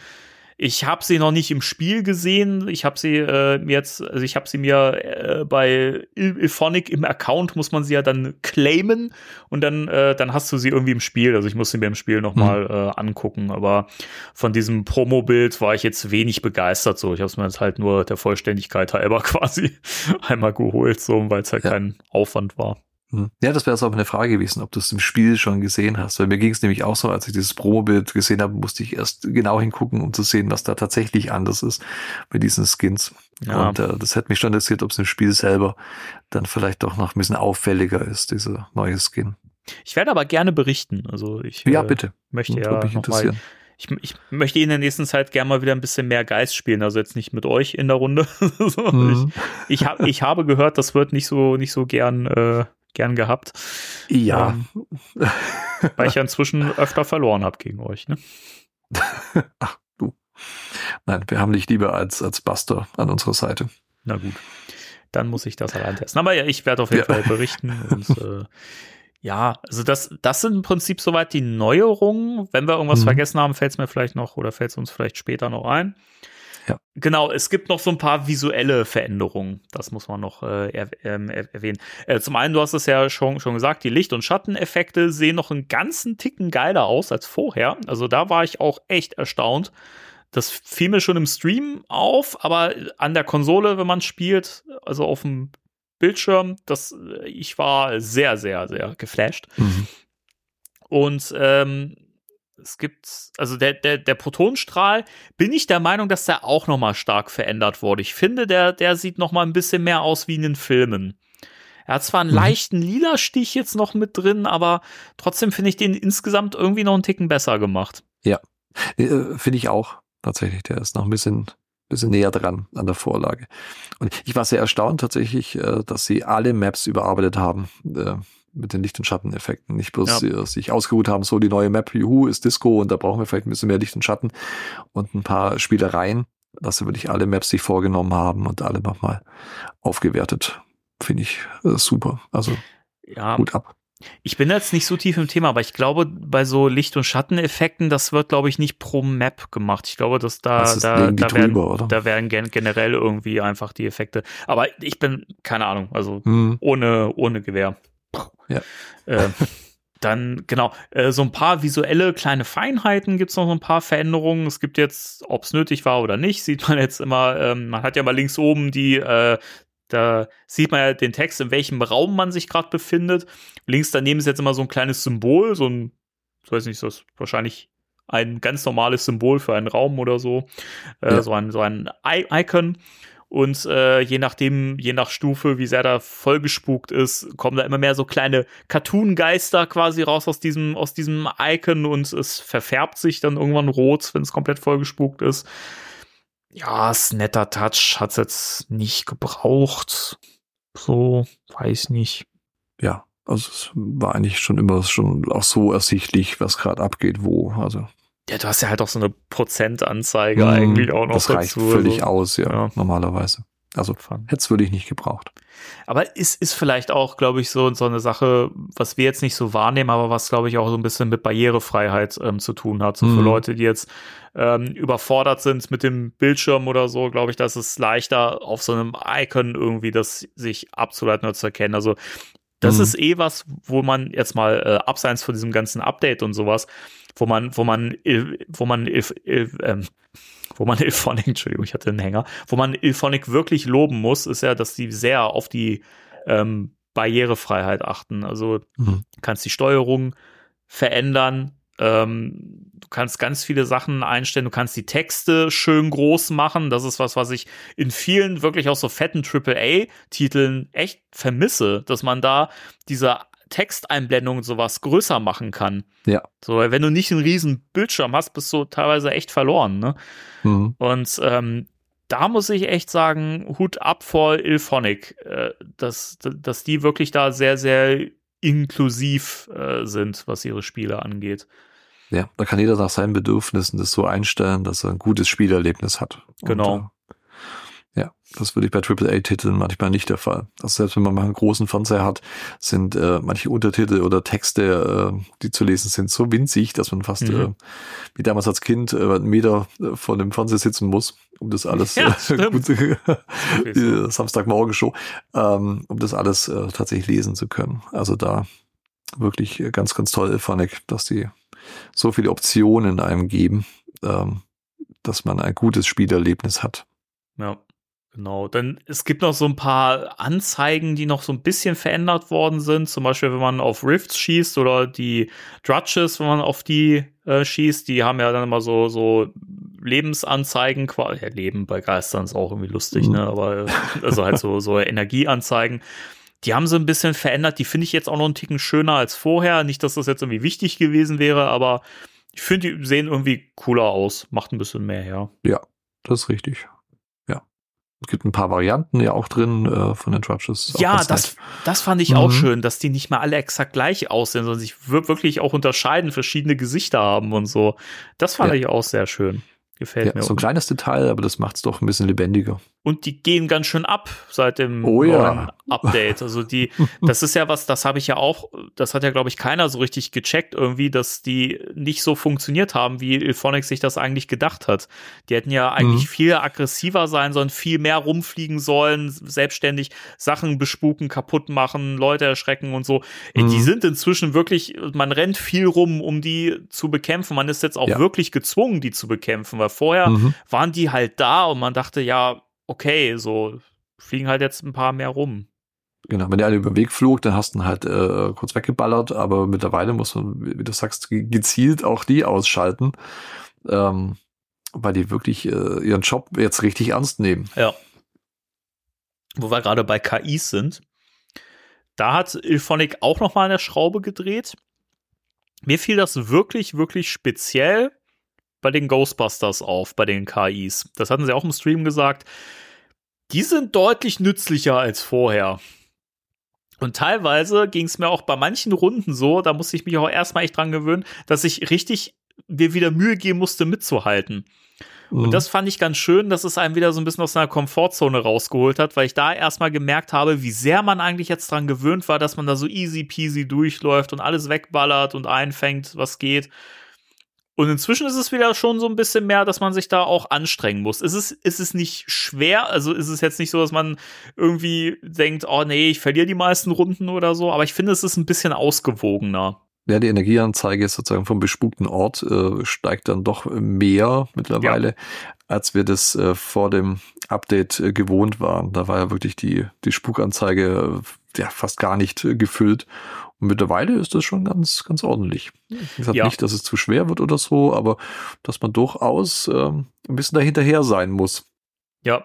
ich habe sie noch nicht im Spiel gesehen. Ich habe sie äh, jetzt, also ich habe sie mir äh, bei Ilphonic im Account muss man sie ja dann claimen und dann äh, dann hast du sie irgendwie im Spiel. Also ich muss sie mir im Spiel noch Mhm. mal äh, angucken. Aber von diesem Promo-Bild war ich jetzt wenig begeistert. So, ich habe es mir jetzt halt nur der Vollständigkeit halber <laughs> quasi einmal geholt, so weil es halt Ja. kein Aufwand war. Hm. Ja, das wäre jetzt auch eine Frage gewesen, ob du es im Spiel schon gesehen hast. Weil mir ging es nämlich auch so, als ich dieses Promobild gesehen habe, musste ich erst genau hingucken, um zu sehen, was da tatsächlich anders ist bei diesen Skins. Ja. Und äh, das hätte mich schon interessiert, ob es im Spiel selber dann vielleicht doch noch ein bisschen auffälliger ist, dieser neue Skin. Ich werde aber gerne berichten. Also ich Ja, äh, bitte. möchte ja mich noch mal interessieren. ich, ich möchte in der nächsten Zeit gerne mal wieder ein bisschen mehr Geist spielen, also jetzt nicht mit euch in der Runde. <laughs> So, Mhm. ich, ich, hab, ich habe gehört, das wird nicht so nicht so gern äh, gern gehabt, Ja. Ähm, weil ich ja inzwischen öfter verloren habe gegen euch. Ne? <laughs> Ach, du. Nein, wir haben dich lieber als, als Buster an unserer Seite. Na gut, dann muss ich das allein testen. Aber ja, ich werde auf jeden Ja. Fall berichten und <laughs> äh, ja, also das, das sind im Prinzip soweit die Neuerungen. Wenn wir irgendwas Mhm. vergessen haben, fällt es mir vielleicht noch oder fällt es uns vielleicht später noch ein. Ja. Genau, es gibt noch so ein paar visuelle Veränderungen. Das muss man noch äh, er, ähm, er, erwähnen. Äh, zum einen, du hast es ja schon, schon gesagt, die Licht- und Schatteneffekte sehen noch einen ganzen Ticken geiler aus als vorher. Also da war ich auch echt erstaunt. Das fiel mir schon im Stream auf, aber an der Konsole, wenn man spielt, also auf dem Bildschirm, das, ich war sehr, sehr, sehr geflasht. Mhm. Und ähm, es gibt, also der, der, der Protonstrahl, bin ich der Meinung, dass der auch noch mal stark verändert wurde. Ich finde, der, der sieht noch mal ein bisschen mehr aus wie in den Filmen. Er hat zwar einen Mhm. leichten lila Stich jetzt noch mit drin, aber trotzdem finde ich den insgesamt irgendwie noch einen Ticken besser gemacht. Äh, Finde ich auch tatsächlich. Der ist noch ein bisschen, bisschen näher dran an der Vorlage. Und ich war sehr erstaunt tatsächlich, äh, dass sie alle Maps überarbeitet haben äh, mit den Licht- und Schatteneffekten. Nicht bloß äh, sich ausgeruht haben, so die neue Map, juhu, ist Disco und da brauchen wir vielleicht ein bisschen mehr Licht und Schatten und ein paar Spielereien, dass wirklich alle Maps sich vorgenommen haben und alle nochmal aufgewertet. Finde ich äh, super. Also Ja, gut ab. Ich bin jetzt nicht so tief im Thema, aber ich glaube, bei so Licht- und Schatteneffekten, das wird, glaube ich, nicht pro Map gemacht. Ich glaube, dass da, Das da, da, werden, drüber, da werden gen generell irgendwie einfach die Effekte. Aber ich bin, keine Ahnung, also Hm. ohne, ohne Gewehr. Ja. Äh, dann, genau, äh, so ein paar visuelle kleine Feinheiten gibt's noch so ein paar Veränderungen. Es gibt jetzt, ob es nötig war oder nicht, sieht man jetzt immer, ähm, man hat ja mal links oben die, äh, da sieht man ja den Text, in welchem Raum man sich gerade befindet. Links daneben ist jetzt immer so ein kleines Symbol, so ein, ich weiß nicht, das ist wahrscheinlich ein ganz normales Symbol für einen Raum oder so. Äh, Ja. So ein, so ein I Icon. Und äh, je nachdem, je nach Stufe, wie sehr da vollgespukt ist, kommen da immer mehr so kleine Cartoon-Geister quasi raus aus diesem, aus diesem Icon und es verfärbt sich dann irgendwann rot, wenn es komplett vollgespukt ist. Ja, ist ein netter Touch, hat's jetzt nicht gebraucht. So, weiß nicht. ja, also es war eigentlich schon immer schon auch so ersichtlich, was gerade abgeht, wo. Also Ja, du hast ja halt auch so eine Prozentanzeige mh, eigentlich auch noch das reicht dazu. völlig also, aus, ja, ja. normalerweise. Also hätte es wirklich nicht gebraucht. Aber ist, ist vielleicht auch, glaube ich, so, so eine Sache, was wir jetzt nicht so wahrnehmen, aber was, glaube ich, auch so ein bisschen mit Barrierefreiheit ähm, zu tun hat. So für Mhm. Leute, die jetzt ähm, überfordert sind mit dem Bildschirm oder so, glaube ich, dass es leichter auf so einem Icon irgendwie das sich abzuleiten oder zu erkennen. Also das Mhm. ist eh was, wo man jetzt mal äh, abseits von diesem ganzen Update und sowas, wo man, wo man, il- wo man, il- il- ähm, wo man <laughs> Ilphonic, Entschuldigung, ich hatte einen Hänger, wo man Ilphonic wirklich loben muss, ist ja, dass die sehr auf die ähm, Barrierefreiheit achten. Also Mhm. du kannst die Steuerung verändern, ähm, du kannst ganz viele Sachen einstellen, du kannst die Texte schön groß machen. Das ist was, was ich in vielen wirklich auch so fetten AAA-Titeln echt vermisse, dass man da diese Texteinblendung und sowas größer machen kann. Ja. So, weil wenn du nicht einen riesen Bildschirm hast, bist du teilweise echt verloren, ne? Mhm. Und ähm, da muss ich echt sagen, Hut ab vor Ilphonic, äh, dass, dass die wirklich da sehr, sehr inklusiv äh, sind, was ihre Spiele angeht. Ja, da kann jeder nach seinen Bedürfnissen das so einstellen, dass er ein gutes Spielerlebnis hat. Und, Genau. äh, Ja, das würde ich bei AAA-Titeln manchmal nicht der Fall. Also selbst wenn man mal einen großen Fernseher hat, sind äh, manche Untertitel oder Texte, äh, die zu lesen sind, so winzig, dass man fast Mhm. äh, wie damals als Kind äh, einen Meter äh, vor dem Fernseher sitzen muss, um das alles <laughs> Ja, äh, gut, <laughs> die Samstagmorgen-Show, ähm, um das alles äh, tatsächlich lesen zu können. Also da wirklich äh, ganz, ganz toll, Phonic, dass die so viele Optionen einem geben, ähm, dass man ein gutes Spielerlebnis hat. Ja, genau. Dann es gibt noch so ein paar Anzeigen, die noch so ein bisschen verändert worden sind. Zum Beispiel, wenn man auf Rifts schießt oder die Drudges, wenn man auf die äh, schießt, die haben ja dann immer so, so Lebensanzeigen, quasi. Ja, Leben bei Geistern ist auch irgendwie lustig, Mhm. ne? Aber äh, also halt so, so <laughs> Energieanzeigen. Die haben sie ein bisschen verändert. Die finde ich jetzt auch noch einen Ticken schöner als vorher. Nicht, dass das jetzt irgendwie wichtig gewesen wäre, aber ich finde, die sehen irgendwie cooler aus. Macht ein bisschen mehr her. Das ist richtig. Ja. Es gibt ein paar Varianten ja auch drin äh, von den auch Ja, das, nett. das fand ich auch Mhm. schön, dass die nicht mal alle exakt gleich aussehen, sondern sich wir- wirklich auch unterscheiden, verschiedene Gesichter haben und so. Das fand Ja. ich auch sehr schön. Gefällt Ja, mir. so ein kleines Detail, aber das macht es doch ein bisschen lebendiger. und die gehen ganz schön ab seit dem Oh ja. Update. Also die, <laughs> das ist ja was, das habe ich ja auch, das hat ja, glaube ich, keiner so richtig gecheckt irgendwie, dass die nicht so funktioniert haben, wie Ilphonic sich das eigentlich gedacht hat. Die hätten ja eigentlich Mhm. viel aggressiver sein sollen, viel mehr rumfliegen sollen, selbstständig Sachen bespuken, kaputt machen, Leute erschrecken und so. Äh, Die Mhm. sind inzwischen wirklich, man rennt viel rum, um die zu bekämpfen. Man ist jetzt auch Ja. wirklich gezwungen, die zu bekämpfen, weil vorher Mhm. waren die halt da und man dachte, ja, okay, so fliegen halt jetzt ein paar mehr rum. Genau, wenn der eine über den Weg flog, dann hast du ihn halt äh, kurz weggeballert, aber mittlerweile muss man, wie du sagst, ge- gezielt auch die ausschalten, ähm, weil die wirklich äh, ihren Job jetzt richtig ernst nehmen. Ja. Wo wir gerade bei KIs sind, da hat Ilphonic auch noch mal an der Schraube gedreht. Mir fiel das wirklich, wirklich speziell bei den Ghostbusters auf, bei den KIs. Das hatten sie auch im Stream gesagt. Die sind deutlich nützlicher als vorher. Und teilweise ging es mir auch bei manchen Runden so, da musste ich mich auch erstmal echt dran gewöhnen, dass ich richtig mir wieder Mühe geben musste, mitzuhalten. Mhm. Und das fand ich ganz schön, dass es einem wieder so ein bisschen aus seiner Komfortzone rausgeholt hat, weil ich da erstmal gemerkt habe, wie sehr man eigentlich jetzt dran gewöhnt war, dass man da so easy peasy durchläuft und alles wegballert und einfängt, was geht. Und inzwischen ist es wieder schon so ein bisschen mehr, dass man sich da auch anstrengen muss. Es ist, ist es nicht schwer, also ist es jetzt nicht so, dass man irgendwie denkt, oh nee, ich verliere die meisten Runden oder so, aber ich finde, es ist ein bisschen ausgewogener. Ja, die Energieanzeige sozusagen vom bespukten Ort äh, steigt dann doch mehr mittlerweile, als wir das äh, vor dem Update äh, gewohnt waren. Da war ja wirklich die, die Spukanzeige äh, ja fast gar nicht äh, gefüllt. Und mittlerweile ist das schon ganz, ganz ordentlich. Ich sage Ja. nicht, dass es zu schwer wird oder so, aber dass man durchaus ähm, ein bisschen dahinterher sein muss. Ja.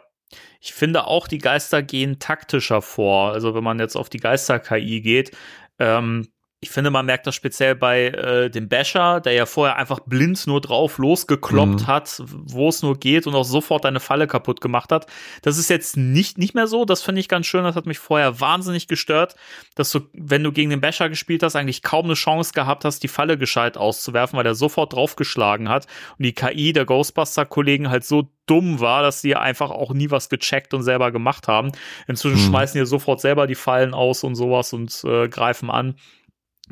Ich finde auch, die Geister gehen taktischer vor. Also wenn man jetzt auf die Geister-KI geht, ähm, ich finde, man merkt das speziell bei äh, dem Basher, der ja vorher einfach blind nur drauf losgekloppt Mhm. hat, wo es nur geht und auch sofort eine Falle kaputt gemacht hat. Das ist jetzt nicht, nicht mehr so. Das finde ich ganz schön. Das hat mich vorher wahnsinnig gestört, dass du, wenn du gegen den Basher gespielt hast, eigentlich kaum eine Chance gehabt hast, die Falle gescheit auszuwerfen, weil der sofort draufgeschlagen hat und die KI der Ghostbuster-Kollegen halt so dumm war, dass sie einfach auch nie was gecheckt und selber gemacht haben. Inzwischen Mhm. schmeißen die sofort selber die Fallen aus und sowas und äh, greifen an.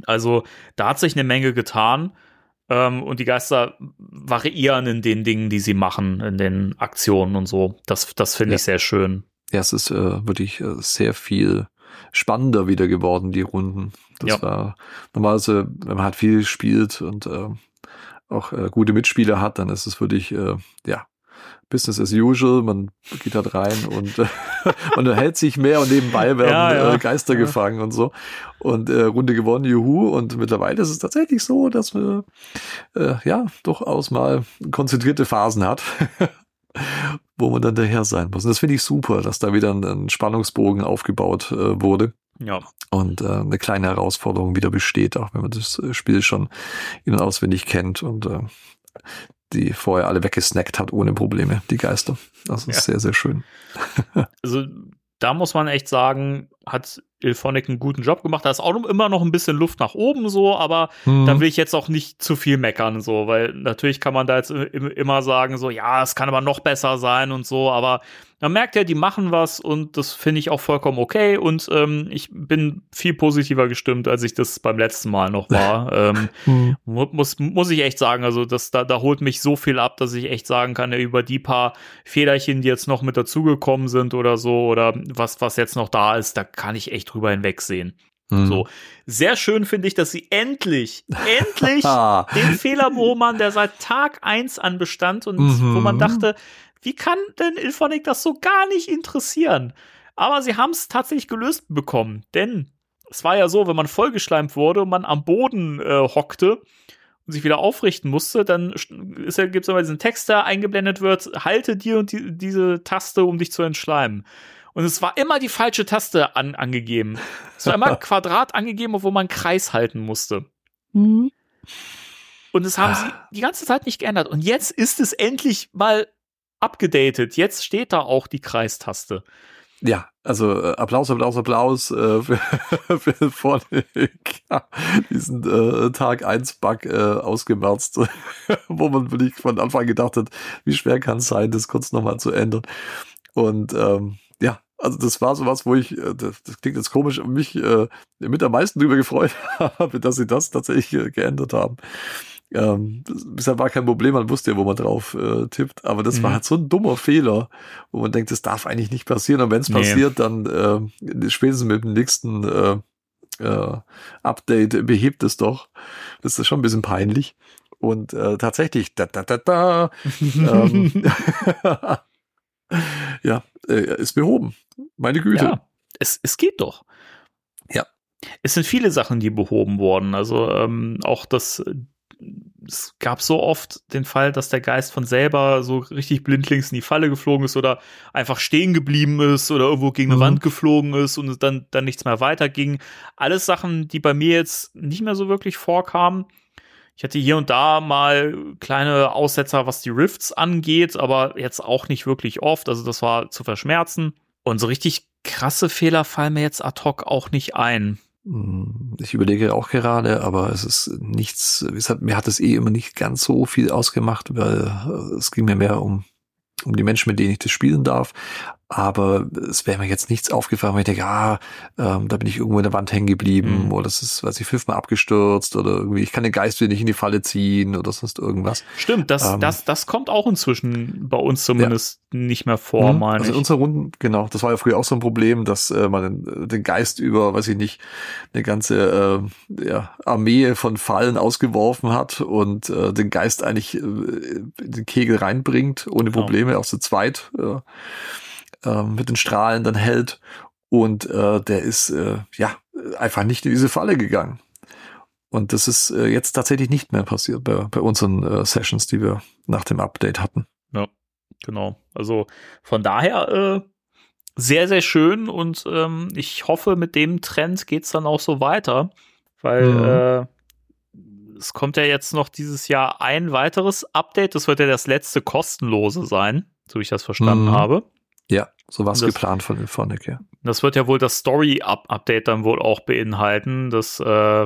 Also da hat sich eine Menge getan. Ähm, und die Geister variieren in den Dingen, die sie machen, in den Aktionen und so. Das, das finde Ja. ich sehr schön. Ja, es ist äh, wirklich äh, sehr viel spannender wieder geworden, die Runden. Das Ja. war normalerweise, wenn man halt viel spielt und äh, auch gute Mitspieler hat, dann ist es wirklich, äh, ja, Business as usual. Man geht halt rein und <laughs> man hält sich mehr und nebenbei werden Ja, ja. Äh, Geister Ja. gefangen und so. Und äh, Runde gewonnen, juhu. Und mittlerweile ist es tatsächlich so, dass man äh, ja durchaus mal konzentrierte Phasen hat. <laughs> wo man dann daher sein muss. Und das finde ich super, dass da wieder ein, ein Spannungsbogen aufgebaut äh, wurde Ja. und äh, eine kleine Herausforderung wieder besteht, auch wenn man das äh, Spiel schon in- und auswendig kennt und äh, die vorher alle weggesnackt hat ohne Probleme, die Geister. Das ist Ja. sehr, sehr schön. <laughs> Also da muss man echt sagen, hat Ilphonic einen guten Job gemacht. Da ist auch immer noch ein bisschen Luft nach oben so, aber Hm. da will ich jetzt auch nicht zu viel meckern so, weil natürlich kann man da jetzt im- immer sagen so, ja, es kann aber noch besser sein und so, aber man merkt ja, die machen was und das finde ich auch vollkommen okay und ähm, ich bin viel positiver gestimmt, als ich das beim letzten Mal noch war. <laughs> ähm, Hm. Mu- muss, muss ich echt sagen, also das, da, da holt mich so viel ab, dass ich echt sagen kann, ja, über die paar Federchen, die jetzt noch mit dazugekommen sind oder so, oder was, was jetzt noch da ist, da kann ich echt drüber hinwegsehen. Hm. So. Sehr schön finde ich, dass sie endlich, endlich <laughs> Ah. den Fehler behoben haben, der seit Tag eins an bestand und Mhm. wo man dachte, wie kann denn Ilphonic das so gar nicht interessieren? Aber sie haben es tatsächlich gelöst bekommen, denn es war ja so, wenn man vollgeschleimt wurde und man am Boden äh, hockte und sich wieder aufrichten musste, dann ist ja, gibt's immer diesen Text, der eingeblendet wird, halte dir und die, diese Taste, um dich zu entschleimen. Und es war immer die falsche Taste an, angegeben. Es war immer <laughs> Quadrat angegeben, obwohl man Kreis halten musste. Mhm. Und das haben sie die ganze Zeit nicht geändert. Und jetzt ist es endlich mal abgedatet. Jetzt steht da auch die Kreistaste. Ja, also äh, Applaus, Applaus, Applaus äh, <laughs> für, für Phonic. Ja, diesen äh, Tag 1 Bug äh, ausgemerzt, <laughs> wo man wirklich von Anfang an gedacht hat, wie schwer kann es sein, das kurz nochmal zu ändern. Und ähm, also das war sowas, wo ich, äh, das, das klingt jetzt komisch, mich äh, mit am meisten drüber gefreut <laughs> habe, dass sie das tatsächlich äh, geändert haben. Ähm, bisher war kein Problem, man wusste ja, wo man drauf äh, tippt, aber das Mhm. war halt so ein dummer Fehler, wo man denkt, das darf eigentlich nicht passieren. Und wenn es Nee. passiert, dann äh, spätestens mit dem nächsten äh, äh, Update behebt es doch. Das ist schon ein bisschen peinlich. Und tatsächlich, da, da, da, da, <laughs> ähm, <laughs> ja, äh, ist behoben. Meine Güte. Ja, es, es geht doch. Ja. Es sind viele Sachen, die behoben wurden. Also ähm, auch das, es gab so oft den Fall, dass der Geist von selber so richtig blindlings in die Falle geflogen ist oder einfach stehen geblieben ist oder irgendwo gegen eine Mhm. Wand geflogen ist und dann, dann nichts mehr weiterging. Alles Sachen, die bei mir jetzt nicht mehr so wirklich vorkamen. Ich hatte hier und da mal kleine Aussetzer, was die Rifts angeht, aber jetzt auch nicht wirklich oft. Also das war zu verschmerzen. Und so richtig krasse Fehler fallen mir jetzt ad hoc auch nicht ein. Hm, Ich überlege auch gerade, aber es ist nichts, wie gesagt, mir hat es eh immer nicht ganz so viel ausgemacht, weil äh, es ging mir mehr um, um die Menschen, mit denen ich das spielen darf. Aber es wäre mir jetzt nichts aufgefallen, weil ich denke, ah, ähm, da bin ich irgendwo in der Wand hängen geblieben Mhm. oder das ist, weiß ich, fünfmal abgestürzt oder irgendwie, ich kann den Geist wieder nicht in die Falle ziehen oder sonst irgendwas. Stimmt, das, Ähm. das, das kommt auch inzwischen bei uns zumindest nicht mehr vor, Mhm. meine also in unserer Runden, genau, das war ja früher auch so ein Problem, dass äh, man den, den Geist über, weiß ich nicht, eine ganze äh, ja, Armee von Fallen ausgeworfen hat und äh, den Geist eigentlich äh, in den Kegel reinbringt, ohne Genau. Probleme, auch zu zweit äh, äh, mit den Strahlen dann hält. Und äh, der ist äh, ja einfach nicht in diese Falle gegangen. Und das ist äh, jetzt tatsächlich nicht mehr passiert bei, bei unseren äh, Sessions, die wir nach dem Update hatten. Genau. Also von daher äh, sehr, sehr schön und ähm, ich hoffe, mit dem Trend geht's dann auch so weiter, weil Mhm. äh, es kommt ja jetzt noch dieses Jahr ein weiteres Update. Das wird ja das letzte kostenlose sein, so wie ich das verstanden Mhm. habe. Ja, so war es geplant von Inphonic, ja. Das wird ja wohl das Story-Update dann wohl auch beinhalten. Das äh,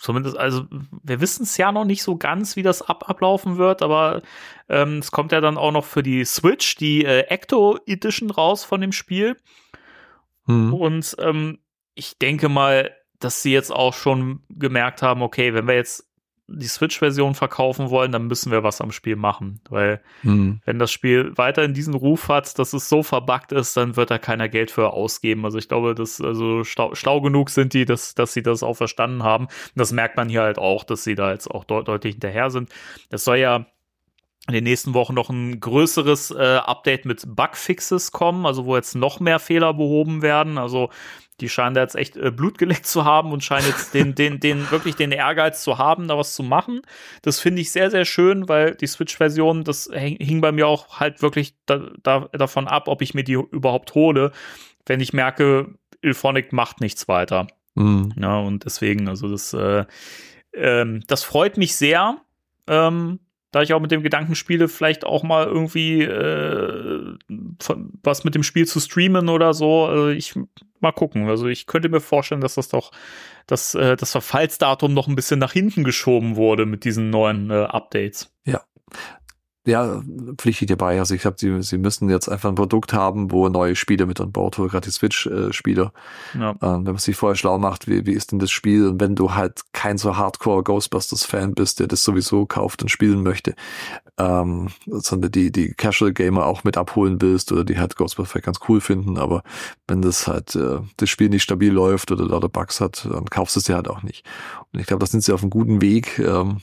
zumindest, also wir wissen es ja noch nicht so ganz, wie das ab ablaufen wird, aber ähm, es kommt ja dann auch noch für die Switch die äh, Ecto Edition raus von dem Spiel. Mhm. Und ähm, ich denke mal, dass sie jetzt auch schon gemerkt haben, okay, wenn wir jetzt die Switch-Version verkaufen wollen, dann müssen wir was am Spiel machen, weil Mhm. wenn das Spiel weiterhin diesen Ruf hat, dass es so verbuggt ist, dann wird da keiner Geld für ausgeben. Also ich glaube, dass also schlau, schlau genug sind die, dass, dass sie das auch verstanden haben. Und das merkt man hier halt auch, dass sie da jetzt auch deut deutlich hinterher sind. Es soll ja in den nächsten Wochen noch ein größeres äh, Update mit Bugfixes kommen, also wo jetzt noch mehr Fehler behoben werden. Also die scheinen da jetzt echt äh, Blut geleckt zu haben und scheinen jetzt den, den, den, wirklich den Ehrgeiz zu haben, da was zu machen. Das finde ich sehr, sehr schön, weil die Switch-Version, das hing bei mir auch halt wirklich da, da, davon ab, ob ich mir die überhaupt hole, wenn ich merke, Ilphonic macht nichts weiter. Mhm. Ja, und deswegen, also das, äh, ähm, das freut mich sehr, ähm, da ich auch mit dem Gedanken spiele, vielleicht auch mal irgendwie äh, was mit dem Spiel zu streamen oder so. Also ich mal gucken. Also ich könnte mir vorstellen, dass das doch, dass äh, das Verfallsdatum noch ein bisschen nach hinten geschoben wurde mit diesen neuen äh, Updates. Ja. Ja, pflichte ich dir bei. Also ich glaube, sie, sie müssen jetzt einfach ein Produkt haben, wo neue Spiele mit an Bord holen, gerade die Switch-Spieler. Ja. Ähm, wenn man sich vorher schlau macht, wie, wie ist denn das Spiel? Und wenn du halt kein so Hardcore Ghostbusters-Fan bist, der das sowieso kauft und spielen möchte, ähm, sondern die, die Casual Gamer auch mit abholen willst oder die halt Ghostbusters vielleicht ganz cool finden, aber wenn das halt äh, das Spiel nicht stabil läuft oder lauter Bugs hat, dann kaufst du es dir halt auch nicht. Und ich glaube, da sind sie auf einem guten Weg, ähm,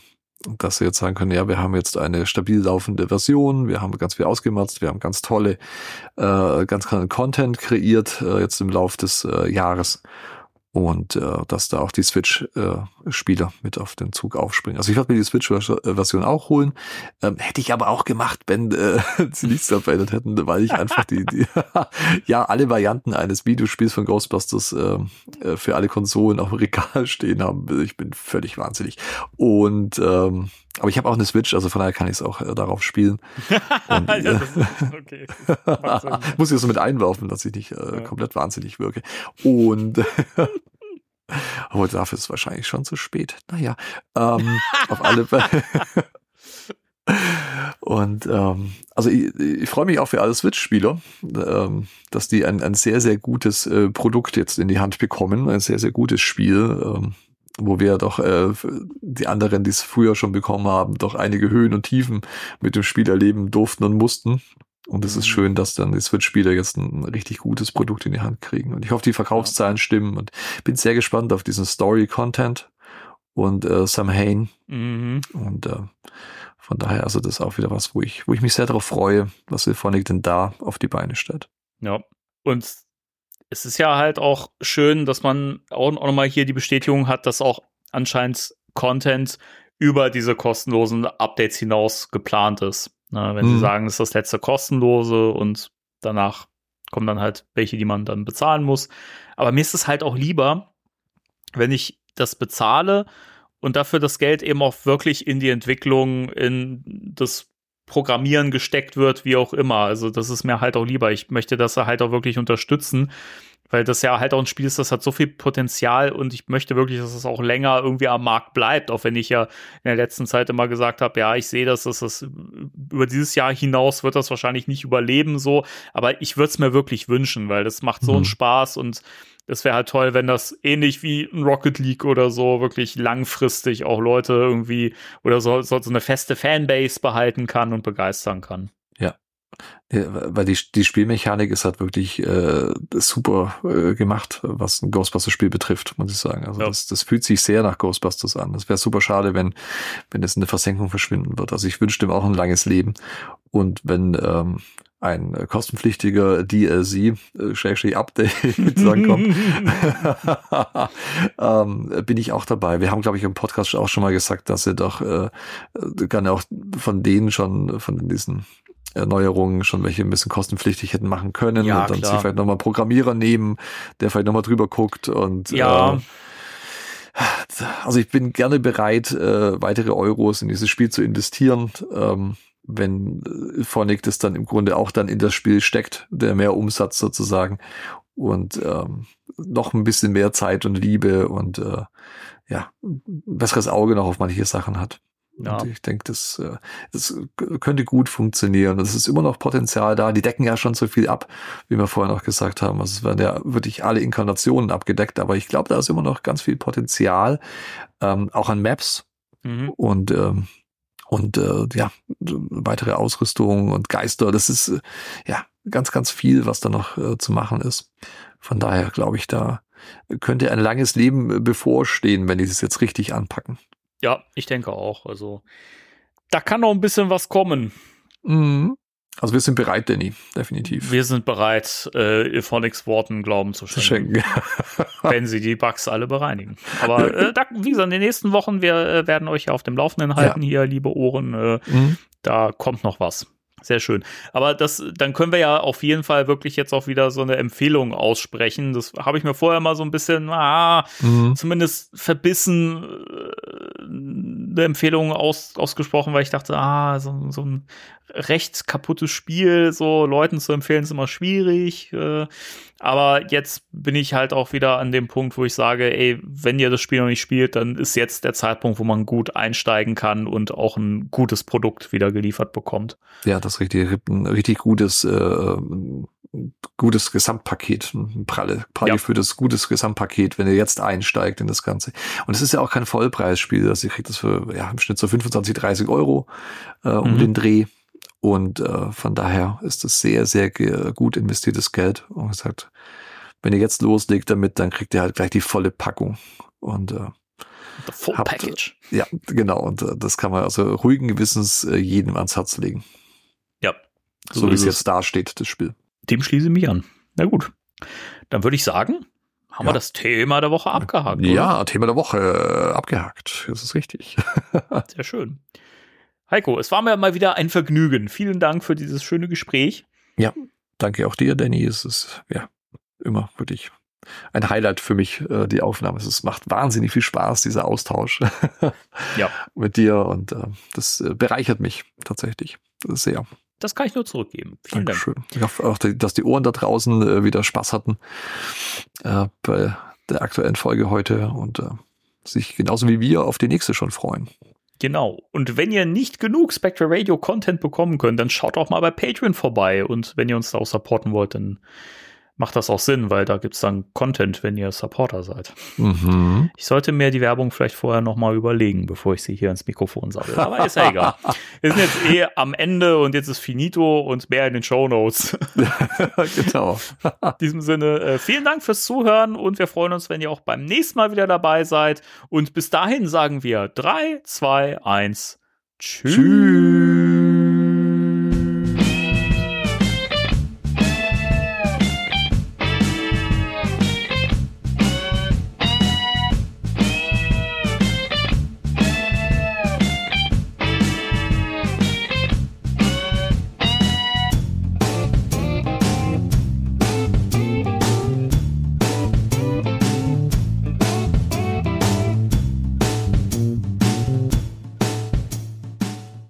dass sie jetzt sagen können, ja, wir haben jetzt eine stabil laufende Version, wir haben ganz viel ausgemerzt, wir haben ganz tolle, äh, ganz tollen Content kreiert äh, jetzt im Lauf des äh, Jahres und äh, dass da auch die Switch-Spieler äh, mit auf den Zug aufspringen. Also ich werde mir die Switch-Version auch holen. Ähm, hätte ich aber auch gemacht, wenn äh, <laughs> sie nichts verändert hätten, weil ich einfach die, die <laughs> ja alle Varianten eines Videospiels von Ghostbusters äh, äh, für alle Konsolen auf dem Regal <laughs> stehen haben. Ich bin völlig wahnsinnig. Und ähm, aber ich habe auch eine Switch, also von daher kann ich es auch äh, darauf spielen. <laughs> Und, ja, äh, das <laughs> okay. <laughs> Muss ich so mit einwerfen, dass ich nicht äh, Ja. komplett wahnsinnig wirke. Und aber dafür ist es wahrscheinlich schon zu spät. Naja, ähm, auf alle Fälle. Und ähm, also ich, ich freue mich auch für alle Switch-Spieler, ähm, dass die ein, ein sehr, sehr gutes äh, Produkt jetzt in die Hand bekommen, ein sehr, sehr gutes Spiel, ähm, wo wir doch äh, die anderen, die es früher schon bekommen haben, doch einige Höhen und Tiefen mit dem Spiel erleben durften und mussten. Und es ist Mhm. schön, dass dann die Switch-Spieler jetzt ein richtig gutes Produkt in die Hand kriegen. Und ich hoffe, die Verkaufszahlen stimmen und bin sehr gespannt auf diesen Story-Content und äh, Sam Hain. Mhm. Und äh, von daher, also das ist auch wieder was, wo ich, wo ich mich sehr darauf freue, was Symphonic denn da auf die Beine stellt. Ja. Und es ist ja halt auch schön, dass man auch, auch nochmal hier die Bestätigung hat, dass auch anscheinend Content über diese kostenlosen Updates hinaus geplant ist. Na, wenn sie Mhm. sagen, es ist das letzte kostenlose und danach kommen dann halt welche, die man dann bezahlen muss. Aber mir ist es halt auch lieber, wenn ich das bezahle und dafür das Geld eben auch wirklich in die Entwicklung, in das Programmieren gesteckt wird, wie auch immer. Also das ist mir halt auch lieber. Ich möchte das halt auch wirklich unterstützen, weil das ja halt auch ein Spiel ist, das hat so viel Potenzial und ich möchte wirklich, dass es auch länger irgendwie am Markt bleibt, auch wenn ich ja in der letzten Zeit immer gesagt habe, ja, ich sehe, dass das über dieses Jahr hinaus wird das wahrscheinlich nicht überleben so, aber ich würde es mir wirklich wünschen, weil das macht so Mhm. einen Spaß und das wäre halt toll, wenn das ähnlich wie ein Rocket League oder so wirklich langfristig auch Leute irgendwie oder so, so, eine feste Fanbase behalten kann und begeistern kann. Ja, weil die, die Spielmechanik ist halt wirklich äh, super äh, gemacht, was ein Ghostbusters-Spiel betrifft, muss ich sagen. Also Ja. das, das fühlt sich sehr nach Ghostbusters an. Es wäre super schade, wenn, wenn es in der Versenkung verschwinden wird. Also ich wünsche dem auch ein langes Leben. Und wenn ähm, ein äh, kostenpflichtiger DLC, äh, Schrägstrich Update <laughs> dann kommt, <laughs> ähm, bin ich auch dabei. Wir haben, glaube ich, im Podcast auch schon mal gesagt, dass sie doch äh, äh, gerne auch von denen schon, von diesen Erneuerungen schon welche ein bisschen kostenpflichtig hätten machen können Ja, und dann klar. sich vielleicht nochmal Programmierer nehmen, der vielleicht nochmal drüber guckt und Ja. äh, also ich bin gerne bereit, äh, weitere Euros in dieses Spiel zu investieren, ähm, wenn äh, Phonic das dann im Grunde auch dann in das Spiel steckt, der mehr Umsatz sozusagen und ähm, noch ein bisschen mehr Zeit und Liebe und äh, ja, ein besseres Auge noch auf manche Sachen hat. Ja. Und ich denke, das, äh, das könnte gut funktionieren. Es ist immer noch Potenzial da. Die decken ja schon so viel ab, wie wir vorhin auch gesagt haben. Also es werden ja wirklich alle Inkarnationen abgedeckt, aber ich glaube, da ist immer noch ganz viel Potenzial, ähm, auch an Maps Mhm. und ähm, und äh, ja weitere Ausrüstung und Geister. Das ist äh, ja ganz ganz viel, was da noch äh, zu machen ist. Von daher glaube ich, da könnte ein langes Leben äh, bevorstehen, wenn die das jetzt richtig anpacken. Ja, ich denke auch. Also da kann noch ein bisschen was kommen. Mhm. Also wir sind bereit, Danny, definitiv. Wir sind bereit, äh, Ephonics Worten Glauben zu zu schenken, schenken. <laughs> wenn sie die Bugs alle bereinigen. Aber äh, da, wie gesagt, in den nächsten Wochen, wir äh, werden euch ja auf dem Laufenden halten hier, liebe Ohren. Äh, Mhm. da kommt noch was. Sehr schön. Aber das, dann können wir ja auf jeden Fall wirklich jetzt auch wieder so eine Empfehlung aussprechen. Das habe ich mir vorher mal so ein bisschen, ah, Mhm. zumindest verbissen äh, eine Empfehlung aus, ausgesprochen, weil ich dachte, ah, so, so ein recht kaputtes Spiel, so Leuten zu empfehlen, ist immer schwierig. Äh, aber jetzt bin ich halt auch wieder an dem Punkt, wo ich sage, ey, wenn ihr das Spiel noch nicht spielt, dann ist jetzt der Zeitpunkt, wo man gut einsteigen kann und auch ein gutes Produkt wieder geliefert bekommt. Ja, das richtig, ein richtig gutes, äh, gutes Gesamtpaket, ein pralle, pralle Ja. für das gutes Gesamtpaket, wenn ihr jetzt einsteigt in das Ganze. Und es ist ja auch kein Vollpreisspiel, also ihr kriegt das für ja, im Schnitt so 25, 30 Euro äh, um Mhm. den Dreh. Und äh, von daher ist das sehr, sehr gut investiertes Geld. Und gesagt, wenn ihr jetzt loslegt damit, dann kriegt ihr halt gleich die volle Packung. Und äh, The Full Habt- Package. ja, genau. Und äh, das kann man also ruhigen Gewissens äh, jedem ans Herz legen. Ja. So, wie ist es jetzt dasteht, das Spiel. Dem schließe ich mich an. Na gut. Dann würde ich sagen, haben Ja. wir das Thema der Woche abgehakt. oder? Ja, Thema der Woche äh, abgehakt. Das ist richtig. <laughs> Sehr schön. Heiko, es war mir mal wieder ein Vergnügen. Vielen Dank für dieses schöne Gespräch. Danke auch dir, Danny. Es ist ja immer wirklich ein Highlight für mich, äh, die Aufnahme. Es macht wahnsinnig viel Spaß, dieser Austausch <laughs> Ja. <laughs> mit dir. Und äh, das äh, bereichert mich tatsächlich sehr. Das kann ich nur zurückgeben. Vielen Dank. Dankeschön. Ich hoffe auch, dass die Ohren da draußen äh, wieder Spaß hatten äh, bei der aktuellen Folge heute und äh, sich genauso wie wir auf die nächste schon freuen. Genau. Und wenn ihr nicht genug Spectre Radio Content bekommen könnt, dann schaut auch mal bei Patreon vorbei. Und wenn ihr uns da auch supporten wollt, dann macht das auch Sinn, weil da gibt's dann Content, wenn ihr Supporter seid. Mhm. Ich sollte mir die Werbung vielleicht vorher noch mal überlegen, bevor ich sie hier ins Mikrofon sabbel. Aber ist ja egal. <laughs> Wir sind jetzt eh am Ende und jetzt ist finito und mehr in den Show Notes. <laughs> genau. In diesem Sinne, äh, vielen Dank fürs Zuhören und wir freuen uns, wenn ihr auch beim nächsten Mal wieder dabei seid. Und bis dahin sagen wir 3, 2, 1, tschüss. Tschüss.